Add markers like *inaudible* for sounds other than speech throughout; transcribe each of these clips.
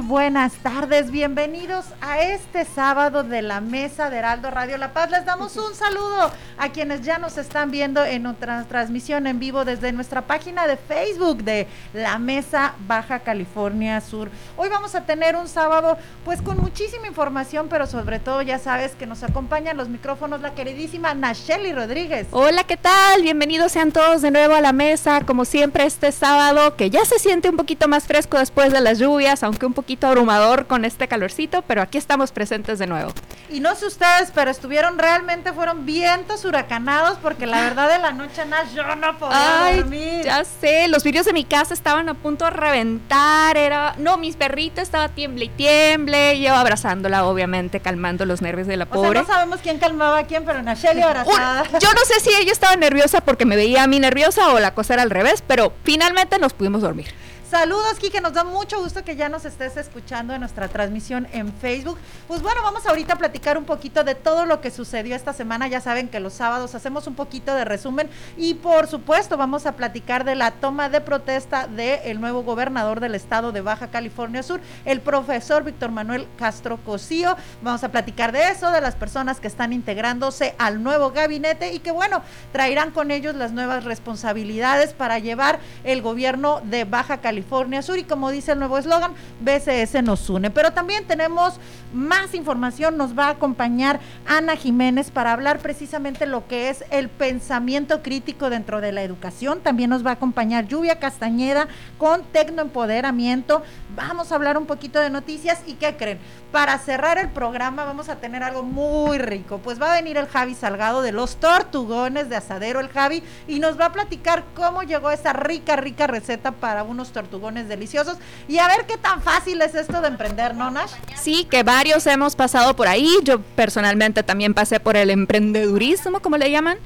Buenas tardes. Bienvenidos a este sábado de la mesa de Heraldo Radio La Paz. Les damos un saludo a quienes ya nos están viendo en nuestra transmisión en vivo desde nuestra página de Facebook de La Mesa Baja California Sur. Hoy vamos a tener un sábado pues con muchísima información, pero sobre todo ya sabes que nos acompañan los micrófonos la queridísima Nacheli Rodríguez. Hola, ¿qué tal? Bienvenidos sean todos de nuevo a la mesa, como siempre este sábado que ya se siente un poquito más fresco después de las lluvias, aunque un poquito abrumador con este calorcito, pero aquí estamos presentes de nuevo. Y no sé ustedes, pero estuvieron realmente, fueron vientos huracanados, porque la verdad de la noche, Nash, yo no podía Ay, dormir. Ya sé, los vídeos de mi casa estaban a punto de reventar, era, no, mis perritos estaba tiemble y tiemble, yo abrazándola, obviamente, calmando los nervios de la pobre. no sabemos quién calmaba a quién, pero Nacheli abrazada. yo no sé si ella estaba nerviosa porque me veía a mí nerviosa o la cosa era al revés, pero finalmente nos pudimos dormir. Saludos, Kike, nos da mucho gusto que ya nos estés escuchando en nuestra transmisión en Facebook. Pues bueno, vamos ahorita a platicar un poquito de todo lo que sucedió esta semana. Ya saben que los sábados hacemos un poquito de resumen y por supuesto vamos a platicar de la toma de protesta del nuevo gobernador del estado de Baja California Sur, el profesor Víctor Manuel Castro Cosío. Vamos a platicar de eso, de las personas que están integrándose al nuevo gabinete y que bueno, traerán con ellos las nuevas responsabilidades para llevar el gobierno de Baja California California Sur y como dice el nuevo eslogan, BCS nos une. Pero también tenemos más información, nos va a acompañar Ana Jiménez para hablar precisamente lo que es el pensamiento crítico dentro de la educación. También nos va a acompañar Lluvia Castañeda con Tecnoempoderamiento. Vamos a hablar un poquito de noticias y ¿qué creen? Para cerrar el programa vamos a tener algo muy rico. Pues va a venir el Javi Salgado de los Tortugones de Asadero, el Javi, y nos va a platicar cómo llegó esa rica, rica receta para unos tortugones deliciosos. Y a ver qué tan fácil es esto de emprender, ¿no, Nash? Sí, que varios hemos pasado por ahí. Yo personalmente también pasé por el emprendedurismo, como le llaman.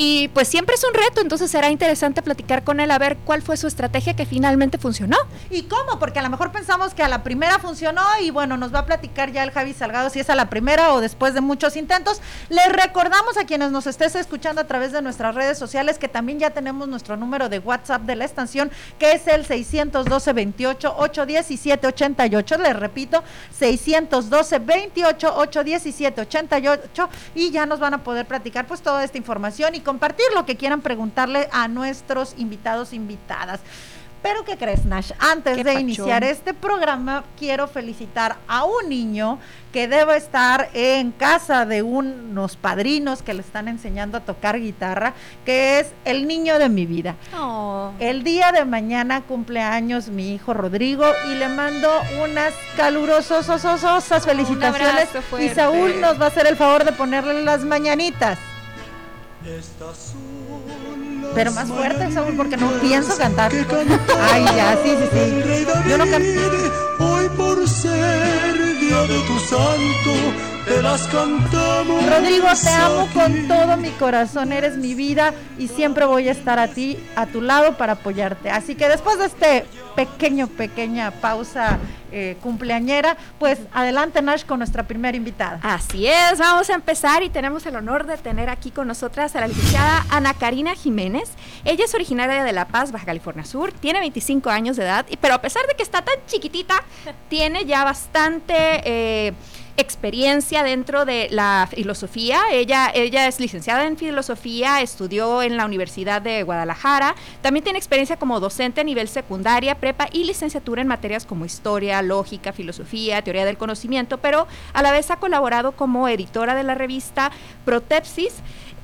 Y pues siempre es un reto, entonces será interesante platicar con él a ver cuál fue su estrategia que finalmente funcionó. ¿Y cómo? Porque a lo mejor pensamos que a la primera funcionó y bueno, nos va a platicar ya el Javi Salgado si es a la primera o después de muchos intentos. Les recordamos a quienes nos estés escuchando a través de nuestras redes sociales que también ya tenemos nuestro número de WhatsApp de la estación que es el 612 28 817 88. Les repito, 612 28 817 88 y ya nos van a poder platicar pues toda esta información y compartir lo que quieran preguntarle a nuestros invitados, invitadas. Pero ¿qué crees, Nash? Antes de iniciar este programa, quiero felicitar a un niño que debe estar en casa de unos padrinos que le están enseñando a tocar guitarra, que es el niño de mi vida. Oh. El día de mañana cumpleaños mi hijo Rodrigo y le mando unas calurosas felicitaciones. y Saúl nos va a hacer el favor de ponerle las mañanitas. Pero más fuerte, Saúl, porque no pienso cantar. Ay, ya, sí, sí, sí. Yo no canto. Hoy por ser día de tu santo las cantamos. Rodrigo, te amo con todo mi corazón, eres mi vida y siempre voy a estar a ti, a tu lado para apoyarte. Así que después de este pequeño, pequeña pausa eh, cumpleañera, pues adelante Nash con nuestra primera invitada. Así es, vamos a empezar y tenemos el honor de tener aquí con nosotras a la licenciada Ana Karina Jiménez. Ella es originaria de La Paz, Baja California Sur, tiene 25 años de edad, pero a pesar de que está tan chiquitita, tiene ya bastante... Eh, experiencia dentro de la filosofía. Ella, ella es licenciada en filosofía, estudió en la Universidad de Guadalajara. También tiene experiencia como docente a nivel secundaria, prepa y licenciatura en materias como historia, lógica, filosofía, teoría del conocimiento, pero a la vez ha colaborado como editora de la revista Protepsis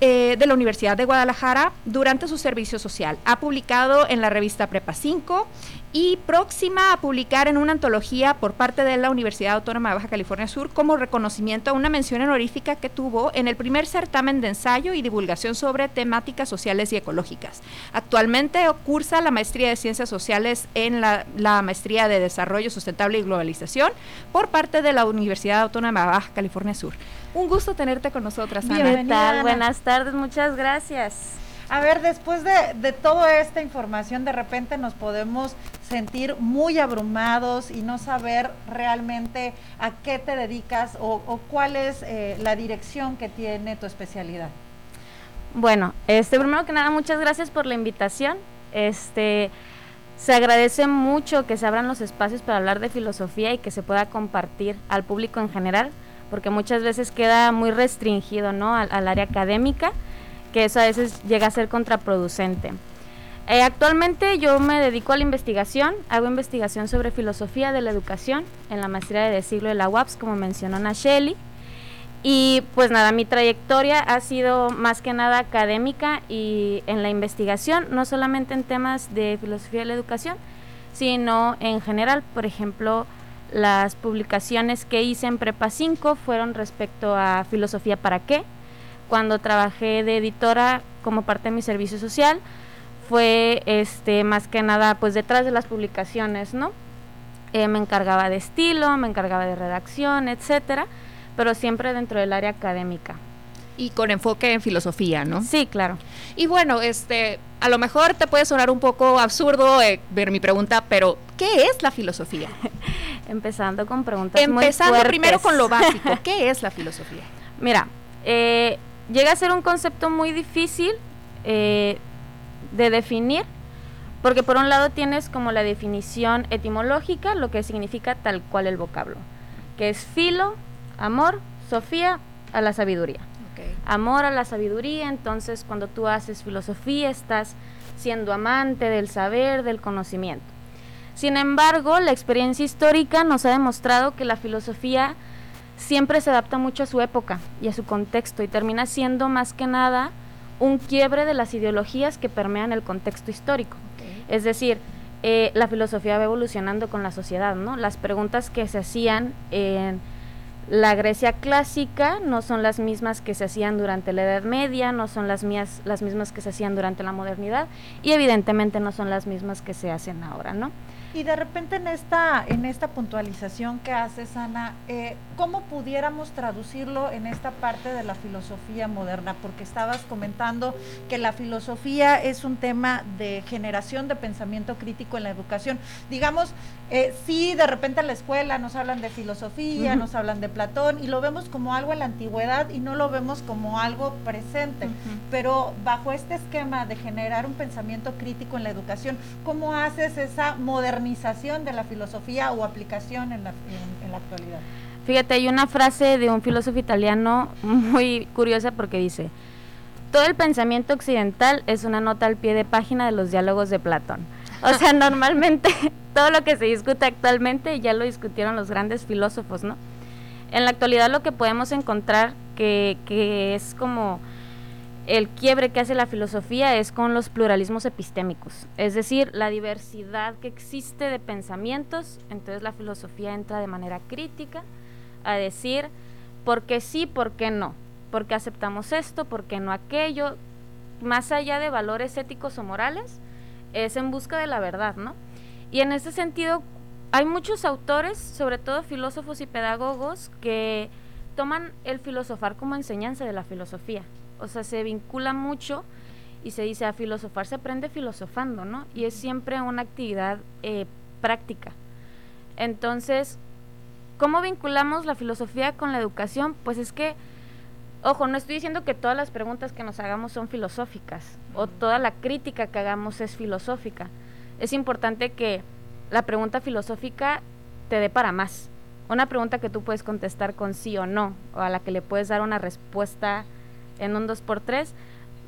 eh, de la Universidad de Guadalajara durante su servicio social. Ha publicado en la revista Prepa 5 y próxima a publicar en una antología por parte de la Universidad Autónoma de Baja California Sur como reconocimiento a una mención honorífica que tuvo en el primer certamen de ensayo y divulgación sobre temáticas sociales y ecológicas. Actualmente cursa la maestría de Ciencias Sociales en la, maestría de Desarrollo Sustentable y Globalización por parte de la Universidad Autónoma de Baja California Sur. Un gusto tenerte con nosotras, Ana. Bienvenida, Buenas tardes, muchas gracias. A ver, después de, de, toda esta información, de repente nos podemos sentir muy abrumados y no saber realmente a qué te dedicas o, cuál es eh, la dirección que tiene tu especialidad. Bueno, este, primero que nada, muchas gracias por la invitación. Este, se agradece mucho que se abran los espacios para hablar de filosofía y que se pueda compartir al público en general, porque muchas veces queda muy restringido ¿no? al área académica que eso a veces llega a ser contraproducente. Eh, actualmente yo me dedico a la investigación, hago investigación sobre filosofía de la educación en la maestría de siglo de la UAPS, como mencionó Nacheli. Y pues nada, mi trayectoria ha sido más que nada académica y en la investigación, no solamente en temas de filosofía de la educación, sino en general, por ejemplo, las publicaciones que hice en Prepa 5 fueron respecto a filosofía para qué, cuando trabajé de editora como parte de mi servicio social fue este más que nada pues detrás de las publicaciones, ¿no? Eh, me encargaba de estilo, me encargaba de redacción, etcétera, pero siempre dentro del área académica. Y con enfoque en filosofía, ¿no? Sí, claro. Y bueno, este, a lo mejor te puede sonar un poco absurdo eh, ver mi pregunta, pero ¿qué es la filosofía? *laughs* Empezando con preguntas Empezando primero con lo básico, *laughs* ¿qué es la filosofía? Mira, eh, llega a ser un concepto muy difícil eh, de definir, porque por un lado tienes como la definición etimológica, lo que significa tal cual el vocablo, que es filo, amor, sofía, a la sabiduría. Amor a la sabiduría, entonces cuando tú haces filosofía estás siendo amante del saber, del conocimiento. Sin embargo, la experiencia histórica nos ha demostrado que la filosofía siempre se adapta mucho a su época y a su contexto y termina siendo más que nada un quiebre de las ideologías que permean el contexto histórico. Es decir, eh, la filosofía va evolucionando con la sociedad, ¿no? Las preguntas que se hacían en la Grecia clásica no son las mismas que se hacían durante la Edad Media, no son las, mías, las mismas que se hacían durante la modernidad y evidentemente no son las mismas que se hacen ahora, ¿no? Y de repente en esta, en esta puntualización que haces, Ana, eh, ¿cómo pudiéramos traducirlo en esta parte de la filosofía moderna? Porque estabas comentando que la filosofía es un tema de generación de pensamiento crítico en la educación. Digamos, eh, sí, de repente en la escuela nos hablan de filosofía, nos hablan de Platón y lo vemos como algo en la antigüedad y no lo vemos como algo presente. Pero bajo este esquema de generar un pensamiento crítico en la educación, ¿cómo haces esa de la filosofía o aplicación en la, en, la actualidad. Fíjate, hay una frase de un filósofo italiano muy curiosa porque dice, todo el pensamiento occidental es una nota al pie de página de los diálogos de Platón. O sea, *laughs* normalmente todo lo que se discute actualmente ya lo discutieron los grandes filósofos, ¿no? En la actualidad lo que podemos encontrar que, que es como el quiebre que hace la filosofía es con los pluralismos epistémicos, es decir, la diversidad que existe de pensamientos, entonces la filosofía entra de manera crítica a decir por qué sí, por qué no, por qué aceptamos esto, por qué no aquello, más allá de valores éticos o morales, es en busca de la verdad, ¿no? Y en ese sentido, hay muchos autores, sobre todo filósofos y pedagogos, que toman el filosofar como enseñanza de la filosofía o sea, se vincula mucho y se dice a filosofar se aprende filosofando, ¿no? Y es siempre una actividad eh, práctica. Entonces, ¿cómo vinculamos la filosofía con la educación? Pues es que, ojo, no estoy diciendo que todas las preguntas que nos hagamos son filosóficas o toda la crítica que hagamos es filosófica. Es importante que la pregunta filosófica te dé para más. Una pregunta que tú puedes contestar con sí o no, o a la que le puedes dar una respuesta en un 2x3,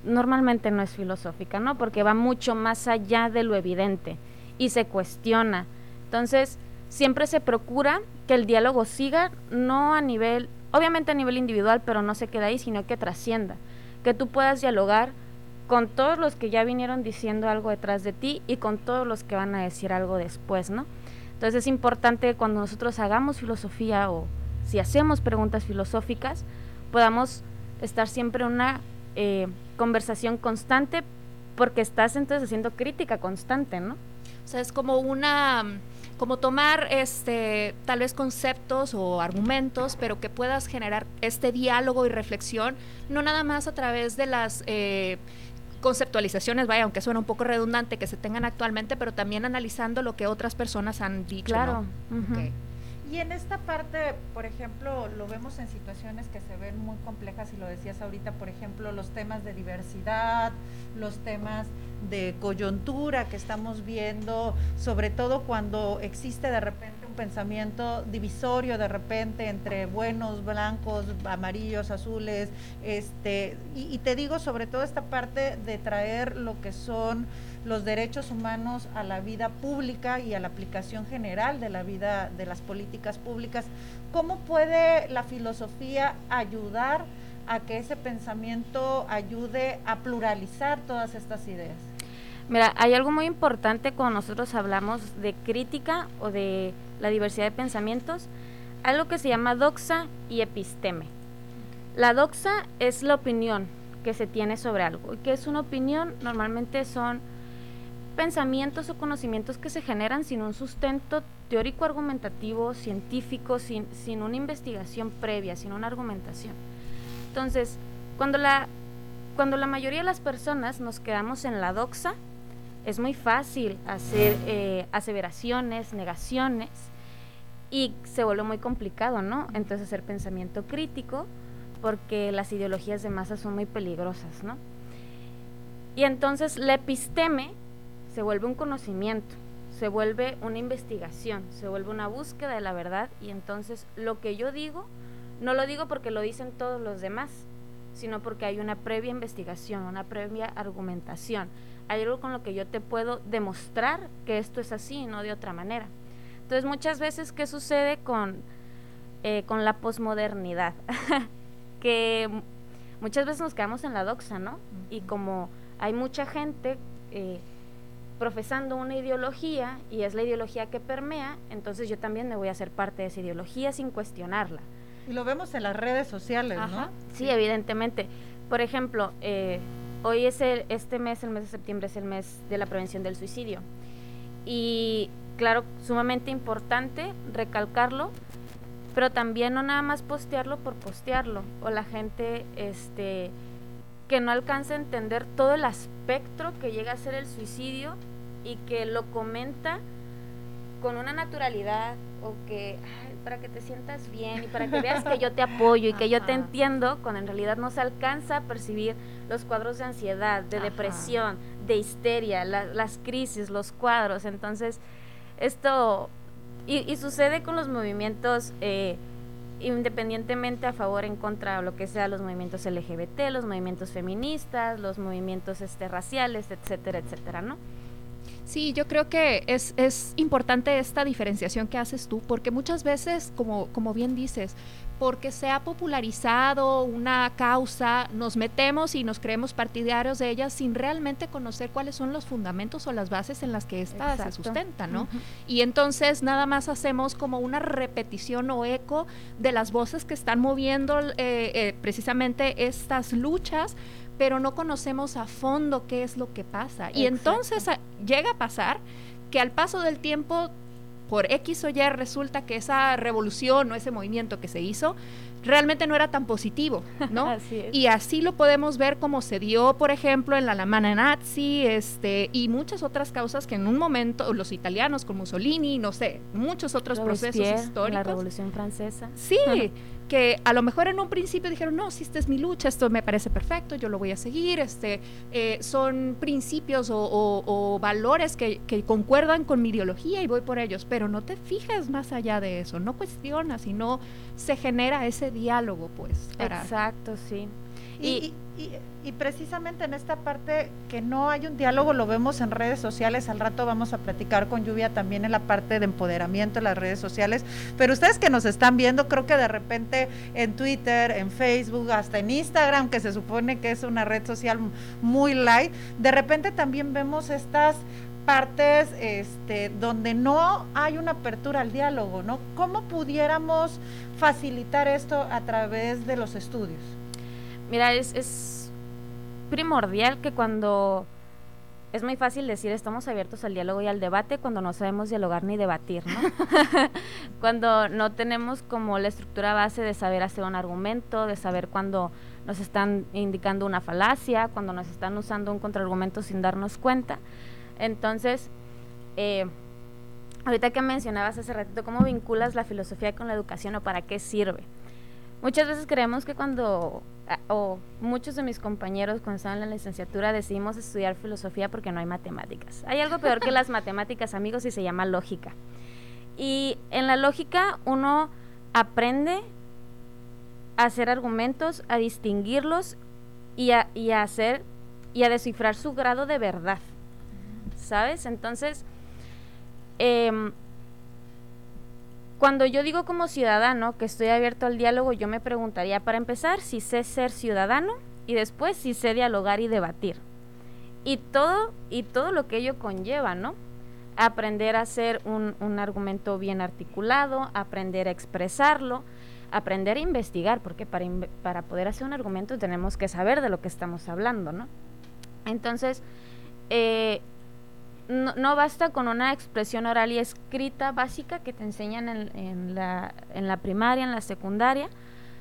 normalmente no es filosófica, ¿no? Porque va mucho más allá de lo evidente y se cuestiona. Entonces, siempre se procura que el diálogo siga, no a nivel, obviamente a nivel individual, pero no se quede ahí, sino que trascienda, que tú puedas dialogar con todos los que ya vinieron diciendo algo detrás de ti y con todos los que van a decir algo después, ¿no? Entonces es importante cuando nosotros hagamos filosofía o si hacemos preguntas filosóficas, podamos estar siempre en una eh, conversación constante porque estás entonces haciendo crítica constante, ¿no? O sea, es como una como tomar este tal vez conceptos o argumentos, pero que puedas generar este diálogo y reflexión, no nada más a través de las eh, conceptualizaciones, vaya, aunque suena un poco redundante que se tengan actualmente, pero también analizando lo que otras personas han dicho. Claro. Y en esta parte, por ejemplo, lo vemos en situaciones que se ven muy complejas y lo decías ahorita, por ejemplo, los temas de diversidad, los temas de coyuntura que estamos viendo, sobre todo cuando existe de repente un pensamiento divisorio de repente entre buenos, blancos, amarillos, azules, este, y, y te digo sobre todo esta parte de traer lo que son los derechos humanos a la vida pública y a la aplicación general de la vida de las políticas públicas. ¿Cómo puede la filosofía ayudar a que ese pensamiento ayude a pluralizar todas estas ideas? Mira, hay algo muy importante cuando nosotros hablamos de crítica o de la diversidad de pensamientos, algo que se llama doxa y episteme. La doxa es la opinión que se tiene sobre algo. ¿Y qué es una opinión? Normalmente son pensamientos o conocimientos que se generan sin un sustento teórico argumentativo, científico, sin, sin una investigación previa, sin una argumentación. Entonces, cuando la, cuando la mayoría de las personas nos quedamos en la doxa, es muy fácil hacer eh, aseveraciones, negaciones, y se vuelve muy complicado, ¿no? Entonces hacer pensamiento crítico, porque las ideologías de masa son muy peligrosas, ¿no? Y entonces la episteme se vuelve un conocimiento, se vuelve una investigación, se vuelve una búsqueda de la verdad y entonces lo que yo digo, no lo digo porque lo dicen todos los demás, sino porque hay una previa investigación, una previa argumentación. Hay algo con lo que yo te puedo demostrar que esto es así y no de otra manera. Entonces muchas veces, ¿qué sucede con, eh, con la posmodernidad? *laughs* que muchas veces nos quedamos en la doxa, ¿no? Y como hay mucha gente... Eh, profesando una ideología y es la ideología que permea, entonces yo también me voy a hacer parte de esa ideología sin cuestionarla. Y lo vemos en las redes sociales, ¿no? Sí, evidentemente. Por ejemplo, eh, hoy es el, este mes, el mes de septiembre, es el mes de la prevención del suicidio. Y claro, sumamente importante recalcarlo, pero también no nada más postearlo por postearlo, o la gente este, que no alcanza a entender todo el espectro que llega a ser el suicidio y que lo comenta con una naturalidad o que para que te sientas bien y para que veas que yo te apoyo y que yo te *laughs* entiendo, cuando en realidad no se alcanza a percibir los cuadros de ansiedad, de depresión, de histeria, las crisis, los cuadros. Entonces, esto, y, y sucede con los movimientos eh, independientemente a favor, en contra, o lo que sea, los movimientos LGBT, los movimientos feministas, los movimientos este, raciales, etcétera, etcétera, ¿no? Sí, yo creo que es, es, importante esta diferenciación que haces tú, porque muchas veces, como, como bien dices, porque se ha popularizado una causa, nos metemos y nos creemos partidarios de ella sin realmente conocer cuáles son los fundamentos o las bases en las que ésta se sustenta, ¿no? Y entonces nada más hacemos como una repetición o eco de las voces que están moviendo eh, eh, precisamente estas luchas, pero no conocemos a fondo qué es lo que pasa. Y entonces llega a pasar que al paso del tiempo por X o Y resulta que esa revolución o ese movimiento que se hizo realmente no era tan positivo, ¿no? *laughs* Y así lo podemos ver como se dio, por ejemplo, en la Alemania nazi, este, y muchas otras causas que en un momento, los italianos con Mussolini, no sé, muchos otros procesos históricos. La Revolución Francesa. Sí, *laughs* que a lo mejor en un principio dijeron, no, si esta es mi lucha, esto me parece perfecto, yo lo voy a seguir, este, eh, son principios o, valores que, concuerdan con mi ideología y voy por ellos, pero no te fijas más allá de eso, no cuestionas y no se genera ese diálogo, pues. Exacto, sí. Y, y, precisamente en esta parte que no hay un diálogo, lo vemos en redes sociales, al rato vamos a platicar con Lluvia también en la parte de empoderamiento en las redes sociales, pero ustedes que nos están viendo, creo que de repente en Twitter, en Facebook, hasta en Instagram, que se supone que es una red social muy light, de repente también vemos estas partes este, donde no hay una apertura al diálogo, ¿no? ¿Cómo pudiéramos facilitar esto a través de los estudios? Mira, es, es primordial que cuando es muy fácil decir estamos abiertos al diálogo y al debate cuando no sabemos dialogar ni debatir, ¿no? *laughs* cuando no tenemos como la estructura base de saber hacer un argumento, de saber cuando nos están indicando una falacia, cuando nos están usando un contraargumento sin darnos cuenta. Entonces, eh, ahorita que mencionabas hace ratito, ¿cómo vinculas la filosofía con la educación o para qué sirve? Muchas veces creemos que cuando, o muchos de mis compañeros cuando estaban en la licenciatura decidimos estudiar filosofía porque no hay matemáticas. Hay algo peor que las *laughs* matemáticas, amigos, y se llama lógica. Y en la lógica uno aprende a hacer argumentos, a distinguirlos y a, y a hacer y a descifrar su grado de verdad. ¿sabes? Entonces, em, cuando yo digo como ciudadano que estoy abierto al diálogo, yo me preguntaría, para empezar, si sé ser ciudadano y después si sé dialogar y debatir. Y todo, y todo lo que ello conlleva, ¿no? Aprender a hacer un, un argumento bien articulado, aprender a expresarlo, aprender a investigar, porque para, para poder hacer un argumento tenemos que saber de lo que estamos hablando, ¿no? Entonces, eh, no, basta con una expresión oral y escrita básica que te enseñan en, la, en la primaria, en la secundaria,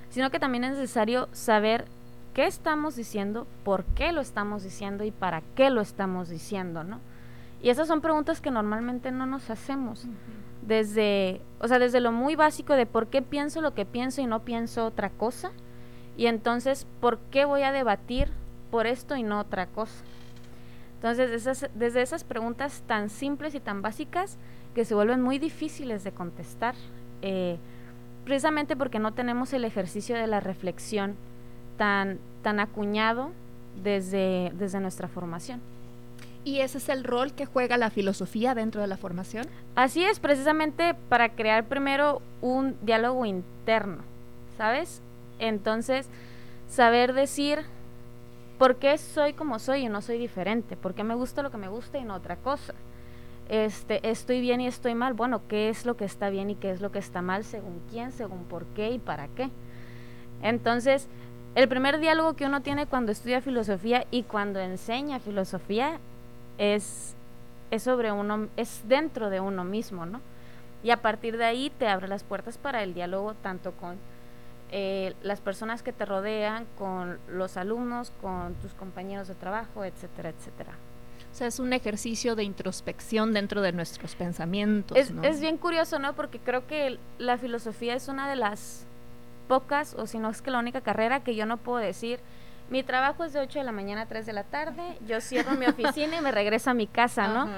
sino que también es necesario saber qué estamos diciendo, por qué lo estamos diciendo y para qué lo estamos diciendo, ¿no? Y esas son preguntas que normalmente no nos hacemos. Desde, o sea, desde lo muy básico de por qué pienso lo que pienso y no pienso otra cosa. Y entonces, ¿por qué voy a debatir por esto y no otra cosa? Entonces, desde esas preguntas tan simples y tan básicas que se vuelven muy difíciles de contestar, eh, precisamente porque no tenemos el ejercicio de la reflexión tan, tan acuñado desde, desde nuestra formación. ¿Y ese es el rol que juega la filosofía dentro de la formación? Así es, precisamente para crear primero un diálogo interno, ¿sabes? Entonces, saber decir ¿Por qué soy como soy y no soy diferente? ¿Por qué me gusta lo que me gusta y no otra cosa? Este, estoy bien y estoy mal. Bueno, ¿qué es lo que está bien y qué es lo que está mal? ¿Según quién? ¿Según por qué y para qué? Entonces, el primer diálogo que uno tiene cuando estudia filosofía y cuando enseña filosofía es, es sobre uno, es dentro de uno mismo, ¿no? Y a partir de ahí te abre las puertas para el diálogo tanto con eh, las personas que te rodean, con los alumnos, con tus compañeros de trabajo, etcétera, etcétera. O sea, es un ejercicio de introspección dentro de nuestros pensamientos. Es, es bien curioso, ¿no? Porque creo que la filosofía es una de las pocas, o si no es que la única carrera que yo no puedo decir, mi trabajo es de 8 de la mañana a 3 de la tarde, yo cierro mi *laughs* oficina y me regreso a mi casa, ¿no?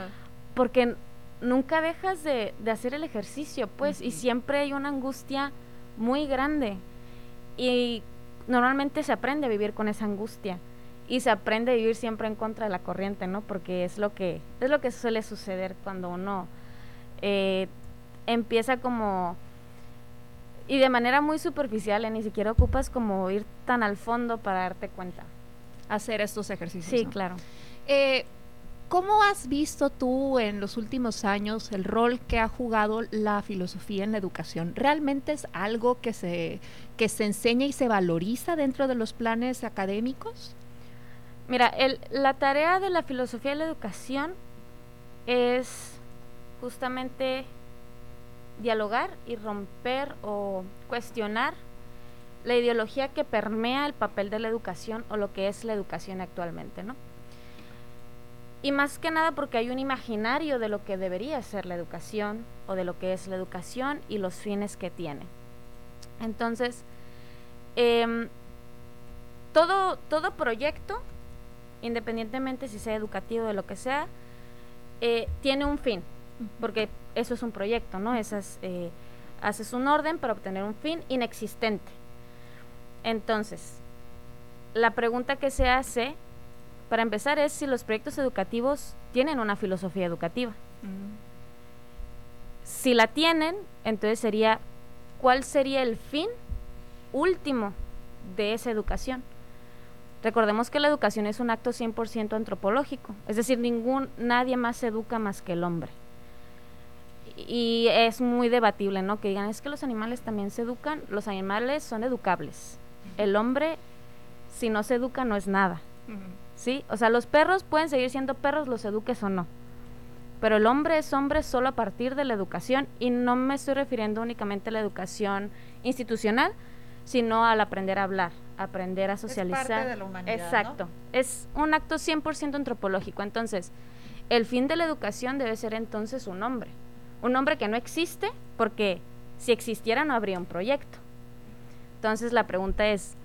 Porque nunca dejas de, de, hacer el ejercicio, pues, y siempre hay una angustia muy grande. Y normalmente se aprende a vivir con esa angustia y se aprende a vivir siempre en contra de la corriente, ¿no? Porque es lo que es lo que suele suceder cuando uno eh, empieza como y de manera muy superficial, ¿eh? ni siquiera ocupas como ir tan al fondo para darte cuenta. Hacer estos ejercicios. Sí, claro. Eh, ¿Cómo has visto tú en los últimos años el rol que ha jugado la filosofía en la educación? ¿Realmente es algo que se, que se enseña y se valoriza dentro de los planes académicos? Mira, la tarea de la filosofía de la educación es justamente dialogar y romper o cuestionar la ideología que permea el papel de la educación o lo que es la educación actualmente, ¿no? Y más que nada porque hay un imaginario de lo que debería ser la educación o de lo que es la educación y los fines que tiene. Entonces, em, todo, todo proyecto, independientemente si sea educativo o de lo que sea, eh, tiene un fin, porque eso es un proyecto, ¿no? Esas, eh, haces un orden para obtener un fin inexistente. Entonces, la pregunta que se hace, para empezar, es si los proyectos educativos tienen una filosofía educativa. Si la tienen, entonces sería, ¿cuál sería el fin último de esa educación? Recordemos que la educación es un acto 100% antropológico, es decir, ningún, nadie más se educa más que el hombre. Y es muy debatible, ¿no? Que digan, es que los animales también se educan, los animales son educables. El hombre, si no se educa, no es nada. ¿Sí? O sea, los perros pueden seguir siendo perros, los eduques o no. Pero el hombre es hombre solo a partir de la educación y no me estoy refiriendo únicamente a la educación institucional, sino al aprender a hablar, aprender a socializar. Es parte de la humanidad, Exacto. Es un acto 100% antropológico. Entonces, el fin de la educación debe ser entonces un hombre. Un hombre que no existe porque si existiera no habría un proyecto. Entonces, la pregunta es,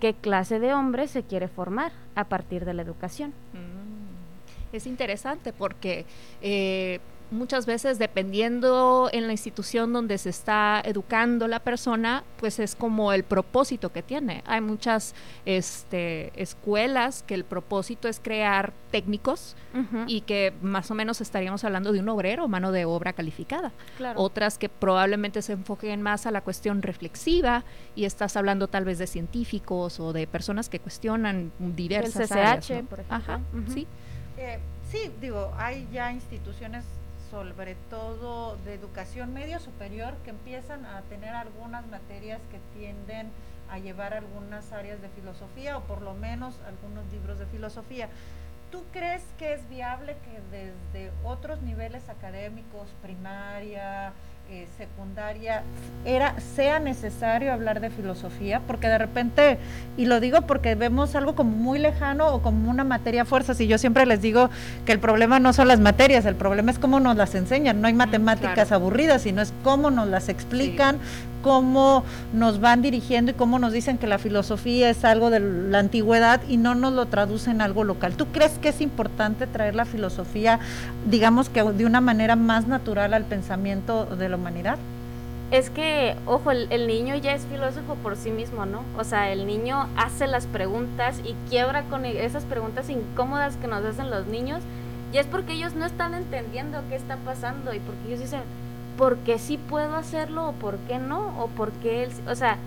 ¿qué clase de hombre se quiere formar a partir de la educación? Mm. Es interesante porque eh, muchas veces dependiendo en la institución donde se está educando la persona, pues es como el propósito que tiene. Hay muchas este, escuelas que el propósito es crear técnicos y que más o menos estaríamos hablando de un obrero, mano de obra calificada. Otras que probablemente se enfoquen más a la cuestión reflexiva y estás hablando tal vez de científicos o de personas que cuestionan diversas áreas. por ejemplo. sí. Eh, sí, digo, hay ya instituciones sobre todo de educación medio superior, que empiezan a tener algunas materias que tienden a llevar algunas áreas de filosofía o por lo menos algunos libros de filosofía. ¿Tú crees que es viable que desde otros niveles académicos, primaria, eh, secundaria era sea necesario hablar de filosofía porque de repente y lo digo porque vemos algo como muy lejano o como una materia fuerza y yo siempre les digo que el problema no son las materias el problema es cómo nos las enseñan. No hay matemáticas aburridas sino es cómo nos las explican cómo nos van dirigiendo y cómo nos dicen que la filosofía es algo de la antigüedad y no nos lo traducen en algo local. ¿Tú crees que es importante traer la filosofía, digamos que de una manera más natural al pensamiento de la humanidad? Es que, ojo, el, el, niño ya es filósofo por sí mismo, ¿no? O sea, el niño hace las preguntas y quiebra con e, esas preguntas incómodas que nos hacen los niños. Y es porque ellos no están entendiendo qué está pasando y porque ellos dicen, por qué sí puedo hacerlo o por qué no, o por qué él, o sea,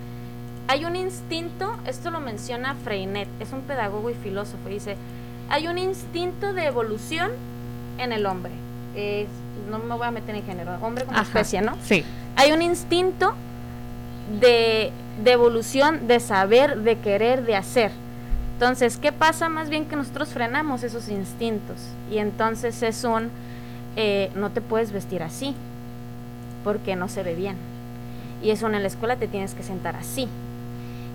hay un instinto, esto lo menciona Freinet, es un pedagogo y filósofo, dice, hay un instinto de evolución en el hombre. no me voy a meter en género, hombre como especie, ¿no? Sí. Hay un instinto de, de evolución, de saber, de querer, de hacer. Entonces, ¿qué pasa? Más bien que nosotros frenamos esos instintos y entonces es un, eh, no te puedes vestir así, porque no se ve bien. Y eso en la escuela te tienes que sentar así.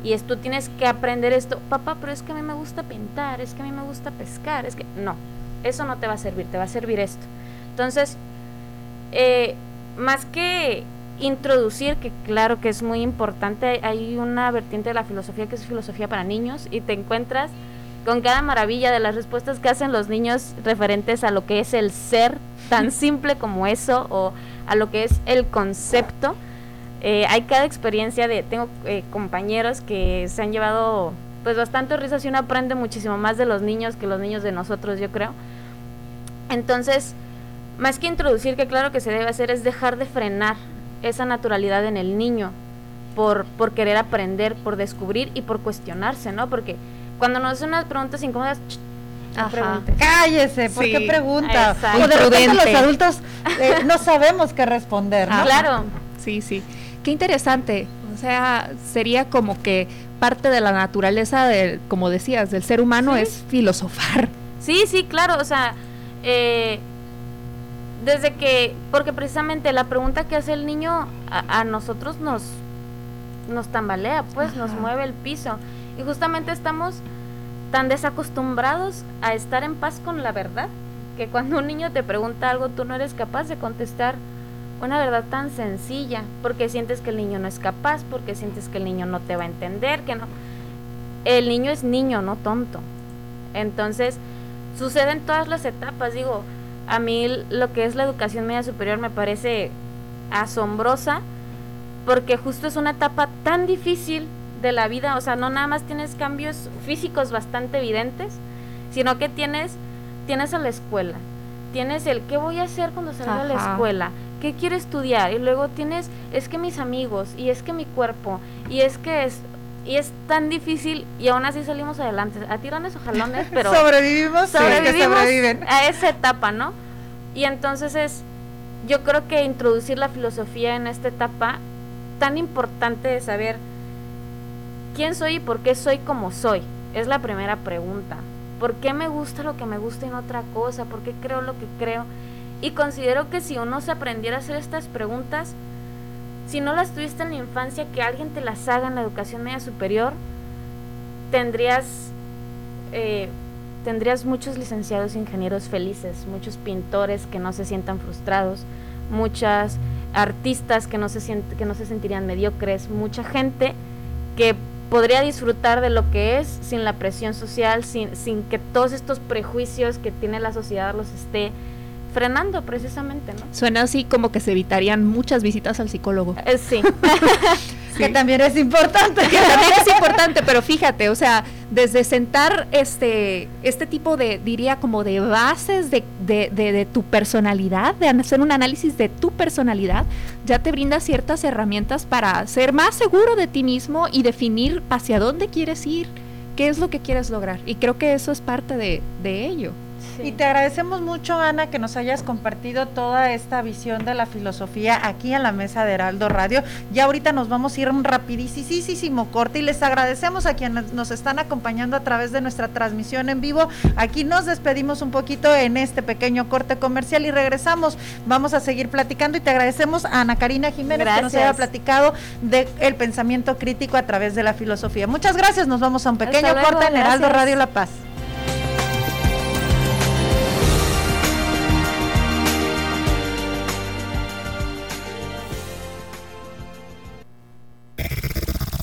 Y es, tú tienes que aprender esto, papá, pero es que a mí me gusta pintar, es que a mí me gusta pescar, es que no, eso no te va a servir, te va a servir esto. Entonces, eh, más que introducir, que claro que es muy importante, hay una vertiente de la filosofía que es filosofía para niños y te encuentras con cada maravilla de las respuestas que hacen los niños referentes a lo que es el ser, tan *laughs* simple como eso, o a lo que es el concepto. Eh, hay cada experiencia de, tengo eh, compañeros que se han llevado pues bastante risas y uno aprende muchísimo más de los niños que los niños de nosotros, yo creo. Entonces, más que introducir, que claro que se debe hacer, es dejar de frenar esa naturalidad en el niño por, por querer aprender, por descubrir y por cuestionarse, ¿no? Porque cuando nos hacen unas preguntas incómodas, Cállese, ¿por qué pregunta? O de repente los adultos eh, *laughs* no sabemos qué responder, ¿no? claro. Sí, sí. Qué interesante. O sea, sería como que parte de la naturaleza, de, como decías, del ser humano es filosofar. Sí, sí, claro. O sea, eh, desde que, porque precisamente la pregunta que hace el niño a, nosotros nos, nos tambalea, pues nos mueve el piso. Y justamente estamos tan desacostumbrados a estar en paz con la verdad que cuando un niño te pregunta algo tú no eres capaz de contestar una verdad tan sencilla porque sientes que el niño no es capaz, porque sientes que el niño no te va a entender, que no. El niño es niño, no tonto. Entonces, sucede en todas las etapas. Digo, a mí lo que es la educación media superior me parece asombrosa porque justo es una etapa tan difícil de la vida, o sea, no nada más tienes cambios físicos bastante evidentes, sino que tienes, tienes a la escuela, tienes el qué voy a hacer cuando salga de la escuela, qué quiero estudiar, y luego tienes, es que mis amigos, y es que mi cuerpo, y es que es, y es tan difícil, y aún así salimos adelante, a tirones o jalones, *laughs* pero sobrevivimos, que sobrevivimos a esa etapa, ¿no? Y entonces es, yo creo que introducir la filosofía en esta etapa tan importante de saber quién soy y por qué soy como soy, es la primera pregunta. ¿Por qué me gusta lo que me gusta y otra cosa? ¿Por qué creo lo que creo? Y considero que si uno se aprendiera a hacer estas preguntas, si no las tuviste en la infancia, que alguien te las haga en la educación media superior, tendrías eh, tendrías muchos licenciados ingenieros felices, muchos pintores que no se sientan frustrados, muchas artistas que no se que no se sentirían mediocres, mucha gente que podría disfrutar de lo que es sin la presión social, sin, sin que todos estos prejuicios que tiene la sociedad los esté frenando precisamente, ¿no? Suena así como que se evitarían muchas visitas al psicólogo. Eh, sí. *laughs* Que también es importante. que también es importante, pero fíjate, o sea, desde sentar este, este tipo de, diría como de bases de, de, de- de tu personalidad, de hacer un análisis de tu personalidad, ya te brinda ciertas herramientas para ser más seguro de ti mismo y definir hacia dónde quieres ir, qué es lo que quieres lograr. Y creo que eso es parte de, de ello. Y te agradecemos mucho, Ana, que nos hayas compartido toda esta visión de la filosofía aquí en la mesa de Heraldo Radio. Ya ahorita nos vamos a ir un rapidísimo corte y les agradecemos a quienes nos están acompañando a través de nuestra transmisión en vivo. Aquí nos despedimos un poquito en este pequeño corte comercial y regresamos. Vamos a seguir platicando y te agradecemos a Ana Karina Jiménez que nos haya platicado del pensamiento crítico a través de la filosofía. Muchas gracias, nos vamos a un pequeño luego, corte en Heraldo gracias. Radio La Paz.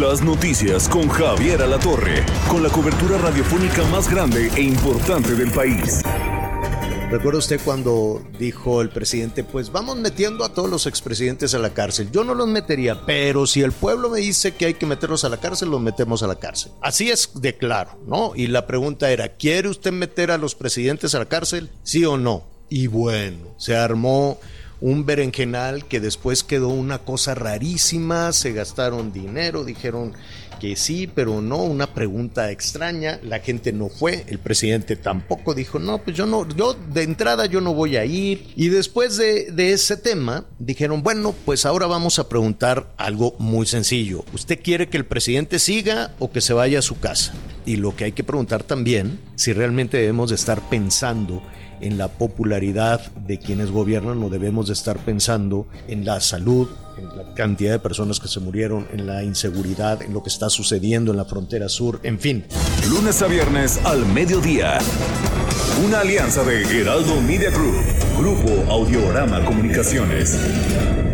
Las noticias con Javier Alatorre, con la cobertura radiofónica más grande e importante del país. ¿Recuerda usted cuando dijo el presidente, pues vamos metiendo a todos los expresidentes a la cárcel? Yo no los metería, pero si el pueblo me dice que hay que meterlos a la cárcel, los metemos a la cárcel. Así es de claro, ¿no? Y la pregunta era, ¿quiere usted meter a los presidentes a la cárcel? ¿Sí o no? Y bueno, se armó un berenjenal que después quedó una cosa rarísima, se gastaron dinero, dijeron que sí, pero no, una pregunta extraña, la gente no fue, el presidente tampoco dijo, no, pues yo no, yo de entrada yo no voy a ir. Y después de, de ese tema, dijeron, bueno, pues ahora vamos a preguntar algo muy sencillo. ¿Usted quiere que el presidente siga o que se vaya a su casa? Y lo que hay que preguntar también, si realmente debemos de estar pensando en la popularidad de quienes gobiernan o debemos de estar pensando en la salud, en la cantidad de personas que se murieron, en la inseguridad, en lo que está sucediendo en la frontera sur, en fin. Lunes a viernes al mediodía. Una alianza de Heraldo Media Group, Grupo Audiorama Comunicaciones.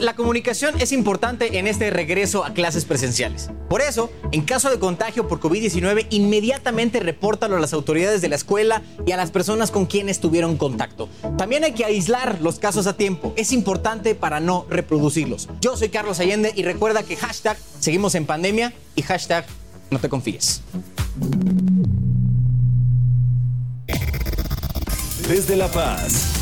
La comunicación es importante en este regreso a clases presenciales. Por eso, en caso de contagio por COVID-19, inmediatamente repórtalo a las autoridades de la escuela y a las personas con quienes tuvieron contacto. También hay que aislar los casos a tiempo. Es importante para no reproducirlos. Yo soy Carlos Allende y recuerda que hashtag seguimos en pandemia y hashtag no te confíes. Desde La Paz,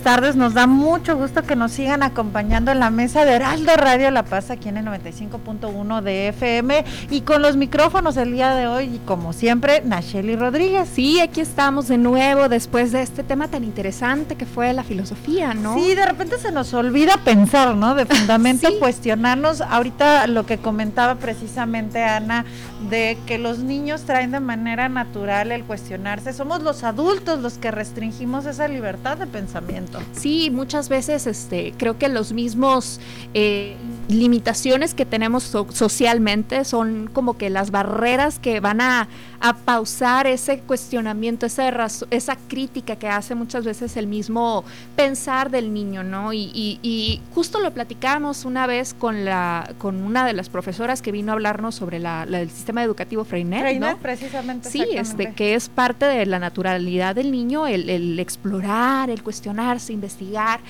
Buenas tardes, nos da mucho gusto que nos sigan acompañando en la mesa de Heraldo Radio La Paz aquí en el 95.1 de FM y con los micrófonos el día de hoy y como siempre Nacheli Rodríguez. Sí, aquí estamos de nuevo después de este tema tan interesante que fue la filosofía, ¿no? Sí, de repente se nos olvida pensar, ¿no? De fundamento, *laughs* Sí. cuestionarnos. Ahorita lo que comentaba precisamente Ana, de que los niños traen de manera natural el cuestionarse. Somos los adultos los que restringimos esa libertad de pensamiento. Sí, muchas veces este, creo que los mismos eh, limitaciones que tenemos so- socialmente son como que las barreras que van a, a pausar ese cuestionamiento, esa, esa crítica que hace muchas veces el mismo pensar del niño, ¿no? Y, y- y justo lo platicamos una vez con, la, con una de las profesoras que vino a hablarnos sobre la- la- el sistema educativo Freinet, Freinet, ¿no? precisamente. Sí, este, que es parte de la naturalidad del niño, el, el explorar, el cuestionarse, investigar,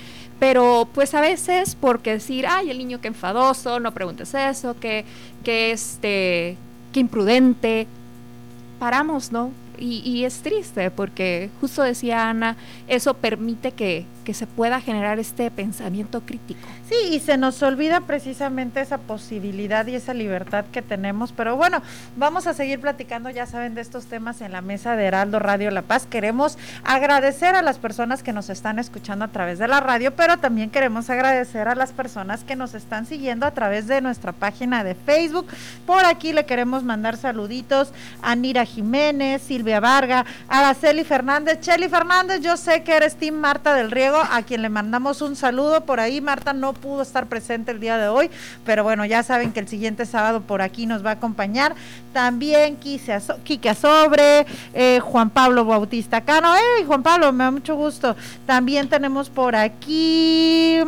pero pues a veces porque decir, ay, el niño que enfadoso, no preguntes eso, que, que este, que imprudente, paramos, ¿no? Y, y es triste porque justo decía Ana, eso permite que, que se pueda generar este pensamiento crítico. Sí, y se nos olvida precisamente esa posibilidad y esa libertad que tenemos. Pero bueno, vamos a seguir platicando, ya saben, de estos temas en la mesa de Heraldo Radio La Paz. Queremos agradecer a las personas que nos están escuchando a través de la radio, pero también queremos agradecer a las personas que nos están siguiendo a través de nuestra página de Facebook. Por aquí le queremos mandar saluditos a Nira Jiménez, Silvia Varga, Araceli Fernández. Cheli Fernández, yo sé que eres Team Marta del Riego, a quien le mandamos un saludo por ahí. Marta no pudo estar presente el día de hoy, pero bueno, ya saben que el siguiente sábado por aquí nos va a acompañar. También Quique Asobre, eh, Juan Pablo Bautista Cano. ¡Hey, Juan Pablo! Me da mucho gusto. También tenemos por aquí.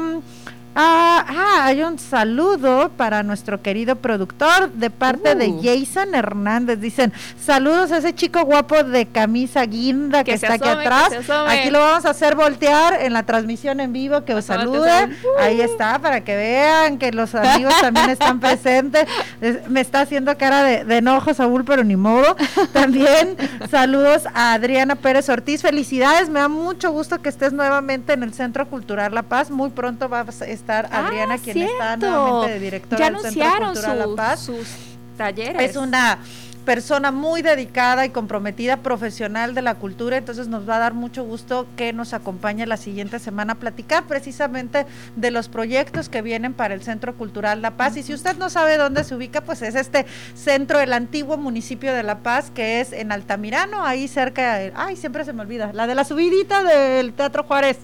Ah, ah, hay un saludo para nuestro querido productor de parte de Uh. Jason Hernández. Dicen, saludos a ese chico guapo de camisa guinda que, está aquí asome, atrás. Aquí lo vamos a hacer voltear en la transmisión en vivo, que os Asómate, salude. asómate. Ahí está, para que vean que los amigos también están *laughs* presentes. Es- Me está haciendo cara de, de enojo, Saúl, pero ni modo. También saludos a Adriana Pérez Ortiz. Felicidades, me da mucho gusto que estés nuevamente en el Centro Cultural La Paz. Muy pronto va a estar Adriana, Ah, quien está nuevamente de directora Ya del Centro Cultural La Paz. sus talleres. Es una persona muy dedicada y comprometida profesional de la cultura, entonces nos va a dar mucho gusto que nos acompañe la siguiente semana a platicar precisamente de los proyectos que vienen para el Centro Cultural La Paz. Y si usted no sabe dónde se ubica, pues es este centro del antiguo municipio de La Paz, que es en Altamirano, ahí cerca, de- ay, siempre se me olvida, la de la subidita del Teatro Juárez.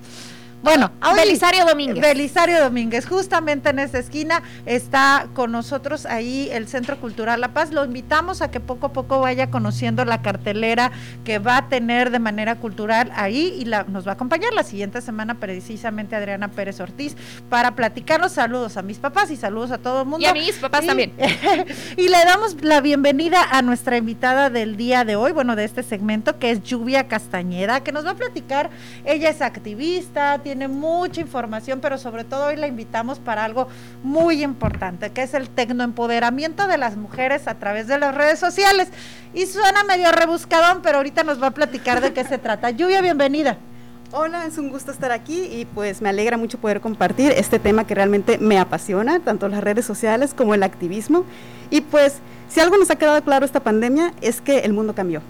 Bueno, Ah, Belisario Domínguez. Belisario Domínguez, justamente en esa esquina está con nosotros ahí el Centro Cultural La Paz. Lo invitamos a que poco a poco vaya conociendo la cartelera que va a tener de manera cultural ahí y la, nos va a acompañar la siguiente semana precisamente Adriana Pérez Ortiz para platicarnos. Saludos a mis papás y saludos a todo el mundo. Y a mis papás Y- también. *laughs* y le damos la bienvenida a nuestra invitada del día de hoy, bueno, de este segmento, que es Lluvia Castañeda, que nos va a platicar. Ella es activista, tiene mucha información, pero sobre todo hoy la invitamos para algo muy importante, que es el tecnoempoderamiento de las mujeres a través de las redes sociales. Y suena medio rebuscadón, pero ahorita nos va a platicar de qué se trata. Lluvia, bienvenida. Hola, es un gusto estar aquí y pues me alegra mucho poder compartir este tema que realmente me apasiona, tanto las redes sociales como el activismo. Y pues si algo nos ha quedado claro esta pandemia es que el mundo cambió.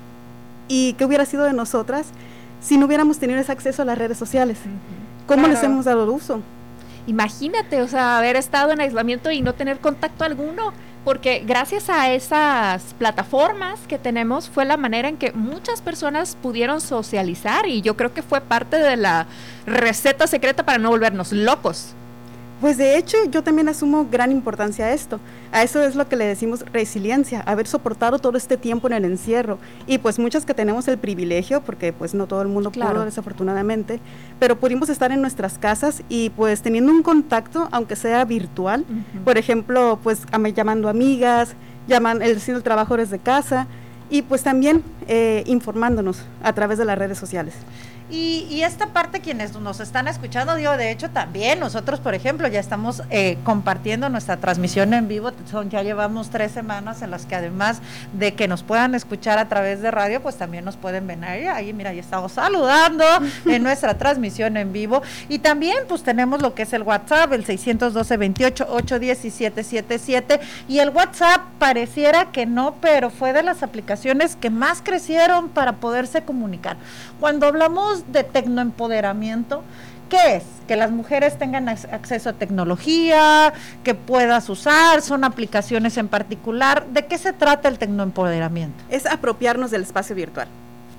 ¿Y qué hubiera sido de nosotras si no hubiéramos tenido ese acceso a las redes sociales? ¿Cómo les hemos dado uso? Imagínate, o sea, haber estado en aislamiento y no tener contacto alguno, porque gracias a esas plataformas que tenemos fue la manera en que muchas personas pudieron socializar y yo creo que fue parte de la receta secreta para no volvernos locos. Pues de hecho yo también asumo gran importancia a esto. A eso es lo que le decimos resiliencia, haber soportado todo este tiempo en el encierro. Y pues muchas que tenemos el privilegio, porque pues no todo el mundo Claro. pudo desafortunadamente, pero pudimos estar en nuestras casas y pues teniendo un contacto, aunque sea virtual, por ejemplo, pues am- llamando amigas, llaman, el, haciendo el trabajo desde casa y pues también eh, informándonos a través de las redes sociales. Y, y esta parte, quienes nos están escuchando, digo, de hecho también nosotros, por ejemplo, ya estamos eh, compartiendo nuestra transmisión en vivo, son ya llevamos tres semanas en las que además de que nos puedan escuchar a través de radio, pues también nos pueden ahí, ahí mira, ya estamos saludando *laughs* en nuestra transmisión en vivo. Y también pues tenemos lo que es el WhatsApp, el 612 28 817 77 y el WhatsApp pareciera que no, pero fue de las aplicaciones que más crecieron para poderse comunicar. Cuando hablamos de tecnoempoderamiento, ¿qué es? Que las mujeres tengan ac- acceso a tecnología, que puedas usar, son aplicaciones en particular. ¿De qué se trata el tecnoempoderamiento? es apropiarnos del espacio virtual,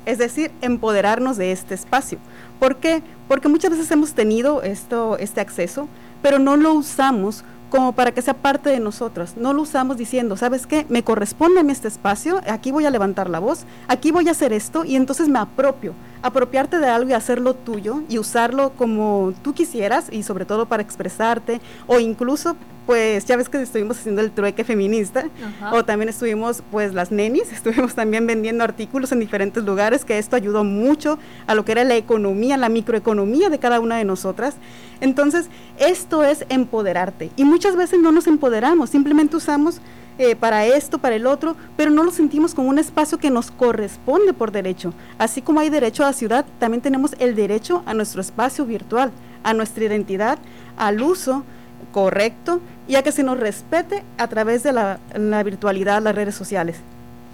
es decir, empoderarnos de este espacio. ¿Por qué? Porque muchas veces hemos tenido esto, este acceso, pero no lo usamos como para que sea parte de nosotros. No lo usamos diciendo, ¿sabes qué? Me corresponde a mí este espacio, aquí voy a levantar la voz, aquí voy a hacer esto y entonces me apropio. Apropiarte de algo y hacerlo tuyo y usarlo como tú quisieras y sobre todo para expresarte o incluso pues ya ves que estuvimos haciendo el trueque feminista o también estuvimos pues las nenis, *laughs* estuvimos también vendiendo artículos en diferentes lugares que esto ayudó mucho a lo que era la economía, la microeconomía de cada una de nosotras. Entonces, esto es empoderarte y muchas veces no nos empoderamos, simplemente usamos eh, para esto, para el otro, pero no lo sentimos como un espacio que nos corresponde por derecho. Así como hay derecho a la ciudad, también tenemos el derecho a nuestro espacio virtual, a nuestra identidad, al uso correcto y a que se nos respete a través de la, la virtualidad, las redes sociales.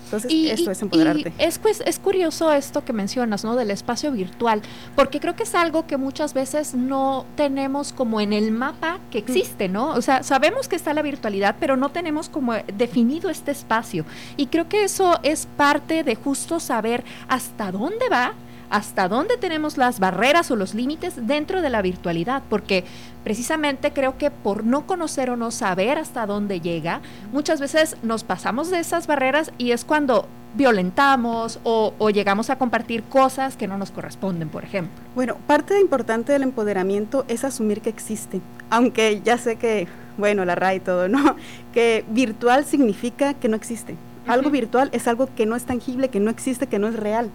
Entonces, esto es empoderarte. y es, pues, es curioso esto que mencionas, ¿no? Del espacio virtual, porque creo que es algo que muchas veces no tenemos como en el mapa que existe, ¿no? O sea, sabemos que está la virtualidad, pero no tenemos como definido este espacio. Y creo que eso es parte de justo saber hasta dónde va, hasta dónde tenemos las barreras o los límites dentro de la virtualidad, porque precisamente creo que por no conocer o no saber hasta dónde llega, muchas veces nos pasamos de esas barreras y es cuando violentamos o, o llegamos a compartir cosas que no nos corresponden, por ejemplo. Bueno, parte importante del empoderamiento es asumir que existe, aunque ya sé que, bueno, la RAI y todo, ¿no? *laughs* Que virtual significa que no existe. Algo virtual es algo que no es tangible, que no existe, que no es real.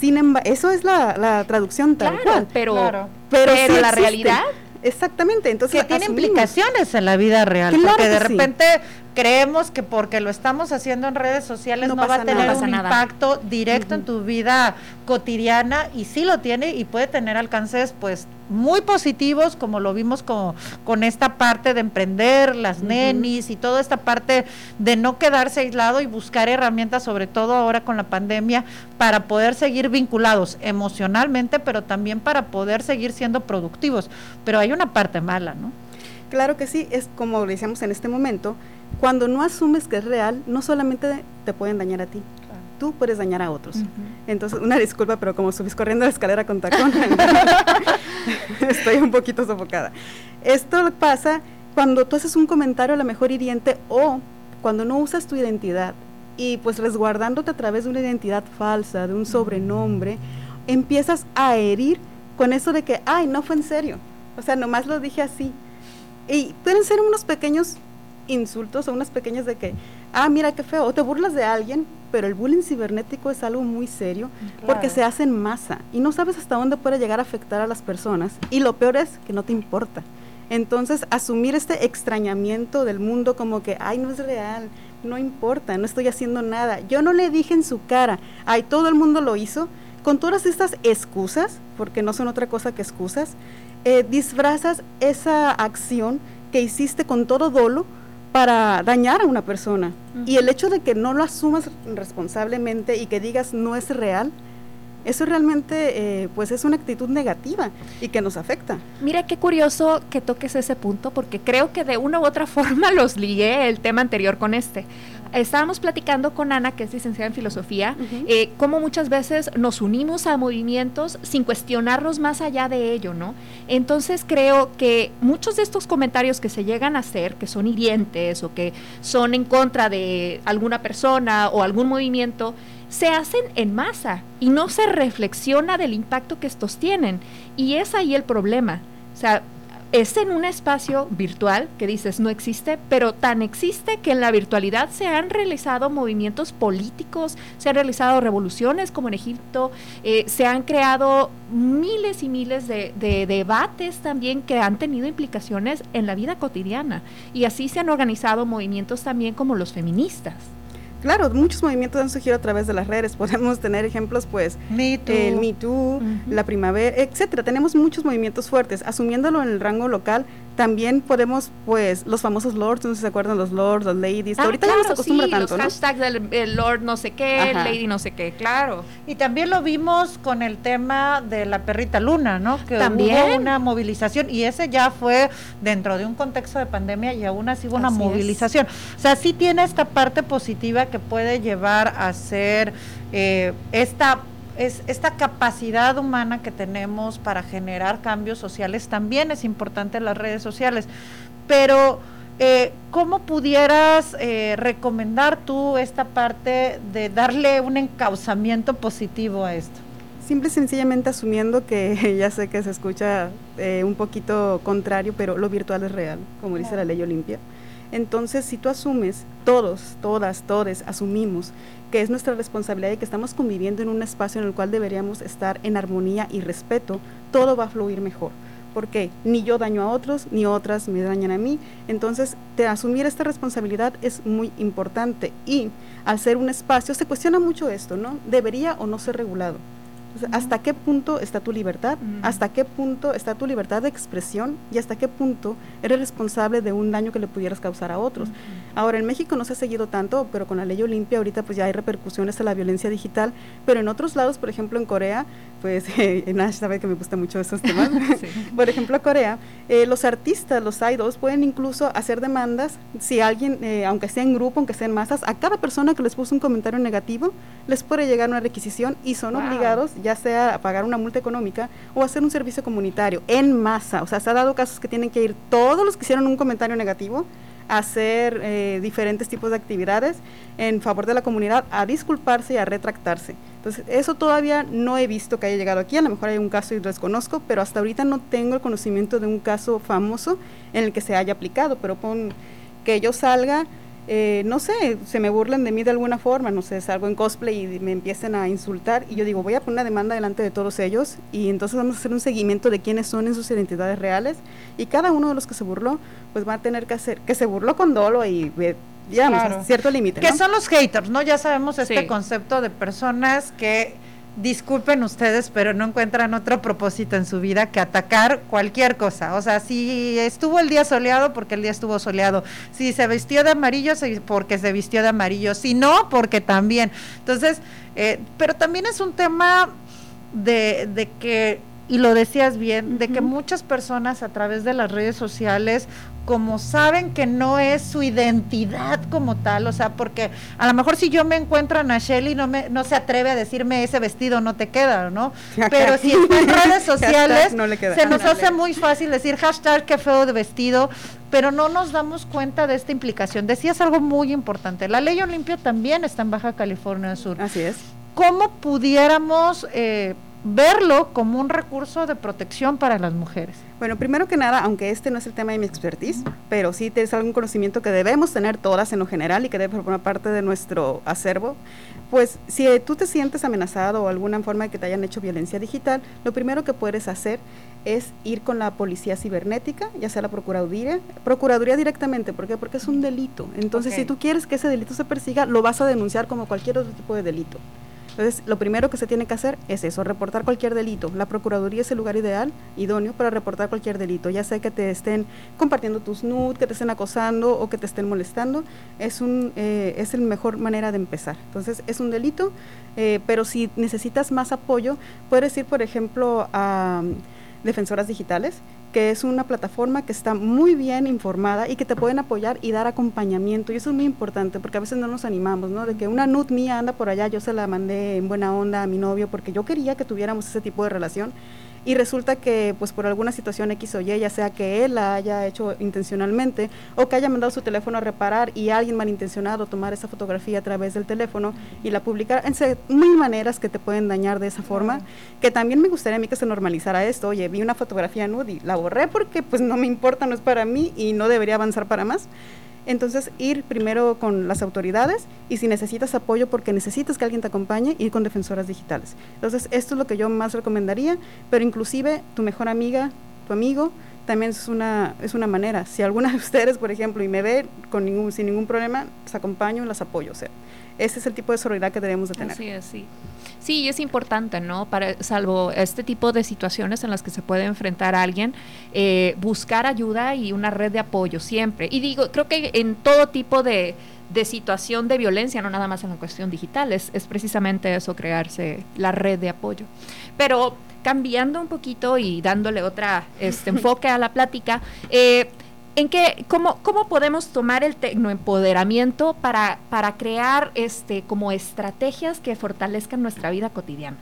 Sin embargo, eso es la, la traducción tal Claro, cual. pero, Claro. pero, sí la existe. realidad Exactamente, entonces que tiene asumimos. implicaciones en la vida real, Claro porque de sí. Creemos que porque lo estamos haciendo en redes sociales no, No va a tener nada. Un nada. impacto directo en tu vida cotidiana y sí lo tiene y puede tener alcances pues muy positivos como lo vimos con, con esta parte de emprender, las nenis y toda esta parte de no quedarse aislado y buscar herramientas, sobre todo ahora con la pandemia, para poder seguir vinculados emocionalmente, pero también para poder seguir siendo productivos. Pero hay una parte mala, ¿no? Claro que sí, es como lo decíamos en este momento, cuando no asumes que es real, no solamente te pueden dañar a ti, tú puedes dañar a otros. Entonces, una disculpa, pero como subís corriendo la escalera con tacón. *laughs* Estoy un poquito sofocada. Esto pasa cuando tú haces un comentario a lo mejor hiriente o cuando no usas tu identidad y pues resguardándote a través de una identidad falsa, de un sobrenombre, empiezas a herir con eso de que, ay, no fue en serio. O sea, nomás lo dije así. Y pueden ser unos pequeños insultos o unas pequeñas de que, ah, mira qué feo, o te burlas de alguien, pero el bullying cibernético es algo muy serio porque se hace en masa y no sabes hasta dónde puede llegar a afectar a las personas y lo peor es que no te importa. Entonces, asumir este extrañamiento del mundo como que, ay, no es real, no importa, no estoy haciendo nada. Yo no le dije en su cara, ay, todo el mundo lo hizo, con todas estas excusas, porque no son otra cosa que excusas, eh, disfrazas esa acción que hiciste con todo dolo para dañar a una persona. Y el hecho de que no lo asumas responsablemente y que digas no es real, eso realmente eh, pues es una actitud negativa y que nos afecta. Mira qué curioso que toques ese punto, porque creo que de una u otra *laughs* forma los ligué el tema anterior con este. Estábamos platicando con Ana, que es licenciada en filosofía, eh, cómo muchas veces nos unimos a movimientos sin cuestionarnos más allá de ello, ¿no? Entonces creo que muchos de estos comentarios que se llegan a hacer, que son hirientes o que son en contra de alguna persona o algún movimiento, se hacen en masa y no se reflexiona del impacto que estos tienen. Y es ahí el problema. O sea, es en un espacio virtual que dices no existe, pero tan existe que en la virtualidad se han realizado movimientos políticos, se han realizado revoluciones como en Egipto, eh, se han creado miles y miles de, de debates también que han tenido implicaciones en la vida cotidiana. Y así se han organizado movimientos también como los feministas. Claro, muchos movimientos han surgido a través de las redes. *laughs* Podemos tener ejemplos, pues, Me Too. el Me Too, la Primavera, etcétera. Tenemos muchos movimientos fuertes. Asumiéndolo en el rango local, también podemos, pues, los famosos lords, no sé si se acuerdan los lords, los ladies. Ah, ahorita ya no se claro, acostumbra sí, tanto, los ¿no? hashtags del el Lord no sé qué, Ajá. Lady no sé qué, claro. Y también lo vimos con el tema de la perrita Luna, ¿no? Que También. hubo una movilización y ese ya fue dentro de un contexto de pandemia y aún así hubo una Así es. movilización. O sea, sí tiene esta parte positiva que puede llevar a ser eh, esta es esta capacidad humana que tenemos para generar cambios sociales también es importante en las redes sociales. Pero eh, ¿cómo pudieras eh, recomendar tú esta parte de darle un encauzamiento positivo a esto? Simple y sencillamente asumiendo que *laughs* ya sé que se escucha eh, un poquito contrario, pero lo virtual es real, como dice la ley Olimpia. Entonces, si tú asumes, todos, todas, todes, asumimos que es nuestra responsabilidad y que estamos conviviendo en un espacio en el cual deberíamos estar en armonía y respeto, todo va a fluir mejor. Porque ni yo daño a otros, ni otras me dañan a mí. Entonces, de asumir esta responsabilidad es muy importante. Y al ser un espacio, se cuestiona mucho esto, ¿no? ¿Debería o no ser regulado? ¿Hasta qué punto está tu libertad? ¿Hasta qué punto está tu libertad de expresión? ¿Y hasta qué punto eres responsable de un daño que le pudieras causar a otros? Ahora, en México no se ha seguido tanto, pero con la ley Olimpia ahorita pues ya hay repercusiones a la violencia digital, pero en otros lados, por ejemplo en Corea, pues *laughs* eh, Nash sabe que me gusta mucho esos temas. *laughs* *laughs* por ejemplo, Corea, eh, los artistas, los idols pueden incluso hacer demandas si alguien, eh, aunque sea en grupo, aunque sea en masas, a cada persona que les puso un comentario negativo, les puede llegar una requisición y son Wow. obligados ya sea pagar una multa económica o hacer un servicio comunitario en masa. O sea, se ha dado casos que tienen que ir todos los que hicieron un comentario negativo a hacer eh, diferentes tipos de actividades en favor de la comunidad, a disculparse y a retractarse. Entonces, eso todavía no he visto que haya llegado aquí, a lo mejor hay un caso y lo desconozco, pero hasta ahorita no tengo el conocimiento de un caso famoso en el que se haya aplicado, pero pon que yo salga, eh, no sé, se me burlan de mí de alguna forma, no sé, salgo en cosplay y me empiecen a insultar y yo digo, voy a poner una demanda delante de todos ellos y entonces vamos a hacer un seguimiento de quiénes son en sus identidades reales y cada uno de los que se burló, pues va a tener que hacer, que se burló con dolo y eh, digamos, Claro. a cierto límite. Que son los haters, ¿no? Ya sabemos este Sí. concepto de personas que disculpen ustedes, pero no encuentran otro propósito en su vida que atacar cualquier cosa. O sea, si estuvo el día soleado, porque el día estuvo soleado. Si se vistió de amarillo, porque se vistió de amarillo. Si no, porque también. Entonces, eh, pero también es un tema de, de que y lo decías bien, de que muchas personas a través de las redes sociales, como saben que no es su identidad como tal, o sea, porque a lo mejor si yo me encuentro a Nacheli no me no se atreve a decirme ese vestido no te queda, ¿no? Pero si está en redes *laughs* sociales, Hashtag no le queda. se nos hace muy fácil decir hashtag qué feo de vestido, pero no nos damos cuenta de esta implicación. Decías algo muy importante, la ley Olimpia también está en Baja California Sur. Así es. ¿Cómo pudiéramos eh, verlo como un recurso de protección para las mujeres? Bueno, primero que nada, aunque este no es el tema de mi expertise, pero sí es algún conocimiento que debemos tener todas en lo general y que debe formar parte de nuestro acervo, pues si eh, tú te sientes amenazado o alguna forma de que te hayan hecho violencia digital, lo primero que puedes hacer es ir con la policía cibernética, ya sea la procuraduría, procuraduría directamente, ¿por qué? Porque es un delito. Entonces, si tú quieres que ese delito se persiga, lo vas a denunciar como cualquier otro tipo de delito. Entonces, lo primero que se tiene que hacer es eso, reportar cualquier delito. La Procuraduría es el lugar ideal, idóneo, para reportar cualquier delito, ya sea que te estén compartiendo tus nudes, que te estén acosando o que te estén molestando, es, un, eh, es la mejor manera de empezar. Entonces, es un delito, eh, pero si necesitas más apoyo, puedes ir, por ejemplo, a mm, Defensoras Digitales, que es una plataforma que está muy bien informada y que te pueden apoyar y dar acompañamiento. Y eso es muy importante porque a veces no nos animamos, ¿no? De que una nud mía anda por allá, yo se la mandé en buena onda a mi novio porque yo quería que tuviéramos ese tipo de relación. Y resulta que, pues por alguna situación X o Y, ya sea que él la haya hecho intencionalmente o que haya mandado su teléfono a reparar y alguien malintencionado tomar esa fotografía a través del teléfono y la publicar. En mil maneras que te pueden dañar de esa forma, que también me gustaría a mí que se normalizara esto. Oye, vi una fotografía nude y la borré porque pues no me importa, no es para mí y no debería avanzar para más. Entonces, ir primero con las autoridades y si necesitas apoyo porque necesitas que alguien te acompañe, ir con defensoras digitales. Entonces, esto es lo que yo más recomendaría, pero inclusive tu mejor amiga, tu amigo, también es una, es una manera. Si alguna de ustedes, por ejemplo, y me ve con ningún, sin ningún problema, las acompaño, las apoyo. O sea, ese es el tipo de sororidad que debemos de tener. Así es, sí. Sí, es importante, ¿no? Para, salvo este tipo de situaciones en las que se puede enfrentar a alguien, eh, buscar ayuda y una red de apoyo siempre. Y digo, creo que en todo tipo de, de situación de violencia, no nada más en la cuestión digital, es, es precisamente eso, crearse la red de apoyo. Pero cambiando un poquito y dándole otra este, *laughs* enfoque a la plática, eh, ¿En qué, cómo, cómo podemos tomar el tecnoempoderamiento para, para crear este, como estrategias que fortalezcan nuestra vida cotidiana?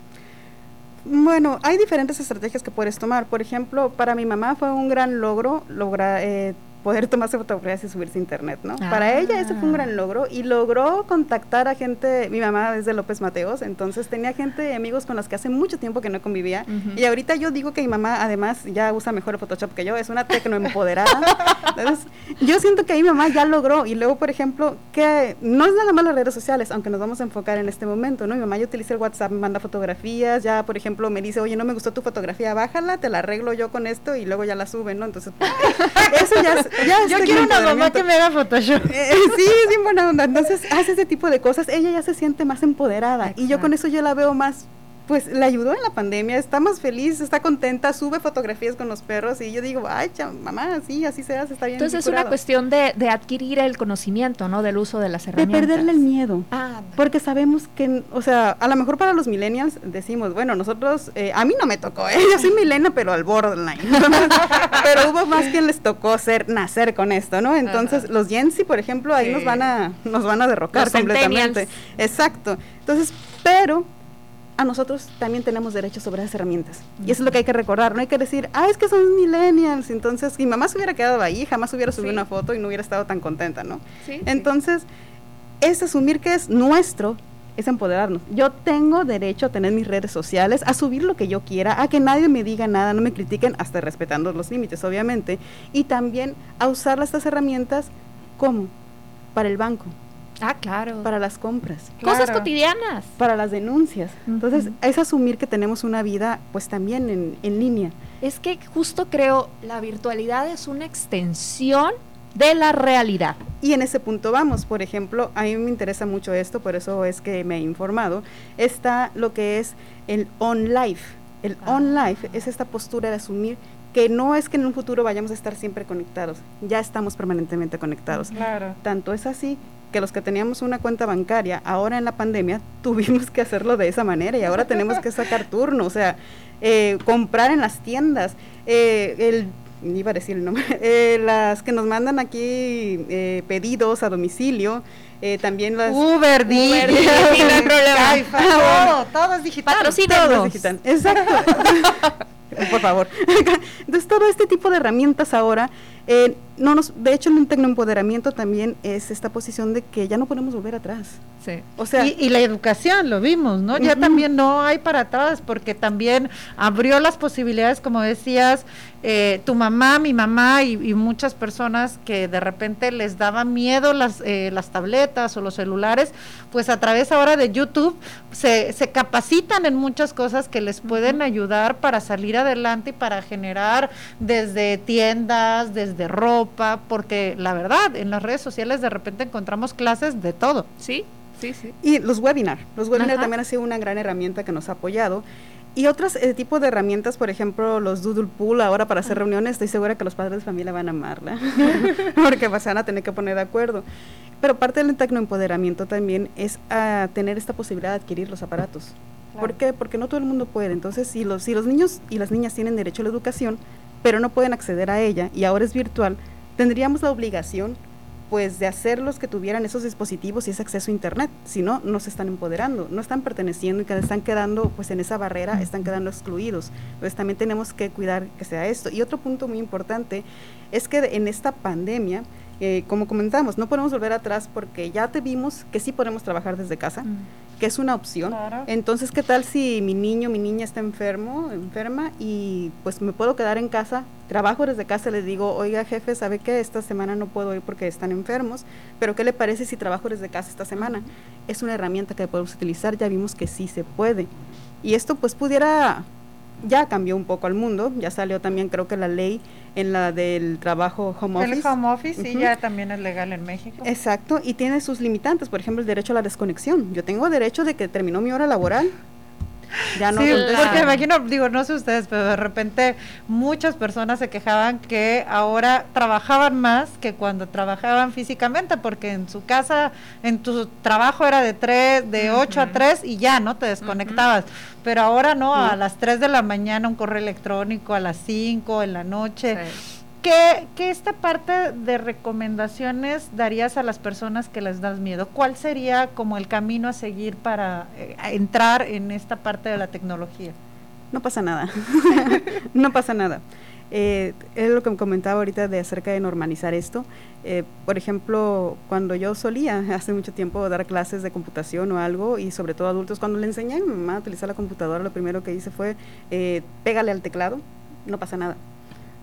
Bueno, hay diferentes estrategias que puedes tomar. Por ejemplo, para mi mamá fue un gran logro lograr eh, poder *laughs* tomarse fotografías y subirse a internet, ¿no? Para ella ese fue un gran logro y logró contactar a gente, mi mamá es de López Mateos, entonces tenía gente, amigos con las que hace mucho tiempo que no convivía Ujú. y ahorita yo digo que mi mamá además ya usa mejor Photoshop que yo, es una tecnoempoderada. *laughs* Entonces, yo siento que mi mamá ya logró y luego, por ejemplo, que no es nada más las redes sociales, aunque nos vamos a enfocar en este momento, ¿no? Mi mamá ya utiliza el WhatsApp, me manda fotografías, ya, por ejemplo, me dice, oye, no me gustó tu fotografía, bájala, te la arreglo yo con esto y luego ya la suben, ¿no? Entonces, *laughs* eso ya es, ya Yo quiero una mamá que me haga Photoshop. Eh, sí, es bien buena onda. Entonces hace ese tipo de cosas. Ella ya se siente más empoderada. Y yo con eso yo la veo más, pues la ayudó en la pandemia. Está más feliz, está contenta, sube fotografías con los perros. Y yo digo, ay, mamá, sí, así se hace, está bien. Entonces es una curado". cuestión de, de adquirir el conocimiento, ¿no? Del uso de las De herramientas. perderle el miedo. Ah, Porque sabemos que, o sea, a lo mejor para los millennials decimos, bueno, nosotros, eh, a mí no me tocó, ¿eh? yo soy millennial, pero al borderline. *laughs* pero hubo más quien les tocó ser, nacer con esto, ¿no? Entonces, los Gen por ejemplo, ahí Sí. nos van a, nos van a derrocar Los completamente. Exacto. Entonces, pero a nosotros también tenemos derechos sobre esas herramientas. Y eso es lo que hay que recordar. No hay que decir, ah, es que son millennials. Entonces, mi mamá se hubiera quedado ahí, jamás hubiera subido Sí. una foto y no hubiera estado tan contenta, ¿no? sí, Entonces, es asumir que es nuestro, es empoderarnos. Yo tengo derecho a tener mis redes sociales, a subir lo que yo quiera, a que nadie me diga nada, no me critiquen, hasta respetando los límites, obviamente. Y también a usar estas herramientas como para el banco, Ah, claro. para las compras, Cosas cotidianas. para las denuncias. Entonces, es asumir que tenemos una vida, pues también en, en línea. Es que justo creo la virtualidad es una extensión de la realidad. Y en ese punto vamos, por ejemplo, a mí me interesa mucho esto, por eso es que me he informado, está lo que es el on life. El on life es esta postura de asumir que no es que en un futuro vayamos a estar siempre conectados, ya estamos permanentemente conectados. Claro. Tanto es así que los que teníamos una cuenta bancaria, ahora en la pandemia, *laughs* tuvimos que hacerlo de esa manera y ahora tenemos que sacar turno. O sea, eh, comprar en las tiendas, eh, el iba a decir el nombre, *laughs* eh, las que nos mandan aquí eh, pedidos a domicilio, eh, también las Uber, Didi, Uber, Didi, *laughs* no hay problema. Cabify, todo, todo es digital. Todo es digital. Exacto. Por favor. Entonces, todo este tipo de herramientas ahora, eh, no nos, de hecho, en un tecnoempoderamiento también es esta posición de que ya no podemos volver atrás. Sí. O sea, y, y la educación, lo vimos, ¿no? Ya también no hay para atrás, porque también abrió las posibilidades, como decías, eh, tu mamá, mi mamá y, y muchas personas que de repente les daba miedo las, eh, las tabletas o los celulares, pues a través ahora de YouTube se, se capacitan en muchas cosas que les pueden ayudar para salir adelante y para generar desde tiendas, desde ropa, porque la verdad, en las redes sociales de repente encontramos clases de todo. Sí, sí, sí. Y los webinars. Los webinars también ha sido una gran herramienta que nos ha apoyado. Y otros eh, tipos de herramientas, por ejemplo, los Doodle Pool, ahora para hacer reuniones, estoy segura que los padres de familia van a amarla, *laughs* porque pues, se van a tener que poner de acuerdo. Pero parte del tecnoempoderamiento también es ah, tener esta posibilidad de adquirir los aparatos. ¿Por qué? Porque no todo el mundo puede. Entonces, si los, si los niños y las niñas tienen derecho a la educación, pero no pueden acceder a ella y ahora es virtual, tendríamos la obligación pues de hacerlos que tuvieran esos dispositivos y ese acceso a internet, si no, no se están empoderando, no están perteneciendo y que están quedando pues en esa barrera, están quedando excluidos. Entonces también tenemos que cuidar que sea esto. Y otro punto muy importante es que en esta pandemia, eh, como comentamos, no podemos volver atrás porque ya te vimos que sí podemos trabajar desde casa, que es una opción. Claro. Entonces, ¿qué tal si mi niño, mi niña está enfermo, enferma y pues me puedo quedar en casa? Trabajo desde casa, les digo, oiga jefe, ¿sabe qué? Esta semana no puedo ir porque están enfermos, pero ¿qué le parece si trabajo desde casa esta semana? Es una herramienta que podemos utilizar, ya vimos que sí se puede. Y esto pues pudiera, ya cambió un poco al mundo, ya salió también creo que la ley en la del trabajo home office. El home office sí Ujú. ya también es legal en México. Exacto, y tiene sus limitantes, por ejemplo, el derecho a la desconexión. Yo tengo derecho de que terminó mi hora laboral. Ya no sí, porque imagino, digo, no sé ustedes, pero de repente muchas personas se quejaban que ahora trabajaban más que cuando trabajaban físicamente, porque en su casa, en tu trabajo era de tres, de 8 a 3 y ya, ¿no? Te desconectabas. Pero ahora no, a las 3 de la mañana un correo electrónico, a las 5 en la noche. Sí. ¿Qué, qué esta parte de recomendaciones darías a las personas que les das miedo? ¿Cuál sería como el camino a seguir para eh, entrar en esta parte de la tecnología? No pasa nada. *laughs* no pasa nada. Eh, es lo que me comentaba ahorita de acerca de normalizar esto. Eh, por ejemplo, cuando yo solía hace mucho tiempo dar clases de computación o algo, y sobre todo adultos, cuando le enseñé a mi mamá a utilizar la computadora, lo primero que hice fue eh, pégale al teclado, no pasa nada.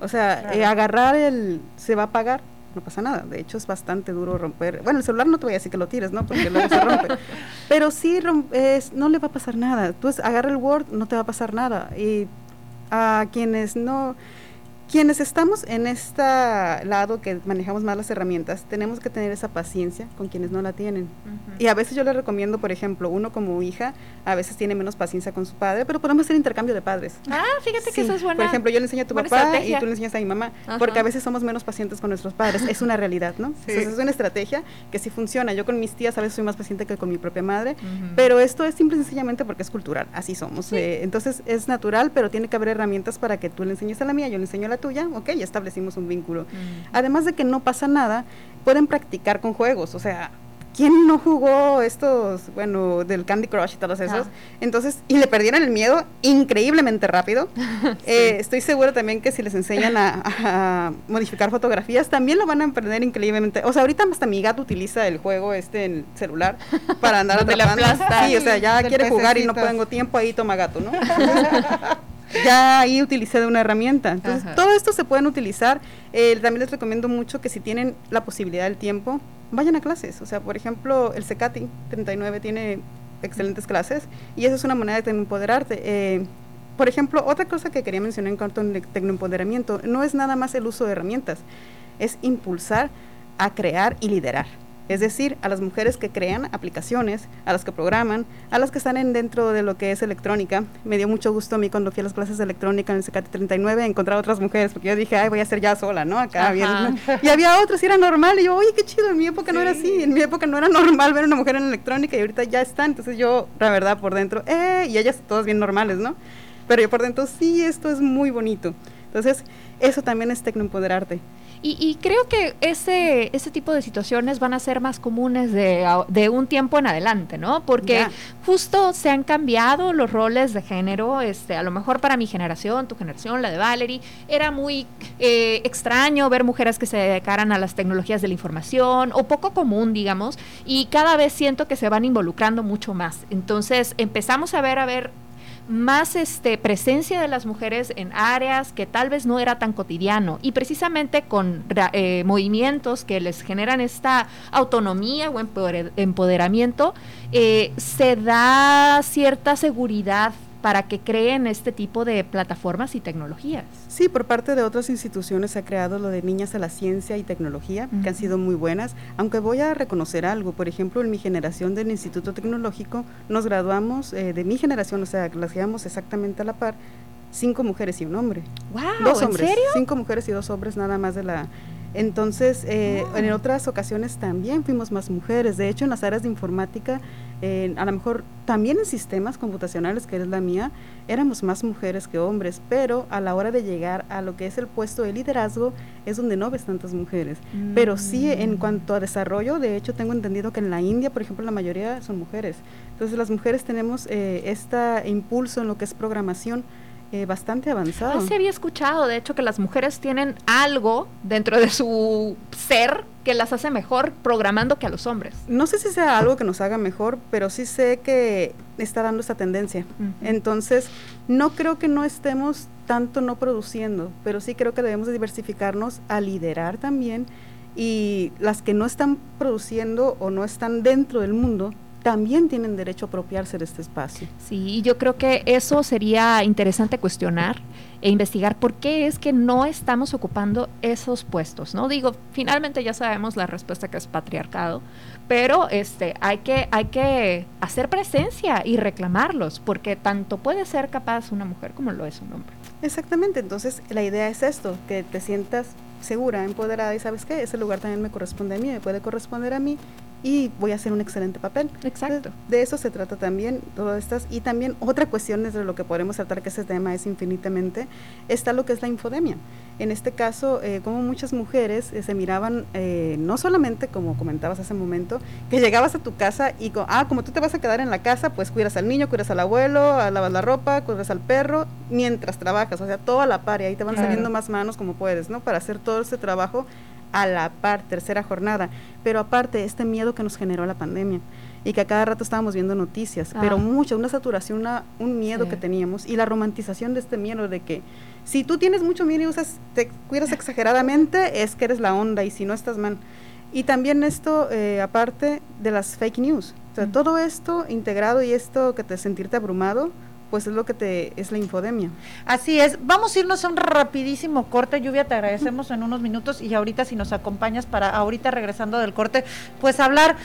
O sea, Claro. eh, agarrar el se va a apagar, no pasa nada. De hecho, es bastante duro romper. Bueno, el celular no te voy a decir que lo tires, ¿no? Porque luego se rompe. *laughs* Pero sí, no le va a pasar nada. Tú agarra el Word, no te va a pasar nada. Y a quienes no, quienes estamos en este lado que manejamos más las herramientas, tenemos que tener esa paciencia con quienes no la tienen. Y a veces yo le recomiendo, por ejemplo, uno como hija, a veces tiene menos paciencia con su padre, pero podemos hacer intercambio de padres. Ah, fíjate que Sí, eso es buena. Por ejemplo, yo le enseño a tu papá estrategia. y tú le enseñas a mi mamá, Ajá. porque a veces somos menos pacientes con nuestros padres. Es una realidad, ¿no? Entonces, es una estrategia que sí funciona. Yo con mis tías a veces soy más paciente que con mi propia madre, pero esto es simple y sencillamente porque es cultural. Así somos. Eh, entonces, es natural, pero tiene que haber herramientas para que tú le enseñes a la mía, yo le enseño a la tuya, ok, ya establecimos un vínculo. Además de que no pasa nada, pueden practicar con juegos, o sea... ¿Quién no jugó estos, bueno, del Candy Crush y todos esos? Ah. Entonces, y le perdieron el miedo increíblemente rápido. *laughs* Eh, estoy segura también que si les enseñan a, a modificar fotografías, también lo van a aprender increíblemente. O sea, ahorita hasta mi gato utiliza el juego este en el celular para andar *laughs* atrapando. aplasta. Sí, o sea, ya quiere jugar y no tengo tiempo, ahí toma gato, ¿no? *laughs* Ya ahí utilicé de una herramienta. Entonces, Ajá. todo esto se pueden utilizar. Eh, también les recomiendo mucho que si tienen la posibilidad del tiempo, vayan a clases. O sea, por ejemplo, el CECATI 39 tiene excelentes clases y esa es una manera de empoderarte. Eh, por ejemplo, otra cosa que quería mencionar en cuanto al tecnoempoderamiento, no es nada más el uso de herramientas, es impulsar a crear y liderar. Es decir, a las mujeres que crean aplicaciones, a las que programan, a las que están en dentro de lo que es electrónica. Me dio mucho gusto a mí cuando fui a las clases de electrónica en el CECAT 39 encontrar otras mujeres, porque yo dije, ay, voy a ser ya sola, ¿no? Acá bien. *laughs* Y había otras y era normal. Y yo, oye, qué chido, en mi época no era así. En mi época no era normal ver una mujer en electrónica y ahorita ya están. Entonces yo, la verdad, por dentro, eh, y ellas todas bien normales, ¿no? pero yo por dentro, sí, esto es muy bonito. Entonces, eso también es tecnoempoderarte. Y, y creo que ese, ese tipo de situaciones van a ser más comunes de, de un tiempo en adelante, ¿no? Porque justo se han cambiado los roles de género, este, a lo mejor para mi generación, tu generación, la de Valerie, era muy eh, extraño ver mujeres que se dedicaran a las tecnologías de la información, o poco común, digamos, y cada vez siento que se van involucrando mucho más. Entonces empezamos a ver, a ver más este presencia de las mujeres en áreas que tal vez no era tan cotidiano. Y precisamente con eh, movimientos que les generan esta autonomía o empoder- empoderamiento eh, se da cierta seguridad para que creen este tipo de plataformas y tecnologías. Sí, por parte de otras instituciones se ha creado lo de Niñas a la Ciencia y Tecnología, que han sido muy buenas, aunque voy a reconocer algo, por ejemplo, en mi generación del Instituto Tecnológico nos graduamos, eh, de mi generación, o sea, las llevamos exactamente a la par, cinco mujeres y un hombre. Wow, dos ¿en hombres, serio? cinco mujeres y dos hombres nada más de la... Entonces, eh, en otras ocasiones también fuimos más mujeres. De hecho, en las áreas de informática, eh, a lo mejor también en sistemas computacionales, que es la mía, éramos más mujeres que hombres, pero a la hora de llegar a lo que es el puesto de liderazgo es donde no ves tantas mujeres. Pero sí, en Mm. cuanto a desarrollo, de hecho, tengo entendido que en la India, por ejemplo, la mayoría son mujeres. Entonces, las mujeres tenemos eh, este impulso en lo que es programación eh, bastante avanzado. Ah, se había escuchado, de hecho, que las mujeres tienen algo dentro de su ser que las hace mejor programando que a los hombres. No sé si sea algo que nos haga mejor, pero sí sé que está dando esta tendencia. Entonces, no creo que no estemos tanto no produciendo, pero sí creo que debemos de diversificarnos a liderar también y las que no están produciendo o no están dentro del mundo también tienen derecho a apropiarse de este espacio. Sí, y yo creo que eso sería interesante cuestionar e investigar por qué es que no estamos ocupando esos puestos, ¿no? Digo, finalmente ya sabemos la respuesta que es patriarcado, pero este hay que hay que hacer presencia y reclamarlos, porque tanto puede ser capaz una mujer como lo es un hombre. Exactamente, entonces la idea es esto, que te sientas segura, empoderada y sabes qué, ese lugar también me corresponde a mí, me puede corresponder a mí y voy a hacer un excelente papel. Exacto. De, de eso se trata también, todas estas. Y también otra cuestión de lo que podemos tratar, que ese tema es infinitamente, está lo que es la infodemia. En este caso, eh, como muchas mujeres eh, se miraban, eh, no solamente como comentabas hace un momento, que llegabas a tu casa y, ah, como tú te vas a quedar en la casa, pues cuidas al niño, cuidas al abuelo, ah, lavas la ropa, cuidas al perro, mientras trabajas, o sea, todo a la par, y ahí te van Claro. saliendo más manos como puedes, ¿no? Para hacer todo ese trabajo a la par, tercera jornada. Pero aparte, este miedo que nos generó la pandemia y que a cada rato estábamos viendo noticias, pero Ah. mucho, una saturación, una- un miedo Sí. que teníamos y la romantización de este miedo de que si tú tienes mucho miedo y usas, te cuidas exageradamente, es que eres la onda y si no estás mal. Y también esto, eh, aparte de las fake news, o sea, todo esto integrado y esto que te sentirte abrumado, pues es lo que te es la infodemia. Así es. Vamos a irnos a un rapidísimo corte. Lluvia, te agradecemos en unos minutos y ahorita si nos acompañas para ahorita regresando del corte, pues hablar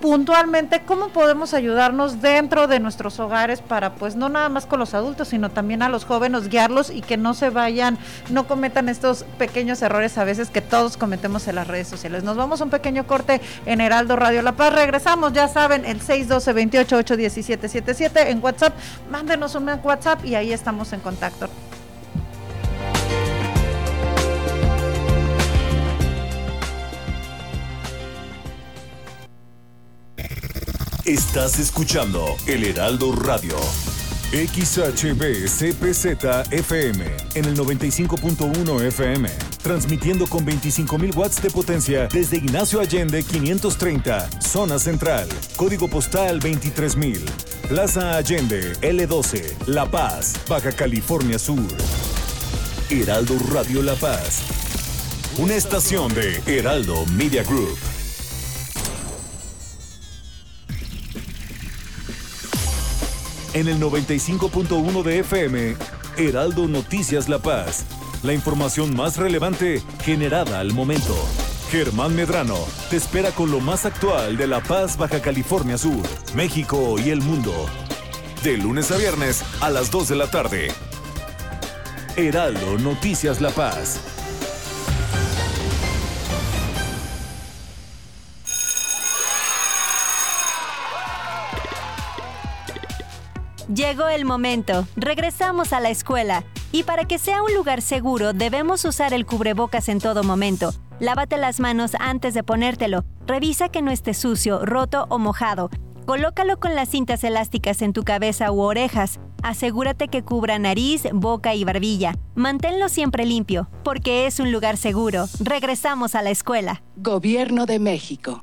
puntualmente cómo podemos ayudarnos dentro de nuestros hogares para pues no nada más con los adultos, sino también a los jóvenes guiarlos y que no se vayan, no cometan estos pequeños errores a veces que todos cometemos en las redes sociales. Nos vamos a un pequeño corte en Heraldo Radio La Paz. Regresamos, ya saben, el 612 28 8 17 77 en WhatsApp. Mándenos un WhatsApp y ahí estamos en contacto. Estás escuchando El Heraldo Radio. XHB CPZ FM en el 95.1 FM, transmitiendo con 25.000 watts de potencia desde Ignacio Allende 530, zona central, código postal 23.000, Plaza Allende L12, La Paz, Baja California Sur. Heraldo Radio La Paz, una estación de Heraldo Media Group. En el 95.1 de FM, Heraldo Noticias La Paz. La información más relevante generada al momento. Germán Medrano te espera con lo más actual de La Paz, Baja California Sur, México y el mundo. De lunes a viernes a las 2 de la tarde. Heraldo Noticias La Paz. Llegó el momento, regresamos a la escuela. Y para que sea un lugar seguro, debemos usar el cubrebocas en todo momento. Lávate las manos antes de ponértelo. Revisa que no esté sucio, roto o mojado. Colócalo con las cintas elásticas en tu cabeza u orejas. Asegúrate que cubra nariz, boca y barbilla. Manténlo siempre limpio, porque es un lugar seguro. Regresamos a la escuela. Gobierno de México.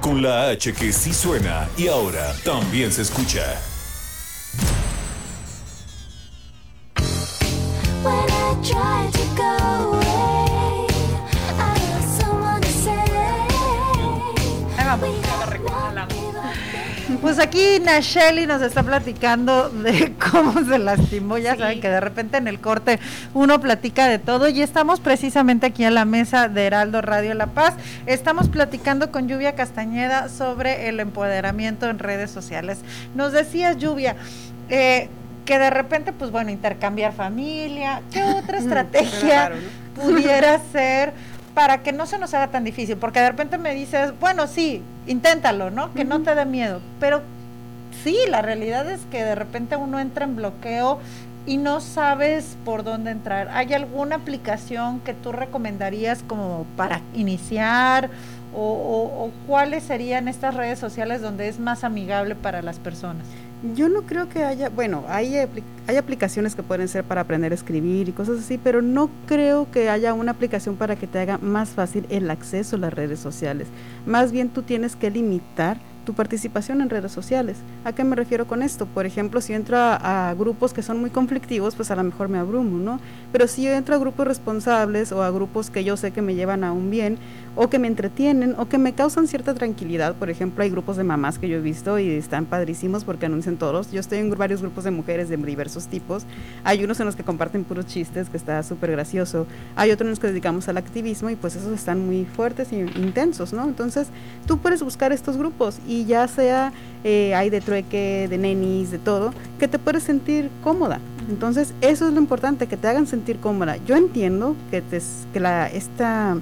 Con la H que sí suena y ahora también se escucha. Pues aquí Nacheli nos está platicando de *laughs* cómo se lastimó. Ya saben que de repente en el corte uno platica de todo y estamos precisamente aquí en la mesa de Heraldo Radio La Paz. Estamos platicando con Lluvia Castañeda sobre el empoderamiento en redes sociales. Nos decías, Lluvia, eh, que de repente, pues bueno, intercambiar familia. ¿Qué otra *laughs* estrategia pudiera ser? Para que no se nos haga tan difícil, porque de repente me dices, bueno, sí, inténtalo, ¿no? Que no te dé miedo, pero sí, la realidad es que de repente uno entra en bloqueo y no sabes por dónde entrar. ¿Hay alguna aplicación que tú recomendarías como para iniciar o, o- o cuáles serían estas redes sociales donde es más amigable para las personas? Yo no creo que haya, bueno, hay, hay aplicaciones que pueden ser para aprender a escribir y cosas así, pero no creo que haya una aplicación para que te haga más fácil el acceso a las redes sociales. Más bien tú tienes que limitar tu participación en redes sociales. ¿A qué me refiero con esto? Por ejemplo, si entro a, a grupos que son muy conflictivos, pues a lo mejor me abrumo, ¿no? Pero si yo entro a grupos responsables o a grupos que yo sé que me llevan a un bien o que me entretienen o que me causan cierta tranquilidad, por ejemplo, hay grupos de mamás que yo he visto y están padrísimos porque anuncian todos. Yo estoy en varios grupos de mujeres de diversos tipos. Hay unos en los que comparten puros chistes, que está súper gracioso. Hay otros en los que dedicamos al activismo y pues esos están muy fuertes y intensos, ¿no? Entonces, tú puedes buscar estos grupos y ya sea eh, hay de trueque, de nenis, de todo, que te puedes sentir cómoda. Entonces, eso es lo importante, que te hagan sentir cómoda. Yo entiendo que, te, que la, esta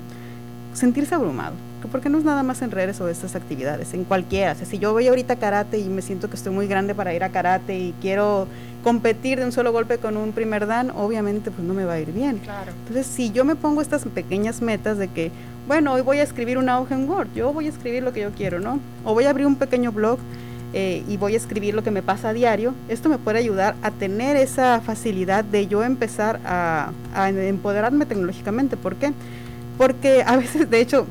sentirse abrumado, que porque no es nada más en redes o estas actividades, en cualquiera. O sea, si yo voy ahorita a karate y me siento que estoy muy grande para ir a karate y quiero competir de un solo golpe con un primer dan, obviamente pues no me va a ir bien. Claro. Entonces, si yo me pongo estas pequeñas metas de que, bueno, hoy voy a escribir una hoja en Word, yo voy a escribir lo que yo quiero, ¿no? O voy a abrir un pequeño blog eh, y voy a escribir lo que me pasa a diario, esto me puede ayudar a tener esa facilidad de yo empezar a, a empoderarme tecnológicamente. ¿Por qué? Porque a veces, de hecho,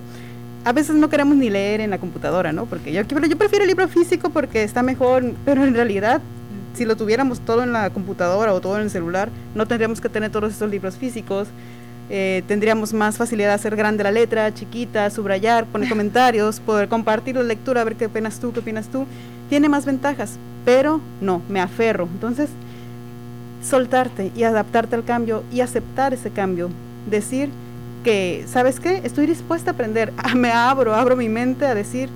a veces no queremos ni leer en la computadora, ¿no? Porque yo, yo prefiero el libro físico porque está mejor, pero en realidad, si lo tuviéramos todo en la computadora o todo en el celular, no tendríamos que tener todos estos libros físicos. eh, tendríamos más facilidad de hacer grande la letra, chiquita, subrayar, poner *laughs* comentarios, poder compartir la lectura, a ver qué opinas tú, qué opinas tú. Tiene más ventajas, pero no, me aferro. Entonces, soltarte y adaptarte al cambio y aceptar ese cambio. Decir que, ¿sabes qué? Estoy dispuesta a aprender. Ah, *laughs* me abro, abro mi mente a decir,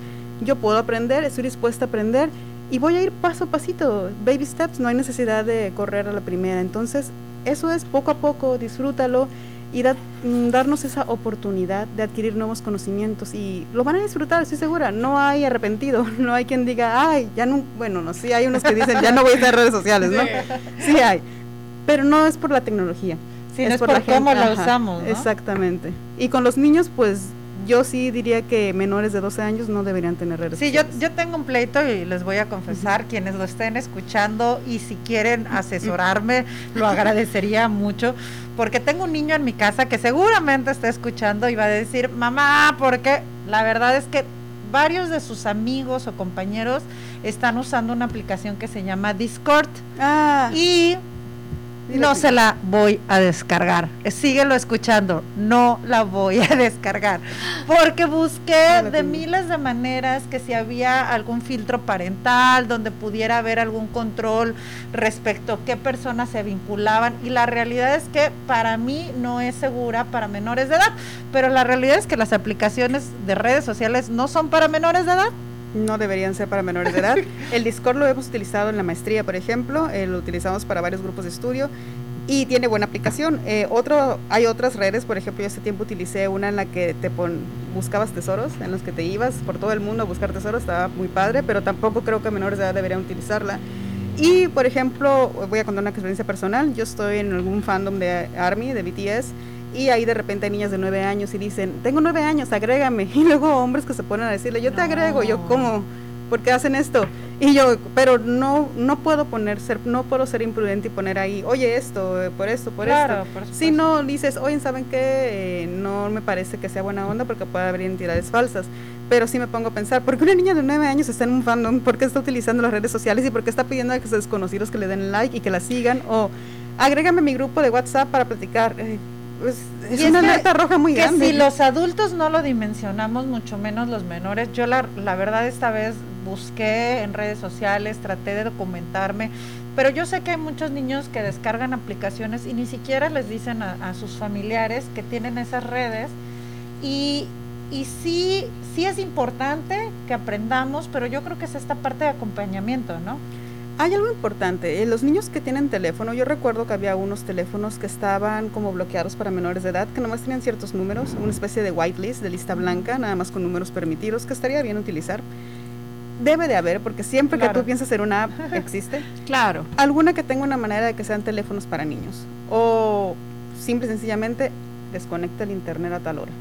yo puedo aprender, estoy dispuesta a aprender y voy a ir paso a pasito, baby steps, no hay necesidad de correr a la primera. Entonces, eso es poco a poco, disfrútalo y da- mm, darnos esa oportunidad de adquirir nuevos conocimientos y lo van a disfrutar, estoy segura. No hay arrepentido, *laughs* no hay quien diga, ay, ya no, bueno, no, sí hay unos que dicen, ya no voy a estar en redes sociales, ¿no? Sí hay, pero no es por la tecnología. Sí, no es por cómo la usamos, ¿no? Exactamente. Y con los niños, pues yo sí diría que menores de 12 años no deberían tener redes Sí, yo, yo tengo un pleito y les voy a confesar, quienes lo estén escuchando y si quieren asesorarme, lo agradecería mucho, porque tengo un niño en mi casa que seguramente está escuchando y va a decir, mamá, porque la verdad es que varios de sus amigos o compañeros están usando una aplicación que se llama Discord Ah, y no se la voy a descargar. Síguelo escuchando, no la voy a *laughs* descargar. Porque busqué de miles de maneras que si había algún filtro parental, donde pudiera haber algún control respecto a qué personas se vinculaban. Y la realidad es que para mí no es segura para menores de edad. Pero la realidad es que las aplicaciones de redes sociales no son para menores de edad. No deberían ser para menores de edad. *laughs* El Discord lo hemos utilizado en la maestría, por ejemplo, eh, lo utilizamos para varios grupos de estudio y tiene buena aplicación. Eh, otro, hay otras redes, por ejemplo, yo hace tiempo utilicé una en la que te pon, buscabas tesoros, en los que te ibas por todo el mundo a buscar tesoros, estaba muy padre, pero tampoco creo que menores de edad deberían utilizarla. Y, por ejemplo, voy a contar una experiencia personal, yo estoy en algún fandom de ARMY, de BTS, y ahí de repente hay niñas de nueve años y dicen, tengo nueve años, agrégame. *laughs* Y luego hombres que se ponen a decirle, yo te agrego, yo cómo, ¿por qué hacen esto? Y yo, pero no, no puedo poner, ser, no puedo ser imprudente y poner ahí, oye esto, eh, por esto, por Claro, esto. por si no dices, oye, ¿saben qué? Eh, no me parece que sea buena onda porque puede haber identidades falsas. Pero sí me pongo a pensar, ¿por qué una niña de nueve años está en un fandom? ¿Por qué está utilizando las redes sociales? ¿Y por qué está pidiendo a que sus desconocidos que le den like y que la sigan? O agrégame a mi grupo de WhatsApp para platicar. Eh, pues, es Y una que- alerta roja muy que grande. si los adultos no lo dimensionamos, mucho menos los menores. Yo la, la verdad esta vez busqué en redes sociales, traté de documentarme, pero yo sé que hay muchos niños que descargan aplicaciones y ni siquiera les dicen a, a sus familiares que tienen esas redes y, y sí, sí es importante que aprendamos, pero yo creo que es esta parte de acompañamiento, ¿no? Hay algo importante, eh, los niños que tienen teléfono, yo recuerdo que había unos teléfonos que estaban como bloqueados para menores de edad, que nomás tenían ciertos números, una especie de whitelist, de lista blanca, nada más con números permitidos, que estaría bien utilizar. Debe de haber, porque siempre que tú piensas en una app, *laughs* existe. Claro. Alguna que tenga una manera de que sean teléfonos para niños. O simple y sencillamente desconecta el internet a tal hora.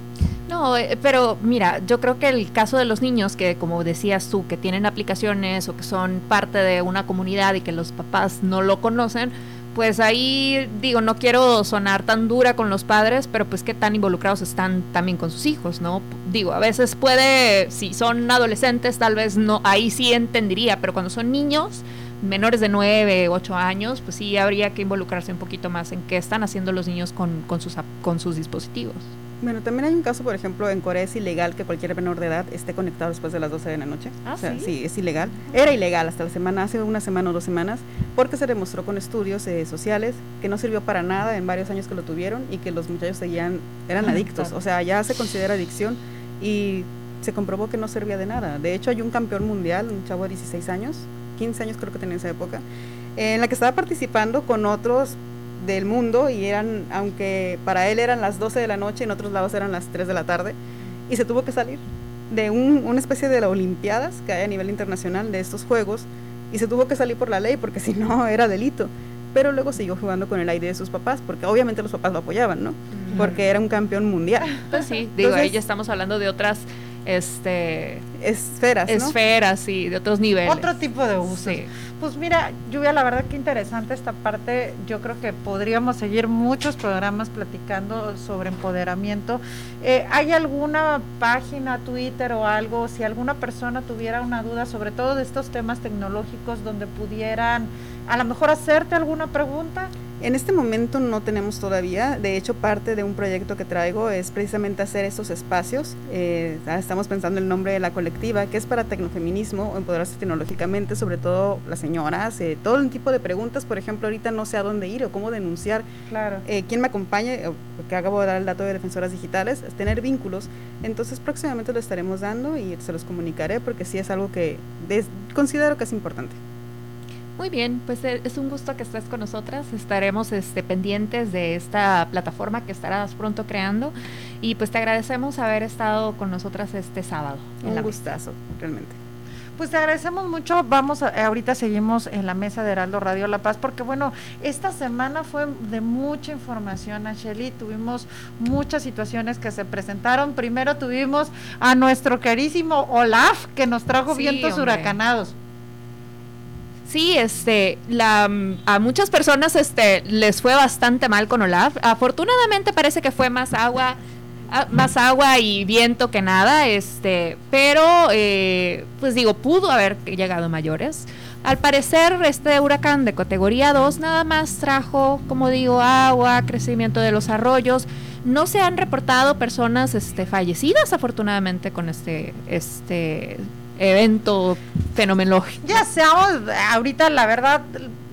No, eh, pero mira, yo creo que el caso de los niños que, como decías tú, que tienen aplicaciones o que son parte de una comunidad y que los papás no lo conocen, pues ahí digo, no quiero sonar tan dura con los padres, pero pues qué tan involucrados están también con sus hijos, ¿no? Digo, a veces puede, si son adolescentes, tal vez no, ahí sí entendería, pero cuando son niños, menores de 9, 8 años, pues sí habría que involucrarse un poquito más en qué están haciendo los niños con, sus, con sus dispositivos. Bueno, también hay un caso, por ejemplo, en Corea es ilegal que cualquier menor de edad esté conectado después de las 12 de la noche. Ah, o sea, ¿sí? es ilegal. Era ilegal hasta la semana, hace una semana o dos semanas, porque se demostró con estudios eh, sociales que no sirvió para nada en varios años que lo tuvieron y que los muchachos seguían, eran Ah, adictos. claro. O sea, ya se considera adicción y se comprobó que no servía de nada. De hecho, hay un campeón mundial, un chavo de 16 años, 15 años creo que tenía en esa época, en la que estaba participando con otros del mundo y eran, aunque para él eran las 12 de la noche, en otros lados eran las 3 de la tarde, y se tuvo que salir de un- una especie de olimpiadas que hay a nivel internacional de estos juegos, y se tuvo que salir por la ley porque *laughs* si no era delito. Pero luego siguió jugando con el aire de sus papás, porque obviamente los papás lo apoyaban, ¿no? Porque era un campeón mundial. Pues sí, digo, Entonces- ahí ya estamos hablando de otras este esferas, ¿no? esferas y de otros niveles. Otro tipo de usos. Sí. Pues mira, Lluvia, la verdad que interesante esta parte. Yo creo que podríamos seguir muchos programas platicando sobre empoderamiento. Eh, ¿Hay alguna página, Twitter o algo, si alguna persona tuviera una duda sobre todo de estos temas tecnológicos donde pudieran a lo mejor hacerte alguna pregunta? En este momento no tenemos todavía, de hecho parte de un proyecto que traigo es precisamente hacer estos espacios, Eh, ah, estamos pensando el nombre de la colectiva, que es para tecnofeminismo, empoderarse tecnológicamente, sobre todo las señoras, eh, todo el tipo de preguntas, por ejemplo, ahorita no sé a dónde ir o cómo denunciar, Claro. eh, quién me acompañe, porque acabo de dar el dato de defensoras digitales, es tener vínculos, entonces próximamente lo estaremos dando y se los comunicaré porque sí es algo que des- considero que es importante. Muy bien, pues eh, es un gusto que estés con nosotras. Estaremos este, pendientes de esta plataforma que estarás pronto creando y pues te agradecemos haber estado con nosotras este sábado. en Un la gustazo, realmente. Pues te agradecemos mucho. Vamos, a- ahorita seguimos en la mesa de Heraldo Radio La Paz, porque bueno, esta semana fue de mucha información, Shelly. Tuvimos muchas situaciones que se presentaron. Primero tuvimos a nuestro querísimo Olaf, que nos trajo Sí, vientos hombre. huracanados. Sí, este, la, a muchas personas este, les fue bastante mal con Olaf. Afortunadamente parece que fue más agua, más agua y viento que nada, este, pero eh, pues digo, pudo haber llegado mayores. Al parecer, este huracán de categoría 2 nada más trajo, como digo, agua, crecimiento de los arroyos. No se han reportado personas este, fallecidas, afortunadamente, con este, este evento fenomenológico. Ya seamos, ahorita la verdad,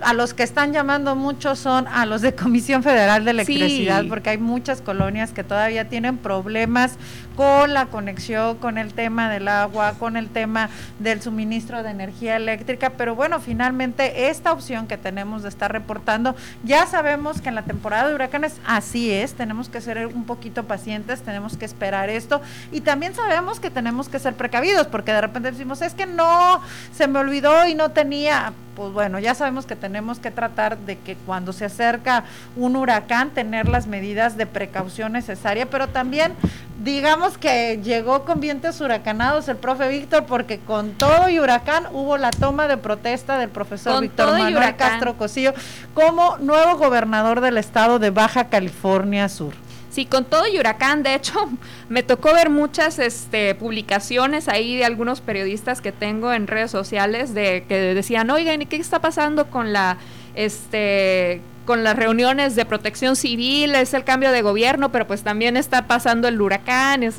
a los que están llamando mucho son a los de Comisión Federal de Electricidad, Sí. porque hay muchas colonias que todavía tienen problemas con la conexión, con el tema del agua, con el tema del suministro de energía eléctrica, pero bueno, finalmente esta opción que tenemos de estar reportando, ya sabemos que en la temporada de huracanes así es, tenemos que ser un poquito pacientes, tenemos que esperar esto. Y también sabemos que tenemos que ser precavidos, porque de repente decimos, es que no, se me olvidó y no tenía, pues bueno, ya sabemos que tenemos que tratar de que cuando se acerca un huracán tener las medidas de precaución necesaria, pero también digamos que llegó con vientos huracanados el profe Víctor porque con todo y huracán hubo la toma de protesta del profesor Víctor Manuel. Castro Cosillo como nuevo gobernador del estado de Baja California Sur. Sí, con todo y huracán, de hecho, *laughs* me tocó ver muchas este, publicaciones ahí de algunos periodistas que tengo en redes sociales de que decían, oigan, ¿y qué está pasando con la este con las reuniones de protección civil, es el cambio de gobierno, pero pues también está pasando el huracán. es-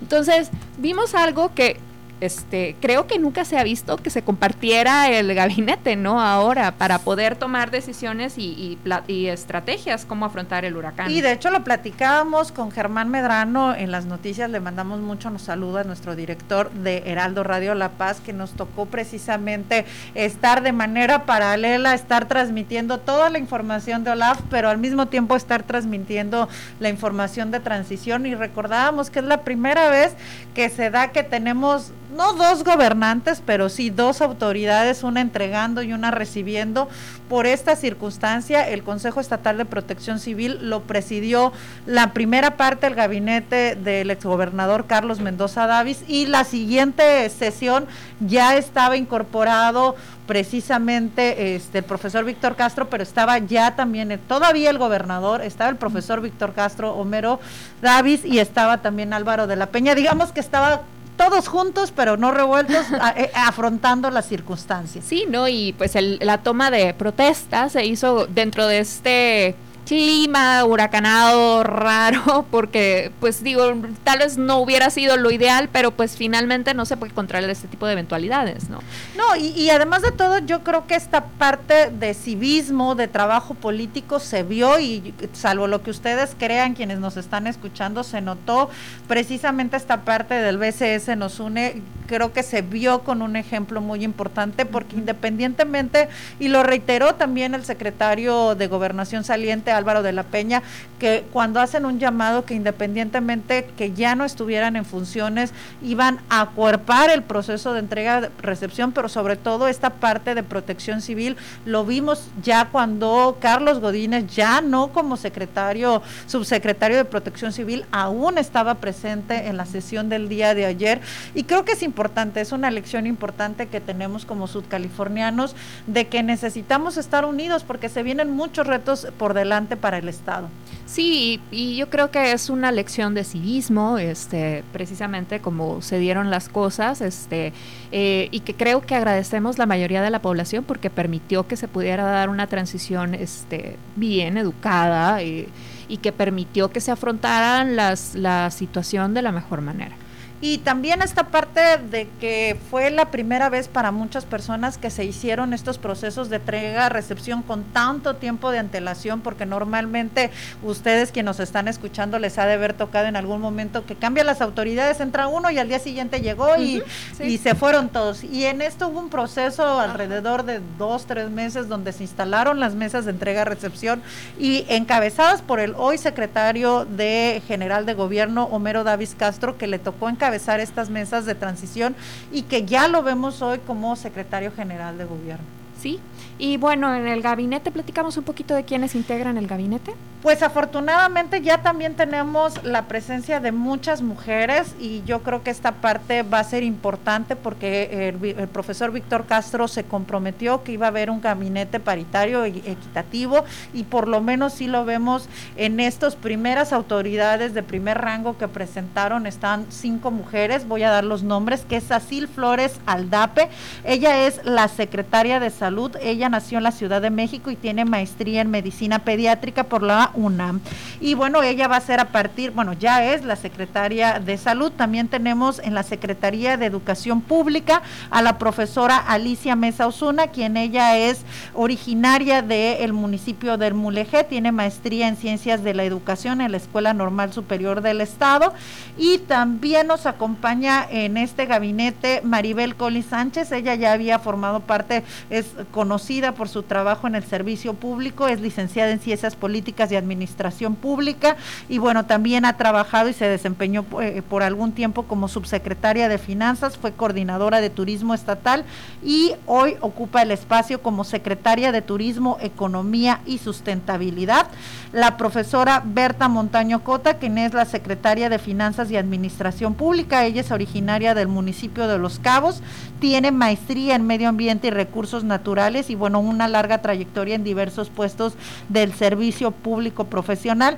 Entonces, vimos algo que este, creo que nunca se ha visto que se compartiera el gabinete, ¿no? Ahora, para poder tomar decisiones y, y y estrategias, cómo afrontar el huracán. Y de hecho lo platicábamos con Germán Medrano en las noticias, le mandamos mucho, nos saluda nuestro director de Heraldo Radio La Paz, que nos tocó precisamente estar de manera paralela, estar transmitiendo toda la información de OLAF, pero al mismo tiempo estar transmitiendo la información de transición y recordábamos que es la primera vez que se da que tenemos no dos gobernantes, pero sí dos autoridades, una entregando y una recibiendo. Por esta circunstancia, el Consejo Estatal de Protección Civil lo presidió la primera parte del gabinete del exgobernador Carlos Mendoza Davis y la siguiente sesión ya estaba incorporado precisamente este el profesor Víctor Castro, pero estaba ya también todavía el gobernador, estaba el profesor Víctor Castro Homero Davis y estaba también Álvaro de la Peña. Digamos que estaba todos juntos, pero no revueltos, a- eh, *laughs* afrontando las circunstancias. Sí, ¿no? Y pues el- la toma de protesta se hizo dentro de este clima huracanado raro, *laughs* porque pues digo, tal vez no hubiera sido lo ideal, pero pues finalmente no se puede controlar este tipo de eventualidades, ¿no? No, y, y además de todo, yo creo que esta parte de civismo, de trabajo político se vio y salvo lo que ustedes crean, quienes nos están escuchando, se notó precisamente esta parte del BCS nos une, creo que se vio con un ejemplo muy importante porque independientemente, y lo reiteró también el secretario de Gobernación saliente, Álvaro de la Peña, que cuando hacen un llamado que independientemente que ya no estuvieran en funciones, iban a acuerpar el proceso de entrega, recepción, pero sobre todo esta parte de protección civil, lo vimos ya cuando Carlos Godínez, ya no como secretario, subsecretario de protección civil, aún estaba presente en la sesión del día de ayer. Y creo que es importante, es una lección importante que tenemos como sudcalifornianos de que necesitamos estar unidos porque se vienen muchos retos por delante para el Estado. Sí, y yo creo que es una lección de civismo, este, precisamente como se dieron las cosas, este, eh, y que creo que agradecemos la mayoría de la población porque permitió que se pudiera dar una transición, este, bien educada eh, y que permitió que se afrontaran las, la situación de la mejor manera. Y también esta parte de que fue la primera vez para muchas personas que se hicieron estos procesos de entrega, recepción con tanto tiempo de antelación, porque normalmente ustedes quienes nos están escuchando les ha de haber tocado en algún momento que cambian las autoridades, entra uno y al día siguiente llegó y, Ujú, sí. y se fueron todos. Y en esto hubo un proceso alrededor de dos, tres meses donde se instalaron las mesas de entrega-recepción y encabezadas por el hoy secretario de General de Gobierno, Homero Davis Castro, que le tocó encabezar estas mesas de transición y que ya lo vemos hoy como secretario general de gobierno. Sí, y bueno, en el gabinete platicamos un poquito de quiénes integran el gabinete. Pues afortunadamente ya también tenemos la presencia de muchas mujeres y yo creo que esta parte va a ser importante porque el, vi- el profesor Víctor Castro se comprometió que iba a haber un gabinete paritario y equitativo y por lo menos sí lo vemos en estas primeras autoridades de primer rango que presentaron, están cinco mujeres, voy a dar los nombres, que es Asil Flores Aldape, ella es la secretaria de salud, ella nació en la Ciudad de México y tiene maestría en medicina pediátrica por la UNAM. Y bueno, ella va a ser a partir, bueno, ya es la secretaria de salud. También tenemos en la Secretaría de Educación Pública a la profesora Alicia Mesa Osuna, quien ella es originaria del municipio del Mulegé, tiene maestría en ciencias de la educación en la Escuela Normal Superior del Estado. Y también nos acompaña en este gabinete Maribel Coli Sánchez, ella ya había formado parte, es conocida por su trabajo en el servicio público, es licenciada en ciencias políticas y administración pública y bueno, también ha trabajado y se desempeñó eh, por algún tiempo como subsecretaria de finanzas, fue coordinadora de turismo estatal y hoy ocupa el espacio como secretaria de turismo, economía y sustentabilidad. La profesora Berta Montaño Cota, quien es la secretaria de finanzas y administración pública, ella es originaria del municipio de Los Cabos, tiene maestría en medio ambiente y recursos naturales y bueno, una larga trayectoria en diversos puestos del servicio público profesional.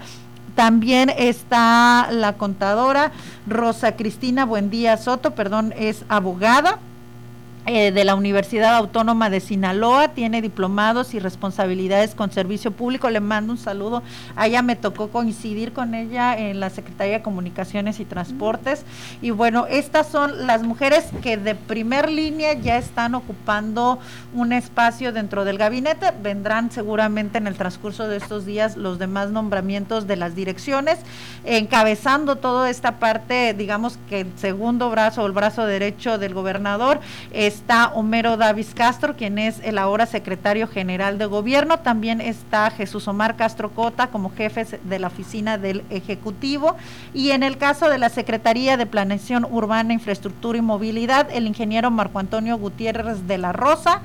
También está la contadora Rosa Cristina Buendía Soto, perdón, es abogada. Eh, de la Universidad Autónoma de Sinaloa, tiene diplomados y responsabilidades con servicio público. Le mando un saludo. A ella me tocó coincidir con ella en la Secretaría de Comunicaciones y Transportes. Y bueno, estas son las mujeres que de primer línea ya están ocupando un espacio dentro del gabinete. Vendrán seguramente en el transcurso de estos días los demás nombramientos de las direcciones, encabezando toda esta parte, digamos que el segundo brazo o el brazo derecho del gobernador está Homero Davis Castro, quien es el ahora secretario general de gobierno. También está Jesús Omar Castro Cota como jefe de la oficina del Ejecutivo. Y en el caso de la Secretaría de Planeación Urbana, Infraestructura y Movilidad, el ingeniero Marco Antonio Gutiérrez de la Rosa.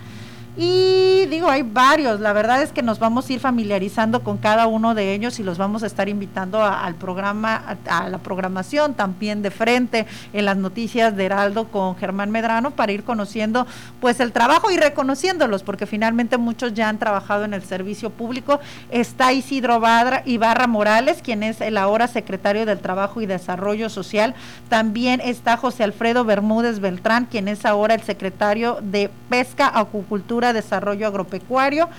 Y digo, hay varios, la verdad es que nos vamos a ir familiarizando con cada uno de ellos y los vamos a estar invitando al programa, a, a la programación también de frente en las noticias de Heraldo con Germán Medrano para ir conociendo pues el trabajo y reconociéndolos, porque finalmente muchos ya han trabajado en el servicio público. Está Isidro Badra, Ibarra Morales, quien es el ahora secretario del Trabajo y Desarrollo Social. También está José Alfredo Bermúdez Beltrán, quien es ahora el secretario de Pesca, Acuicultura, Desarrollo Agropecuario.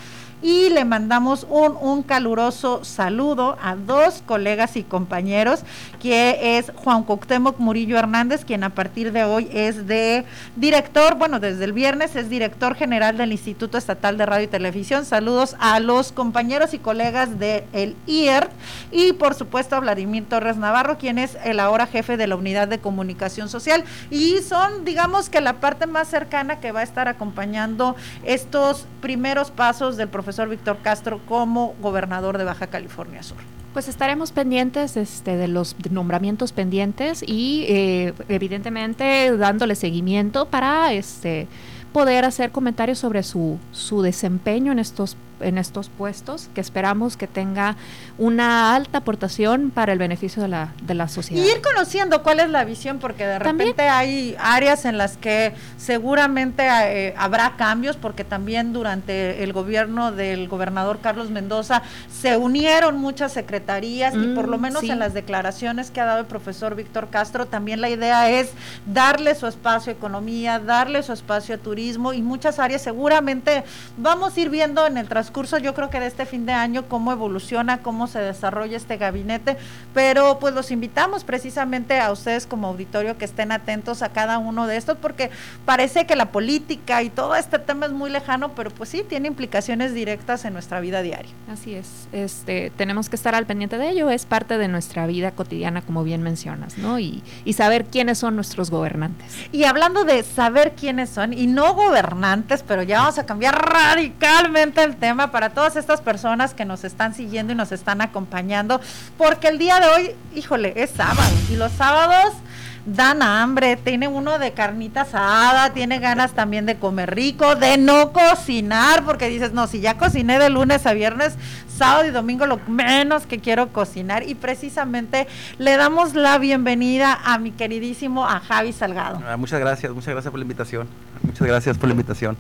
Y le mandamos un, un caluroso saludo a dos colegas y compañeros, que es Juan Cuauhtémoc Murillo Hernández, quien a partir de hoy es de director, bueno, desde el viernes es director general del Instituto Estatal de Radio y Televisión. Saludos a los compañeros y colegas del IERT y por supuesto a Vladimir Torres Navarro, quien es el ahora jefe de la Unidad de Comunicación Social y son, digamos que la parte más cercana que va a estar acompañando estos primeros pasos del profesor Víctor Castro como gobernador de Baja California Sur. Pues estaremos pendientes este, de los nombramientos pendientes y eh, evidentemente dándole seguimiento para este, poder hacer comentarios sobre su, su desempeño en estos en estos puestos que esperamos que tenga una alta aportación para el beneficio de la, de la sociedad. Y ir conociendo cuál es la visión, porque de También. repente hay áreas en las que seguramente eh, habrá cambios, porque también durante el gobierno del gobernador Carlos Mendoza se unieron muchas secretarías y por lo Mm, menos sí. en las declaraciones que ha dado el profesor Víctor Castro, también la idea es darle su espacio a economía, darle su espacio a turismo y muchas áreas seguramente vamos a ir viendo en el transcurso, yo creo que de este fin de año, cómo evoluciona, cómo se desarrolla este gabinete, pero pues los invitamos precisamente a ustedes como auditorio que estén atentos a cada uno de estos, porque parece que la política y todo este tema es muy lejano, pero pues sí, tiene implicaciones directas en nuestra vida diaria. Así es, este, tenemos que estar al pendiente de ello, es parte de nuestra vida cotidiana, como bien mencionas, ¿no? Y, y saber quiénes son nuestros gobernantes. Y hablando de saber quiénes son, y no gobernantes, pero ya vamos a cambiar radicalmente el tema para todas estas personas que nos están siguiendo y nos están acompañando, porque el día de hoy, híjole, es sábado, y los sábados dan hambre, tiene uno de carnita asada, tiene ganas también de comer rico, de no cocinar, porque dices, no, si ya cociné de lunes a viernes, sábado y domingo lo menos que quiero cocinar y precisamente le damos la bienvenida a mi queridísimo a Javi Salgado. Ah, muchas gracias, muchas gracias por la invitación. Muchas gracias por la invitación.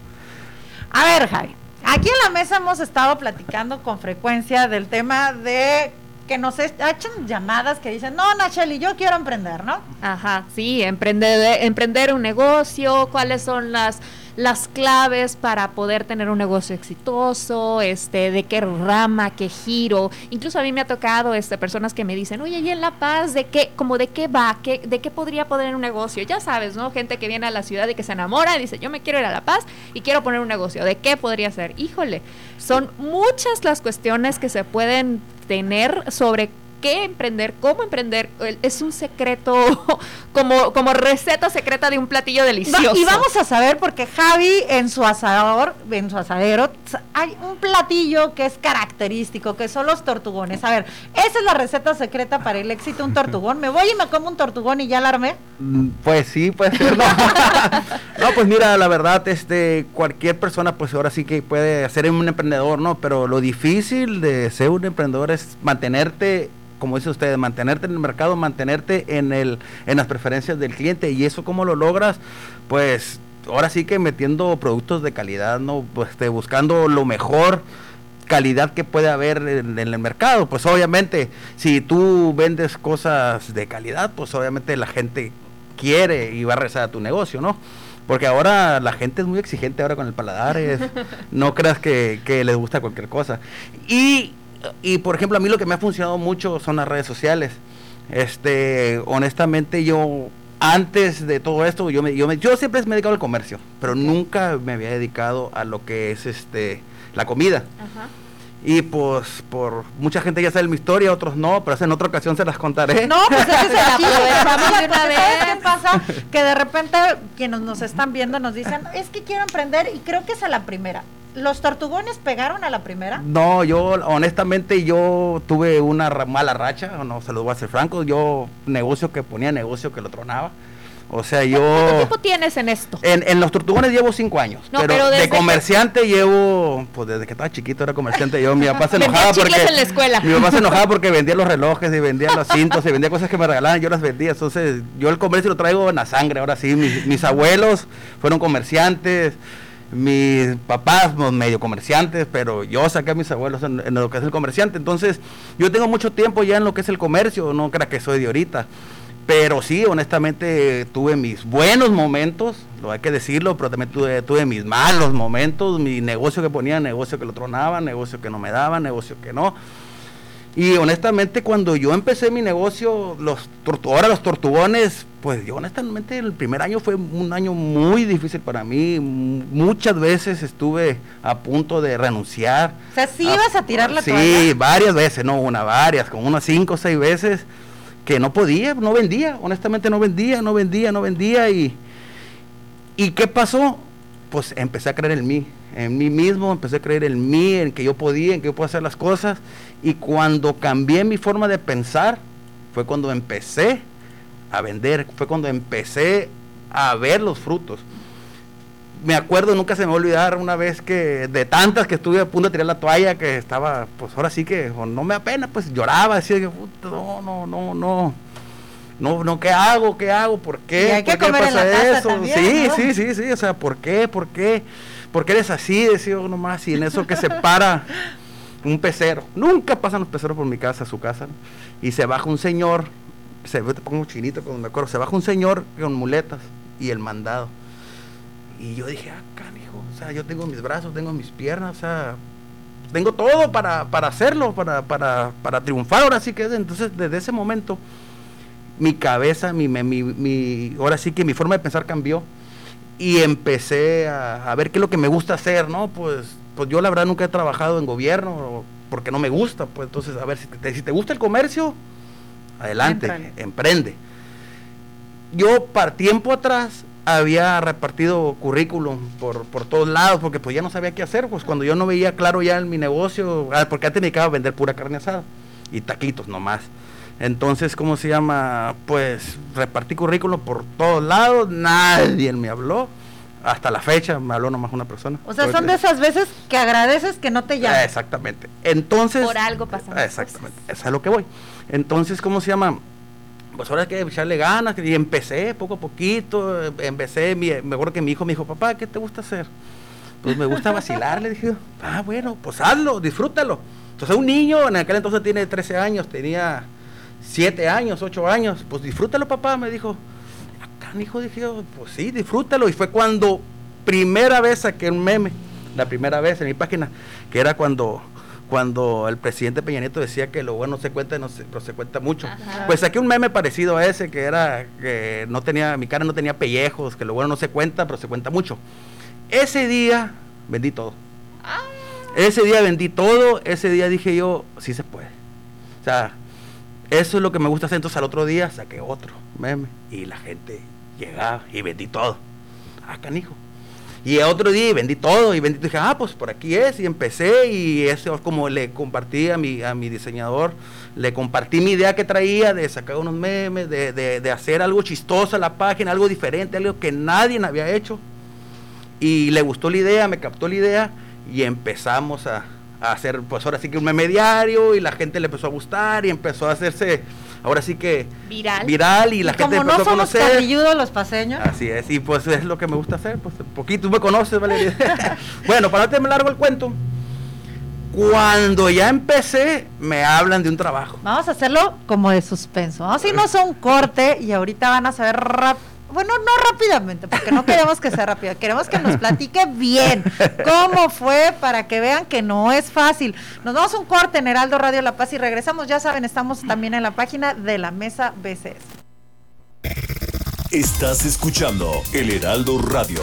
A ver, Javi, aquí en la mesa hemos estado platicando con frecuencia del tema de que nos echan llamadas que dicen, no, Nacheli, yo quiero emprender, ¿no? Ajá, sí, emprender, emprender un negocio, cuáles son las las claves para poder tener un negocio exitoso, este, de qué rama, qué giro. Incluso a mí me ha tocado este, personas que me dicen, oye, y en La Paz, ¿de qué, como de qué va? ¿Qué, ¿De qué podría poner un negocio? Ya sabes, ¿no? Gente que viene a la ciudad y que se enamora y dice, yo me quiero ir a La Paz y quiero poner un negocio. ¿De qué podría ser? Híjole, son muchas las cuestiones que se pueden tener sobre qué emprender, cómo emprender, es un secreto *laughs* como, como receta secreta de un platillo delicioso. Y vamos a saber porque Javi en su asador, en su asadero, hay un platillo que es característico, que son los tortugones. A ver, esa es la receta secreta para el éxito, un tortugón. Me voy y me como un tortugón y ya la armé. Mm, Pues sí, puede ser. No, *laughs* No, pues mira, la verdad, este, cualquier persona, pues ahora sí que puede ser un emprendedor, ¿no? Pero lo difícil de ser un emprendedor es mantenerte, como dice usted, mantenerte en el mercado, mantenerte en el, en las preferencias del cliente. Y eso cómo lo logras, pues ahora sí que metiendo productos de calidad, ¿no? Pues este, buscando lo mejor calidad que puede haber en, en el mercado. Pues obviamente, si tú vendes cosas de calidad, pues obviamente la gente quiere y va a rezar a tu negocio, ¿no? Porque ahora la gente es muy exigente ahora con el paladar, es- *laughs* no creas que, que les gusta cualquier cosa. Y, y, por ejemplo, a mí lo que me ha funcionado mucho son las redes sociales. Este, honestamente yo, antes de todo esto, yo, me, yo, me- yo siempre me he dedicado al comercio, pero nunca me había dedicado a lo que es este, la comida. Y pues por mucha gente ya sabe mi historia, otros no, pero en otra ocasión se las contaré. No, pues ese es el chiste, *laughs* Aprovechamos Mira, de una porque ¿Sabes vez. qué pasa? Que de repente quienes nos están viendo nos dicen, es que quiero emprender y creo que es a la primera. ¿Los tortugones pegaron a la primera? No, yo honestamente yo tuve una ra- mala racha, no se los voy a hacer franco, yo negocio que ponía, negocio que lo tronaba. O sea, ¿Cuánto yo tiempo tienes en esto? en, en los tortugones llevo cinco años, No, pero, pero de desde que- comerciante llevo, pues desde que estaba chiquito era comerciante, yo mi papá se enojaba porque en la escuela. mi papá se enojaba porque vendía los relojes y vendía los cintos y vendía cosas que me regalaban, yo las vendía, entonces yo el comercio lo traigo en la sangre, ahora sí, mis, mis abuelos fueron comerciantes, mis papás pues, medio comerciantes, pero yo saqué a mis abuelos en, en lo que es el comerciante, entonces yo tengo mucho tiempo ya en lo que es el comercio, no crea que soy de ahorita. Pero sí, honestamente tuve mis buenos momentos, lo hay que decirlo, pero también tuve, tuve mis malos momentos, mi negocio que ponía, negocio que lo tronaba, negocio que no me daba, negocio que no. Y honestamente cuando yo empecé mi negocio, los ahora los tortugones, pues yo honestamente el primer año fue un año muy difícil para mí, muchas veces estuve a punto de renunciar. O sea, sí ibas a tirar la Sí, toalla. varias veces, no una, varias, como unas cinco o seis veces que no podía, no vendía, honestamente no vendía, no vendía, no vendía y ¿y qué pasó? Pues empecé a creer en mí, en mí mismo, empecé a creer en mí, en que yo podía, en que yo podía hacer las cosas y cuando cambié mi forma de pensar fue cuando empecé a vender, fue cuando empecé a ver los frutos me acuerdo, nunca se me va a olvidar una vez que de tantas que estuve a punto de tirar la toalla, que estaba, pues ahora sí que no me da pena, pues lloraba, decía que "Puta, no, no, no, no. No, no, ¿qué hago? ¿Qué hago? ¿Por qué? Y hay que ¿Por qué comer en la pasa eso? también, sí, ¿no? sí, sí, sí, o sea, ¿por qué? ¿Por qué? ¿Por qué eres así? Decía nomás, y en eso que se para un pecero. Nunca pasan los peceros por mi casa, su casa, ¿no? y se baja un señor, se te pongo chinito cuando me acuerdo, se baja un señor con muletas y el mandado. Y yo dije, ah, canijo, o sea, yo tengo mis brazos, tengo mis piernas, o sea, tengo todo para, para hacerlo, para, para, para triunfar, ahora sí que es. Entonces, desde ese momento, mi cabeza, mi, mi- mi- ahora sí que mi forma de pensar cambió. Y empecé a, a ver qué es lo que me gusta hacer, ¿no? Pues, pues yo la verdad nunca he trabajado en gobierno, porque no me gusta, pues entonces, a ver, si te, si te gusta el comercio, adelante, emprende. Yo, para tiempo atrás, había repartido currículum por, por todos lados, porque pues ya no sabía qué hacer, pues cuando yo no veía claro ya en mi negocio, ah, porque antes me dedicaba a vender pura carne asada y taquitos nomás. Entonces, ¿cómo se llama? Pues repartí currículum por todos lados, nadie me habló. Hasta la fecha me habló nomás una persona. O sea, son de esas veces que agradeces que no te llaman. Exactamente. Entonces. Por algo pasan las Exactamente. Eso es a lo que voy. Entonces, ¿cómo se llama? Pues ahora hay que echarle ganas. Y empecé poco a poquito. eh, Empecé. Mi, me acuerdo que mi hijo me dijo, papá, ¿qué te gusta hacer? Pues me gusta vacilar. Le dije, ah, bueno, pues hazlo, disfrútalo. Entonces, un niño en aquel entonces tiene 13 años, tenía 7 años, 8 años. Pues disfrútalo, papá, me dijo. Acá, hijo, dije yo, pues sí, disfrútalo. Y fue cuando primera vez saqué un meme, la primera vez en mi página, que era cuando cuando el presidente Peña Nieto decía que lo bueno no se cuenta, no se, pero se cuenta mucho. Pues saqué un meme parecido a ese, que era que no tenía, mi cara no tenía pellejos, que lo bueno no se cuenta, pero se cuenta mucho. Ese día vendí todo. Ese día vendí todo, ese día dije yo, sí se puede. O sea, eso es lo que me gusta hacer. Entonces al otro día saqué otro meme y la gente llegaba y vendí todo. Ah, canijo. Y otro día vendí todo y vendí, dije, ah, pues por aquí es y empecé y eso es como le compartí a mi, a mi diseñador, le compartí mi idea que traía de sacar unos memes, de, de, de hacer algo chistoso a la página, algo diferente, algo que nadie había hecho. Y le gustó la idea, me captó la idea y empezamos a, a hacer, pues ahora sí que un meme diario y la gente le empezó a gustar y empezó a hacerse, ahora sí que Viral. viral y la Y gente como no empezó a somos conocer. los paseños. Así es, y pues es lo que me gusta hacer, pues un poquito, tú me conoces, Valeria. *laughs* bueno, para no te me largo el cuento, cuando ya empecé, me hablan de un trabajo. Vamos a hacerlo como de suspenso. Vamos a irnos a un corte y ahorita van a saber rap- bueno, no rápidamente, porque no queremos que sea rápido, queremos que nos platique bien cómo fue para que vean que no es fácil. Nos vamos a un corte en Heraldo Radio La Paz y regresamos, ya saben, estamos también en la página de la Mesa BCS. Estás escuchando El Heraldo Radio.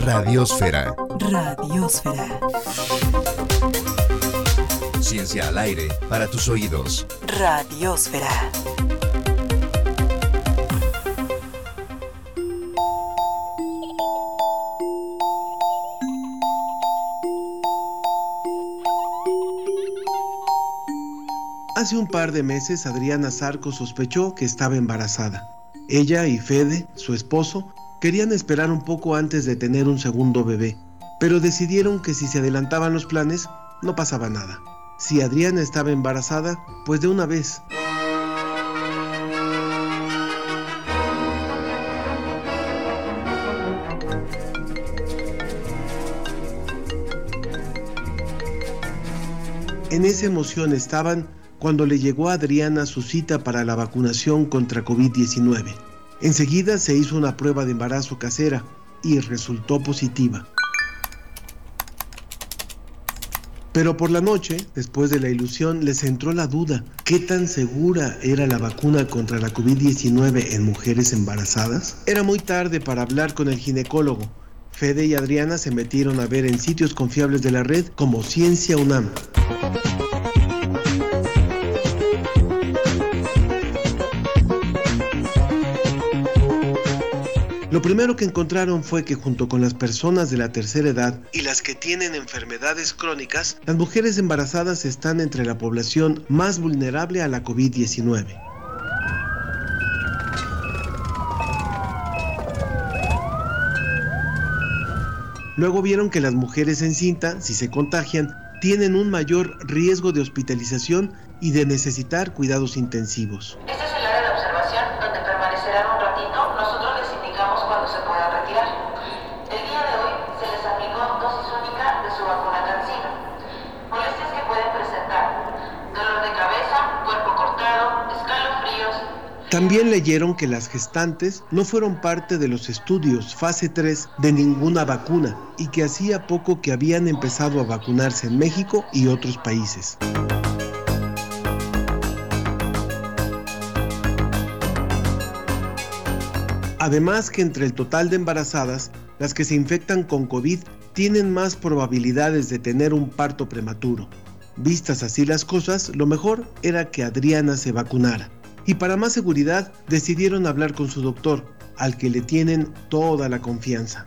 Radiosfera. Radiosfera. Ciencia al aire para tus oídos. Radiosfera. Hace un par de meses Adriana Zarco sospechó que estaba embarazada. Ella y Fede, su esposo, querían esperar un poco antes de tener un segundo bebé, pero decidieron que si se adelantaban los planes, no pasaba nada. Si Adriana estaba embarazada, pues de una vez. En esa emoción estaban cuando le llegó a Adriana su cita para la vacunación contra COVID-19. Enseguida se hizo una prueba de embarazo casera y resultó positiva. Pero por la noche, después de la ilusión, les entró la duda, ¿qué tan segura era la vacuna contra la COVID-19 en mujeres embarazadas? Era muy tarde para hablar con el ginecólogo. Fede y Adriana se metieron a ver en sitios confiables de la red como Ciencia UNAM. Lo primero que encontraron fue que junto con las personas de la tercera edad y las que tienen enfermedades crónicas, las mujeres embarazadas están entre la población más vulnerable a la COVID-19. Luego vieron que las mujeres en cinta, si se contagian, tienen un mayor riesgo de hospitalización y de necesitar cuidados intensivos. También leyeron que las gestantes no fueron parte de los estudios fase 3 de ninguna vacuna y que hacía poco que habían empezado a vacunarse en México y otros países. Además que entre el total de embarazadas, las que se infectan con COVID tienen más probabilidades de tener un parto prematuro. Vistas así las cosas, lo mejor era que Adriana se vacunara. Y para más seguridad decidieron hablar con su doctor, al que le tienen toda la confianza.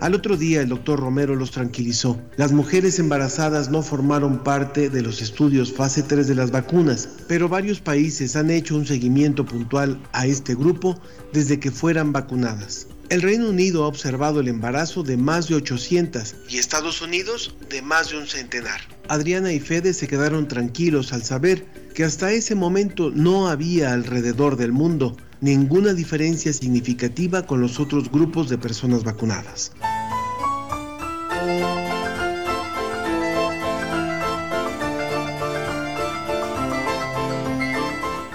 Al otro día el doctor Romero los tranquilizó. Las mujeres embarazadas no formaron parte de los estudios fase 3 de las vacunas, pero varios países han hecho un seguimiento puntual a este grupo desde que fueran vacunadas. El Reino Unido ha observado el embarazo de más de 800 y Estados Unidos de más de un centenar. Adriana y Fede se quedaron tranquilos al saber que hasta ese momento no había alrededor del mundo ninguna diferencia significativa con los otros grupos de personas vacunadas.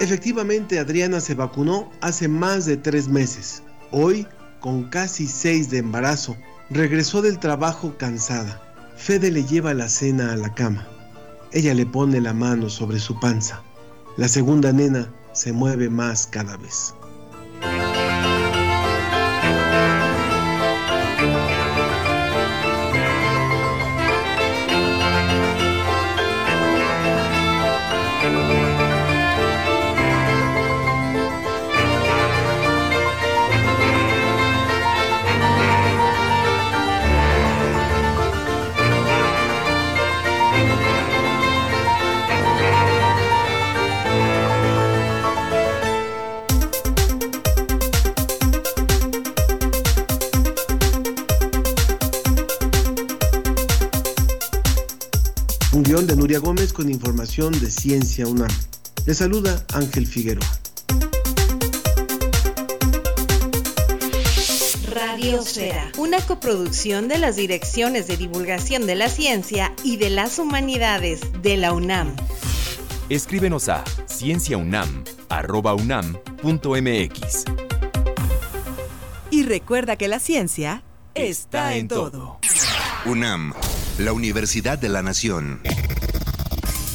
Efectivamente, Adriana se vacunó hace más de tres meses. Hoy, con casi seis de embarazo, regresó del trabajo cansada. Fede le lleva la cena a la cama. Ella le pone la mano sobre su panza. La segunda nena se mueve más cada vez. Guion de Nuria Gómez con información de Ciencia UNAM. Le saluda Ángel Figueroa. Radiosfera, una coproducción de las Direcciones de Divulgación de la Ciencia y de las Humanidades de la UNAM. Escríbenos a cienciaunam.unam.mx. Y recuerda que la ciencia está en todo. UNAM, la Universidad de la Nación.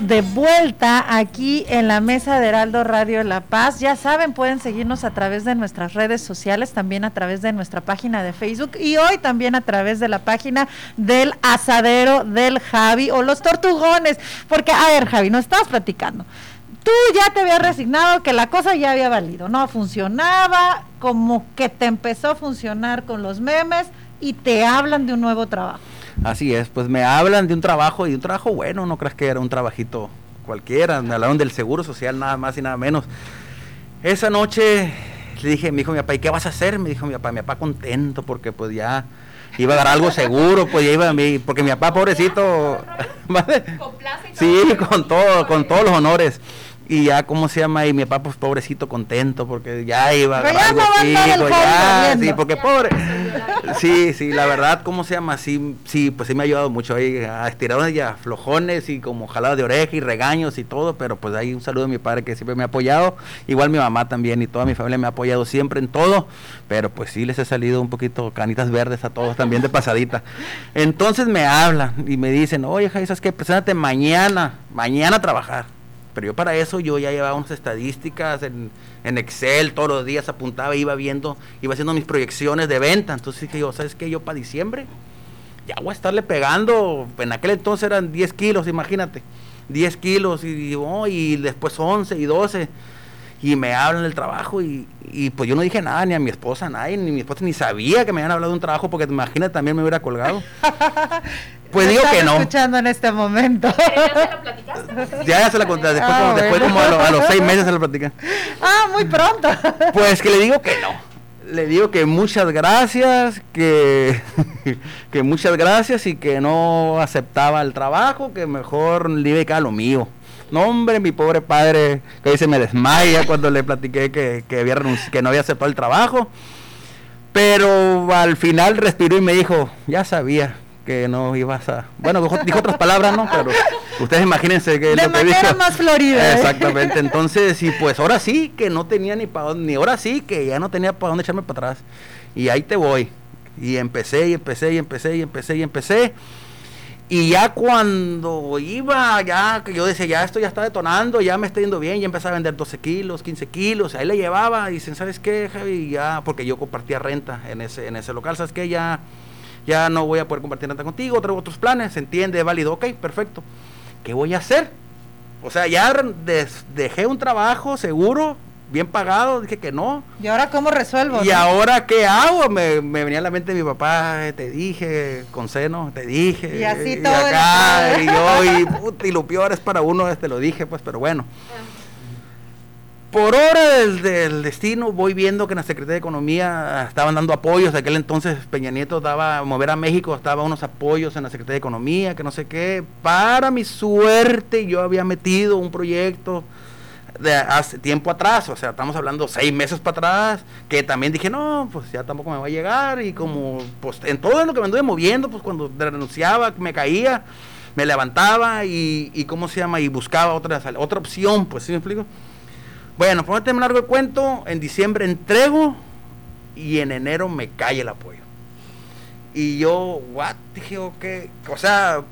De vuelta aquí en la mesa de Heraldo Radio La Paz. Ya saben, pueden seguirnos a través de nuestras redes sociales, también a través de nuestra página de Facebook y hoy también a través de la página del asadero del Javi o los tortugones. Porque, a ver, Javi, nos estabas platicando. Tú ya te habías resignado que la cosa ya había valido, no funcionaba, como que te empezó a funcionar con los memes y te hablan de un nuevo trabajo. Así es, pues me hablan de un trabajo y un trabajo bueno, no creas que era un trabajito cualquiera, me hablaron del seguro social nada más y nada menos. Esa noche le dije, me dijo mi papá, ¿y qué vas a hacer? Me dijo mi papá, mi papá contento porque pues ya iba a dar algo seguro, pues ya iba a mí, porque mi papá pobrecito, *laughs* ¿vale? sí, con todo, con todos los honores. Y ya, ¿cómo se llama? Y mi papá, pues pobrecito, contento, porque ya iba a ya algo fijo, joven ya, sí, porque pobre. Sí, sí, la verdad, ¿cómo se llama? Sí, sí, pues sí me ha ayudado mucho ahí a estirones y flojones y como jaladas de oreja y regaños y todo, pero pues ahí un saludo a mi padre que siempre me ha apoyado, igual mi mamá también y toda mi familia me ha apoyado siempre en todo, pero pues sí les he salido un poquito canitas verdes a todos también de pasadita. Entonces me hablan y me dicen, oye, ¿sabes qué? Preséntate mañana, mañana a trabajar. Pero yo para eso yo ya llevaba unas estadísticas en, en Excel, todos los días apuntaba, iba viendo, iba haciendo mis proyecciones de venta. Entonces dije yo, ¿sabes qué? Yo para diciembre ya voy a estarle pegando, en aquel entonces eran 10 kilos, imagínate, 10 kilos y, oh, y después 11 y 12. Y me hablan del trabajo y, y pues yo no dije nada, ni a mi esposa, nadie, ni mi esposa ni sabía que me habían hablado de un trabajo porque imagínate también me hubiera colgado. *laughs* Pues digo que no. escuchando en este momento. Ya, ya se la conté, después, Ah, como, después bueno. como a, lo- a los seis meses se la platican. Ah, muy pronto. Pues que le digo que no. le digo que muchas gracias, que, *laughs* que muchas gracias y que no aceptaba el trabajo, que mejor le iba a lo mío. No, hombre, mi pobre padre, que hoy se me desmaya cuando le platiqué que, que, había que no había aceptado el trabajo. Pero al final respiró y me dijo, ya sabía que no ibas a... Bueno, dijo, dijo otras palabras, ¿no? Pero ustedes imagínense que De lo que manera dijo. más florida, ¿eh? Exactamente, entonces, y pues ahora sí que no tenía ni para dónde, ni ahora sí que ya no tenía para dónde echarme para atrás. Y ahí te voy. Y empecé, y empecé, y empecé, y empecé, y empecé. Y ya cuando iba, ya que yo decía, ya esto ya está detonando, ya me está yendo bien, ya empezaba a vender 12 kilos, 15 kilos, ahí le llevaba, y dicen, ¿sabes qué, Javi? Ya, porque yo compartía renta en ese, en ese local, ¿sabes qué? Ya, ya no voy a poder compartir renta contigo, traigo otros planes, se entiende, válido, ok, perfecto. ¿Qué voy a hacer? O sea, ya des- dejé un trabajo seguro, bien pagado, dije que no, ¿Y ahora cómo resuelvo? ¿Y no? ahora qué hago? Me, me venía a la mente mi papá, te dije, con seno, te dije. Y así y todo acá, el- *laughs* y yo, y, lo peor es para uno, te lo dije, pues, pero bueno. Por hora del, destino voy viendo que en la Secretaría de Economía estaban dando apoyos. De aquel entonces Peña Nieto daba, mover a México, estaba unos apoyos en la Secretaría de Economía, que no sé qué. Para mi suerte yo había metido un proyecto hace tiempo atrás, o sea, estamos hablando seis meses para atrás, que también dije, no, pues ya tampoco me va a llegar, y como, pues en todo lo que me anduve moviendo, pues cuando renunciaba, me caía, me levantaba y, y ¿cómo se llama? Y buscaba otra, otra opción, pues, ¿sí me explico? Bueno, por no tener largo el cuento, en diciembre entrego y en enero me cae el apoyo. Y yo, what, dije, ok, o sea,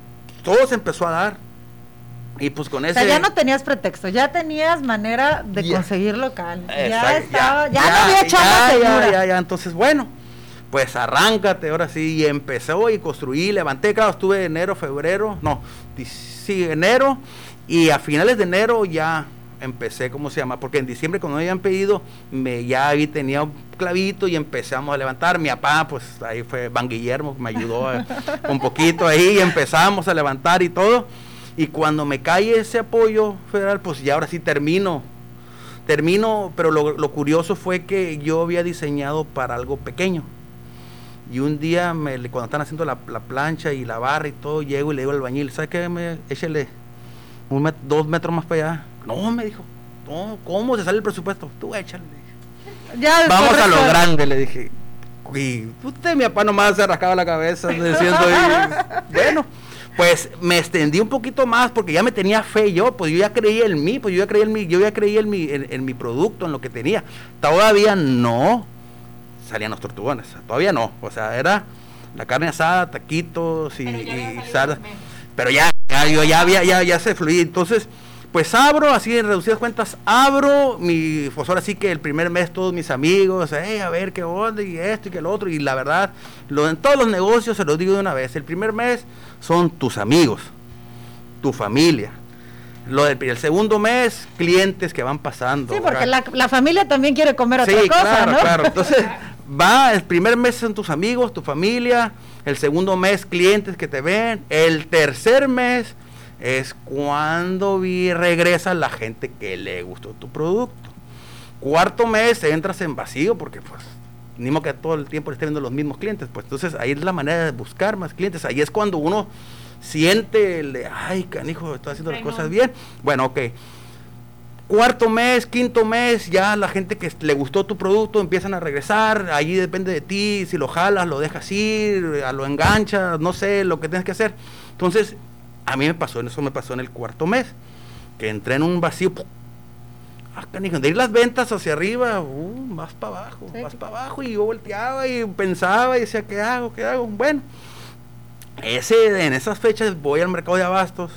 todo se empezó a dar. Y pues con O ese... sea, ya no tenías pretexto, ya tenías manera de Ya. conseguir local. ya estaba, ya, no había chamba, ya, ya, ya, entonces bueno, pues arráncate, ahora sí, y empezó y construí, levanté, claro, estuve enero, febrero, no, sí, enero, y a finales de enero ya empecé, ¿cómo se llama? Porque en diciembre cuando me habían pedido, me ya ahí tenía un clavito y empezamos a levantar, mi papá, pues ahí fue Van Guillermo, me ayudó a- un poquito ahí, y empezamos a levantar y todo, y cuando me cae ese apoyo federal, pues ya ahora sí termino termino, pero lo, curioso fue que yo había diseñado para algo pequeño. Y un día, me, cuando están haciendo la, la plancha y la barra y todo, llego y le digo al albañil, ¿sabes qué? Échale un dos metros más para allá. No, me dijo, no, ¿cómo se sale el presupuesto? Tú échale. le dije. Ya después Vamos a lo grande, le dije. Y usted, mi papá nomás se rascaba la cabeza diciendo, y, *laughs* bueno, pues me extendí un poquito más porque ya me tenía fe yo, pues yo ya creía en mí, pues yo ya creía en mí, yo ya creía en mi, en, en mi producto, en lo que tenía. Todavía no salían los tortugones, todavía no, o sea, era la carne asada, taquitos y, y sarda. Pero ya, ya, yo ya había, ya, ya se fluía, entonces pues abro, así en reducidas cuentas, abro mi, pues ahora sí que el primer mes todos mis amigos, "Ey, a ver qué onda y esto y que lo otro, y la verdad, lo, en todos los negocios se los digo de una vez, el primer mes son tus amigos, tu familia. Lo del el segundo mes, clientes que van pasando. Sí, porque la, la familia también quiere comer otra Sí, cosa, claro, ¿no? claro. *laughs* Entonces, va, el primer mes son tus amigos, tu familia, el segundo mes clientes que te ven, el tercer mes es cuando vi, regresa la gente que le gustó tu producto. Cuarto mes entras en vacío porque pues ni modo que todo el tiempo esté viendo los mismos clientes, pues entonces ahí es la manera de buscar más clientes, ahí es cuando uno siente el de, ay, canijo, estoy haciendo las cosas bien. Bueno, ok. Cuarto mes, quinto mes, ya la gente que le gustó tu producto empiezan a regresar, ahí depende de ti, si lo jalas, lo dejas ir, a lo enganchas, no sé, lo que tienes que hacer. Entonces, a mí me pasó, eso me pasó en el cuarto mes, que entré en un vacío, ah, de ir las ventas hacia arriba, uh, más para abajo, más para abajo, y yo volteaba y pensaba y decía, ¿qué hago? ¿Qué hago? Bueno, ese, en esas fechas voy al mercado de abastos,